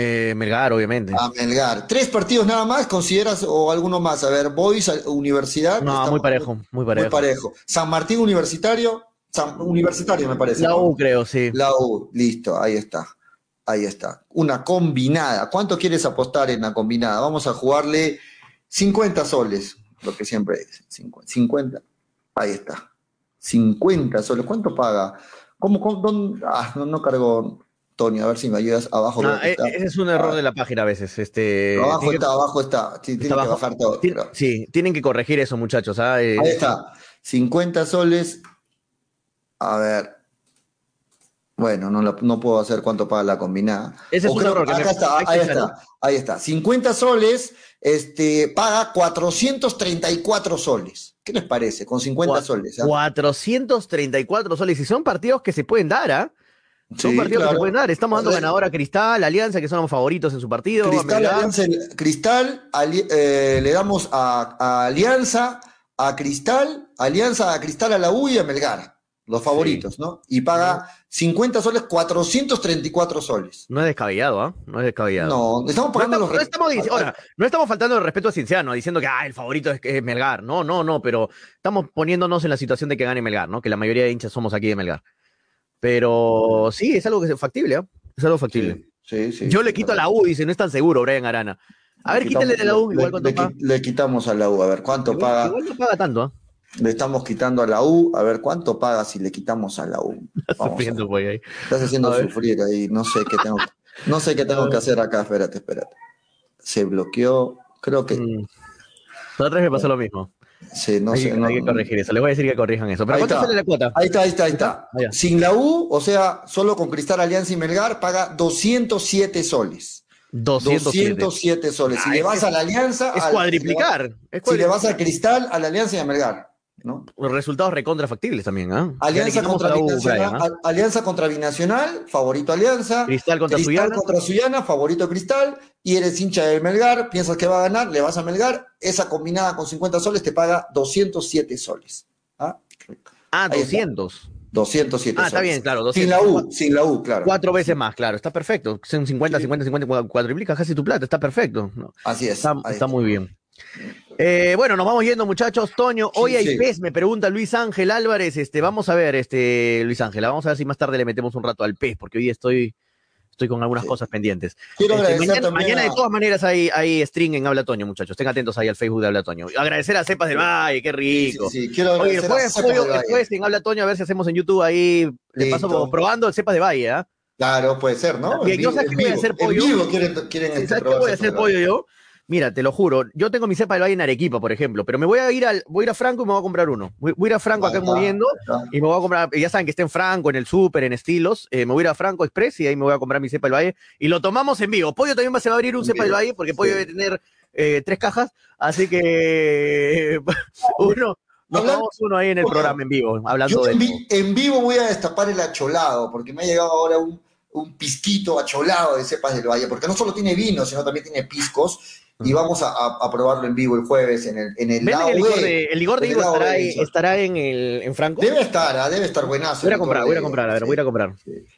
S8: Eh, Melgar, obviamente.
S6: A Melgar. ¿Tres partidos nada más consideras o alguno más? A ver, Boys, Universidad.
S8: no, muy parejo, muy
S6: Muy
S8: parejo.
S6: parejo. San Martín Universitario. San- universitario me parece.
S8: La
S6: ¿no?
S8: U, creo, sí.
S6: La U, listo, ahí está. Ahí está. Una combinada. ¿Cuánto quieres apostar en la combinada? Vamos a jugarle 50 soles, lo que siempre es. 50. 50. Ahí está. 50 soles. ¿Cuánto paga? ¿Cómo, cómo- dónde? Ah, no, no cargó Tony. A ver si me ayudas. Abajo
S8: eh,
S6: está.
S8: ese es un error de la página a veces. Este,
S6: abajo
S8: que-
S6: está, abajo está. Sí, tiene
S8: está
S6: que
S8: abajo.
S6: bajar todo.
S8: Tien- Sí, tienen que corregir eso, muchachos. ¿ah? Eh,
S6: Ahí está. 50 soles. A ver. Bueno, no, la- no puedo hacer cuánto paga la combinada.
S8: Ese es un error que me-
S6: acá está,
S8: hay que
S6: ahí está, ahí está. 50 soles, este, paga 434 soles. ¿Qué les parece? Con 50
S8: Cua-
S6: soles. ¿ah?
S8: 434 soles. Y son partidos que se pueden dar, ¿ah? Son
S6: Sí,
S8: partidos que
S6: claro.
S8: se pueden dar. Estamos dando ganador a Cristal, Alianza, que son los favoritos en su partido.
S6: Cristal. Alianza, Cristal ali- eh, le damos a, a Alianza, a Cristal, Alianza, a Cristal, a la U y a Melgar. Los favoritos, ¿no? Y paga 50 soles, 434 soles.
S8: No es descabellado, ¿ah? No es descabellado.
S6: No, estamos pagando
S8: no,
S6: los
S8: estamos, no
S6: re-
S8: estamos dic- ahora, no estamos faltando el respeto a Cienciano, diciendo que ah, el favorito es, es Melgar. No, no, no, pero estamos poniéndonos en la situación de que gane Melgar, ¿no? Que la mayoría de hinchas somos aquí de Melgar. Pero sí, es algo que es factible, ¿ah? Es algo factible.
S6: Sí, sí.
S8: Yo le quito a la U, dice, no es tan seguro, Brian Arana. A ver, quítale de la U, igual
S6: le,
S8: cuánto
S6: le
S8: paga.
S6: le quitamos a la U, a ver cuánto
S8: Igual,
S6: paga.
S8: igual no paga tanto, ¿ah?
S6: Le estamos quitando a la U, a ver cuánto paga si le quitamos a la U.
S8: Estás sufriendo, pues, ahí.
S6: Estás haciendo sufrir ahí, no sé qué tengo, no sé qué tengo que hacer acá, espérate, espérate. se bloqueó, creo que...
S8: Mm. La otra vez me pasó lo mismo.
S6: Sí, no
S8: hay,
S6: sé.
S8: hay que corregir eso. Les voy a decir que corrijan eso. Pero
S6: Ahí
S8: ¿cuánto
S6: está.
S8: sale la cuota?
S6: Ahí está, ahí está, ahí está.
S8: Ya.
S6: Sin la U, o sea, solo con Cristal Alianza y Melgar, paga 207 soles.
S8: 207.
S6: 207 soles. Si
S8: Ah,
S6: le vas a la Alianza.
S8: es
S6: al-
S8: cuadriplicar, es
S6: Si le vas a Cristal, a la Alianza y a Melgar. ¿No?
S8: Resultados recontra factibles también, ¿ah? Le
S6: Alianza contra,
S8: U,
S6: binacional,
S8: Brian, ¿ah?
S6: Alianza contra Binacional, favorito Alianza.
S8: Cristal contra Suyana.
S6: contra Suyana, favorito Cristal. Y eres hincha de Melgar, piensas que va a ganar, le vas a Melgar. Esa combinada con 50 soles te paga 207 soles. ¿ah?
S8: Ah,
S6: Ahí está.
S8: 200.
S6: 207
S8: Ah, está bien, claro.
S6: Sin
S8: 200.
S6: la U, sin la U, claro.
S8: Cuatro veces más, claro. Está perfecto. Son 50, 50, 50, cuadriplicas casi tu plata. Está perfecto. ¿no?
S6: Así es.
S8: Está muy bien. Eh, bueno, nos vamos yendo, muchachos. Toño, hoy hay
S6: sí.
S8: PES, me pregunta Luis Ángel Álvarez. Este, vamos a ver, este, Luis Ángel, vamos a ver si más tarde le metemos un rato al PES, porque hoy estoy, estoy con algunas cosas pendientes.
S6: Quiero
S8: Este,
S6: agradecer
S8: mañana,
S6: también
S8: mañana
S6: a-
S8: de todas maneras hay, hay string en Habla Toño, muchachos. Estén atentos ahí al Facebook de Habla Toño. Agradecer a Cepas del Valle, qué rico.
S6: Sí, quiero
S8: Oye,
S6: agradecer a Valle.
S8: jueves en Habla Toño, a ver si hacemos en YouTube ahí, le paso como probando el Cepas de Valle, ¿ah?
S6: Claro, puede ser, ¿no?
S8: Bien,
S6: En
S8: ¿yo qué
S6: en
S8: voy a hacer,
S6: En
S8: pollo?
S6: vivo quieren, quieren
S8: Sí, ¿Sabes qué voy a hacer pollo yo? Mira, te lo juro, yo tengo mi cepa del Valle en Arequipa, por ejemplo, pero me voy a ir al, voy a ir a Franco y me voy a comprar uno. Voy, voy a ir a Franco acá Moviendo y me voy a comprar, ya saben que está en Franco, en el Super, en Estilos, eh, me voy a ir a Franco Express y ahí me voy a comprar mi cepa del Valle y lo tomamos en vivo. Pollo también va, se va a abrir un cepa del Valle porque Pollo
S6: sí.
S8: debe tener eh, tres cajas, así que uno, nos tomamos uno ahí en el programa en vivo, hablando
S6: Yo
S8: de
S6: en, vi- en vivo voy a destapar el acholado, porque me ha llegado ahora un, un pisquito acholado de cepas del valle, porque no solo tiene vino, sino también tiene piscos, y vamos a, a- a probarlo en vivo el jueves en el, en el
S8: ¿Ven
S6: lado
S8: el licor
S6: B,
S8: de, el licor de Ivo estará, en, el, en Franco?
S6: Debe estar, ah, debe estar buenazo.
S8: Voy a comprar, voy a
S6: de-
S8: comprar, a ver, voy a comprar.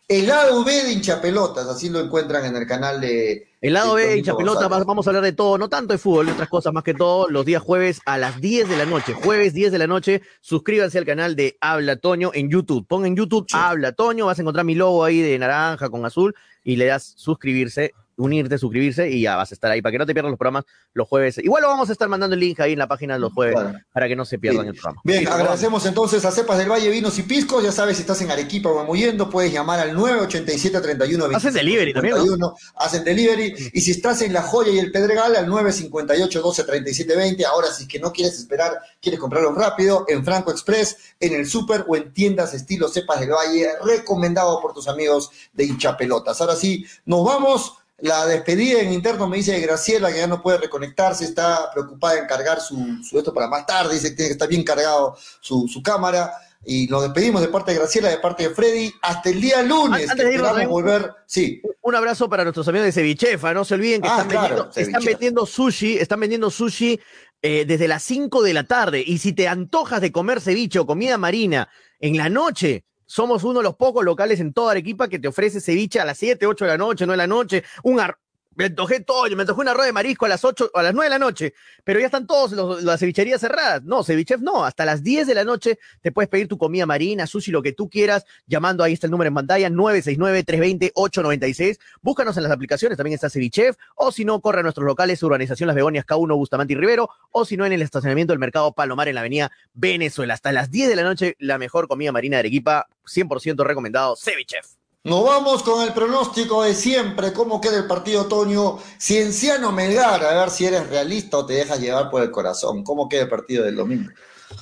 S6: El lado B de hinchapelotas, así lo encuentran en el canal de...
S8: El lado
S6: de
S8: B,
S6: Tonito
S8: hincha pelota,
S6: González.
S8: vamos a hablar de todo, no tanto de fútbol, de otras cosas más que todo, los días jueves a las 10 de la noche. Jueves 10 de la noche, suscríbanse al canal de Habla Toño en YouTube. Pon en YouTube Habla Toño, vas a encontrar mi logo ahí de naranja con azul y le das suscribirse, unirte, suscribirse y ya vas a estar ahí para que no te pierdas los programas los jueves. Igual lo vamos a estar mandando el link ahí en la página de los jueves
S6: Claro.
S8: para que no se pierdan el programa.
S6: Bien, agradecemos entonces a Cepas del Valle Vinos y Piscos. Ya sabes, si estás en Arequipa o en Mollendo, puedes llamar al 987 31
S8: Hacen delivery también, ¿no?
S6: 51. Hacen delivery. Y si estás en La Joya y el Pedregal, al 958 12 37 20. Ahora, si es que no quieres esperar, quieres comprarlo rápido, en Franco Express, en el Super o en tiendas estilo Cepas del Valle, recomendado por tus amigos de hinchapelotas. Ahora sí, nos vamos. La despedida en interno me dice Graciela que ya no puede reconectarse, está preocupada en cargar su, su esto para más tarde, dice que tiene que estar bien cargado su, su cámara. Y nos despedimos de parte de Graciela, de parte de Freddy, hasta el día lunes.
S8: Antes
S6: que
S8: de irnos,
S6: volver. Sí,
S8: Un abrazo para nuestros amigos de Cevichefa, no se olviden que
S6: Ah,
S8: están,
S6: claro,
S8: vendiendo, están
S6: Cevichef.
S8: vendiendo sushi, están vendiendo sushi eh, desde las 5 de la tarde. Y si te antojas de comer ceviche o comida marina en la noche, somos uno de los pocos locales en toda Arequipa que te ofrece ceviche a las 7, 8 de la noche, 9 de la noche, un ar- me antojé todo, me antojé un arroz de marisco a las 8, a las 9 de la noche, pero ya están todas las cevicherías cerradas. No, Cevichef no, hasta las 10 de la noche te puedes pedir tu comida marina, sushi, lo que tú quieras, llamando, ahí está el número en pantalla, 969-320-896. Búscanos en las aplicaciones, también está Cevichef, o si no, corre a nuestros locales, Urbanización Las Begonias, K1, Bustamante y Rivero, o si no, en el estacionamiento del Mercado Palomar en la avenida Venezuela. Hasta las 10 de la noche, la mejor comida marina de Arequipa, 100% recomendado, Cevichef.
S6: Nos vamos con el pronóstico de siempre. ¿Cómo queda el partido otoño? Cienciano Melgar, a ver si eres realista o te dejas llevar por el corazón. ¿Cómo queda el partido del domingo?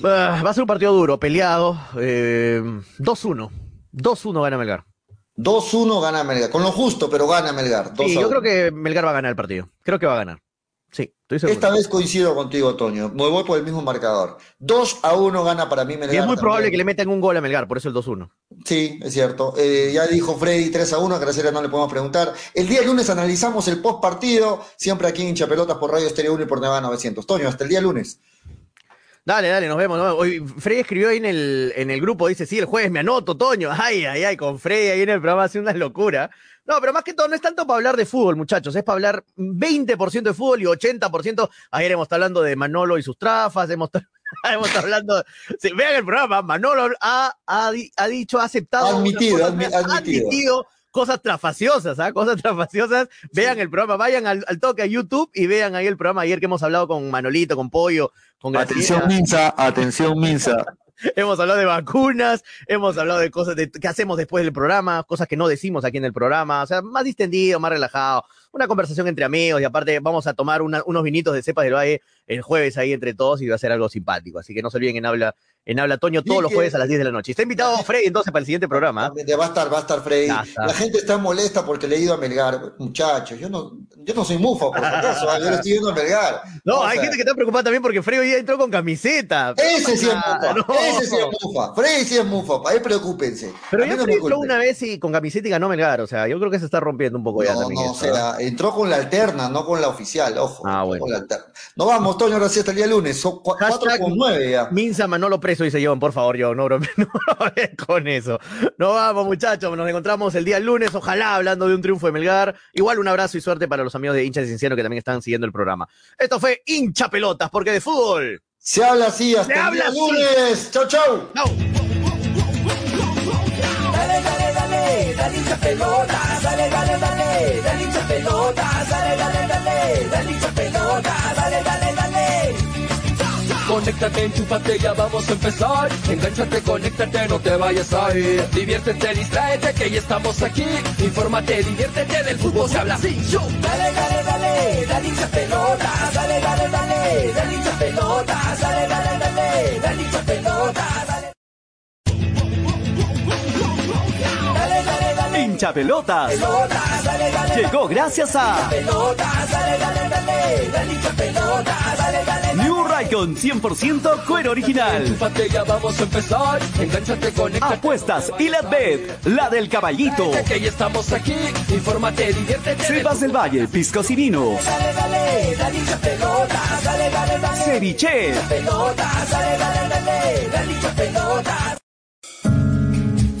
S8: Va a ser un partido duro, peleado, eh, 2-1. 2-1 gana Melgar.
S6: 2-1 gana Melgar. Con lo justo, pero gana Melgar. 2
S8: Sí,
S6: a
S8: yo
S6: 1.
S8: creo que Melgar va a ganar el partido. Creo que va a ganar. Sí, estoy seguro.
S6: Esta vez coincido contigo, Toño. Me voy por el mismo marcador. 2 a 1 gana para mí Melgar.
S8: Y es muy
S6: también.
S8: probable que le metan un gol a Melgar, por eso el 2-1.
S6: Sí, es cierto. Eh, ya dijo Freddy 3 a 1, a Graciela no le podemos preguntar. El día lunes analizamos el post partido, siempre aquí en Hinchapelotas por Radio Estéreo 1 y por Nevada 900. Toño, hasta el día lunes.
S8: Dale, dale, nos vemos. Hoy Freddy escribió ahí en el, en el grupo, dice, sí, el jueves me anoto, Toño. Ay, ay, ay, con Freddy ahí en el programa hace una locura. No, pero más que todo, no es tanto para hablar de fútbol, muchachos, es para hablar 20% de fútbol y 80%. Ayer hemos estado hablando de Manolo y sus trafas, hemos, estado hablando. Sí, vean el programa, Manolo ha, ha, ha dicho, ha aceptado.
S6: Admitido, admi-
S8: cosas,
S6: admitido.
S8: admitido cosas trafaciosas, ¿ah? Cosas trafaciosas. Vean el programa, vayan al, al toque a YouTube y vean ahí el programa ayer que hemos hablado con Manolito, con Pollo, con.
S4: Atención Minsa, atención Minsa.
S8: Hemos hablado de vacunas, hemos hablado de cosas de qué hacemos después del programa, cosas que no decimos aquí en el programa, o sea, más distendido, más relajado, una conversación entre amigos y aparte vamos a tomar una- unos vinitos de cepas del valle el jueves ahí entre todos y va a ser algo simpático, así que no se olviden en habla en habla Toño todos los jueves a las 10 de la noche. Está invitado Freddy entonces para el siguiente programa. ¿ah?
S6: Va a estar, va a estar Freddy. La gente está molesta porque le he ido a Melgar. Muchachos, yo no, yo no soy mufa, por acaso, ¿ah? yo le estoy yendo a Melgar.
S8: No,
S6: O
S8: hay
S6: sea,
S8: gente que está preocupada también porque Freddy hoy entró con camiseta.
S6: Ese sí es mufa,
S8: no.
S6: ese sí es mufa. Freddy sí es mufa, ahí preocúpense.
S8: Pero ya
S6: no
S8: entró una vez y con camiseta y ganó Melgar, o sea, yo creo que se está rompiendo un poco ya también
S6: no, será. Entró con la alterna, no con la oficial, ojo.
S8: Ah, bueno.
S6: con la. No vamos, Toño, ahora sí hasta el día lunes. Son cua- cuatro
S8: Hashtag
S6: con nueve ya.
S8: Minza Manolo preso, dice John, por favor, John, no brome- no con eso. No vamos, muchachos, nos encontramos el día lunes, ojalá hablando de un triunfo de Melgar. Igual un abrazo y suerte para los amigos de hinchas de Cienciano que también están siguiendo el programa. Esto fue hincha pelotas, porque de fútbol.
S6: Se habla así, hasta
S8: Se
S6: el
S8: habla
S6: día lunes. Chau, chau.
S2: Dale, dale, dale, hincha pelota, dale, dale, dale, dale hincha pelota, dale, dale, dale, dale hincha pelota, dale, dale, dale.
S14: Conéctate, enchúfate, ya vamos a empezar. Engánchate, conéctate, no te vayas a ir. Diviértete, distráete, que ya estamos aquí. Infórmate, diviértete, del fútbol se habla así. Yo.
S2: Dale, dale, dale, dale hincha dale, dale, dale, dale hincha dale, dale, dale, dale hincha
S1: Hincha pelotas. Llegó gracias a New Raycon 100% cuero original.
S14: Vamos a empezar.
S1: Apuestas y la bet, la del caballito.
S14: Que estamos aquí. Infórmate, diviértete.
S1: Sebas del Valle, piscos y vinos.
S2: dale,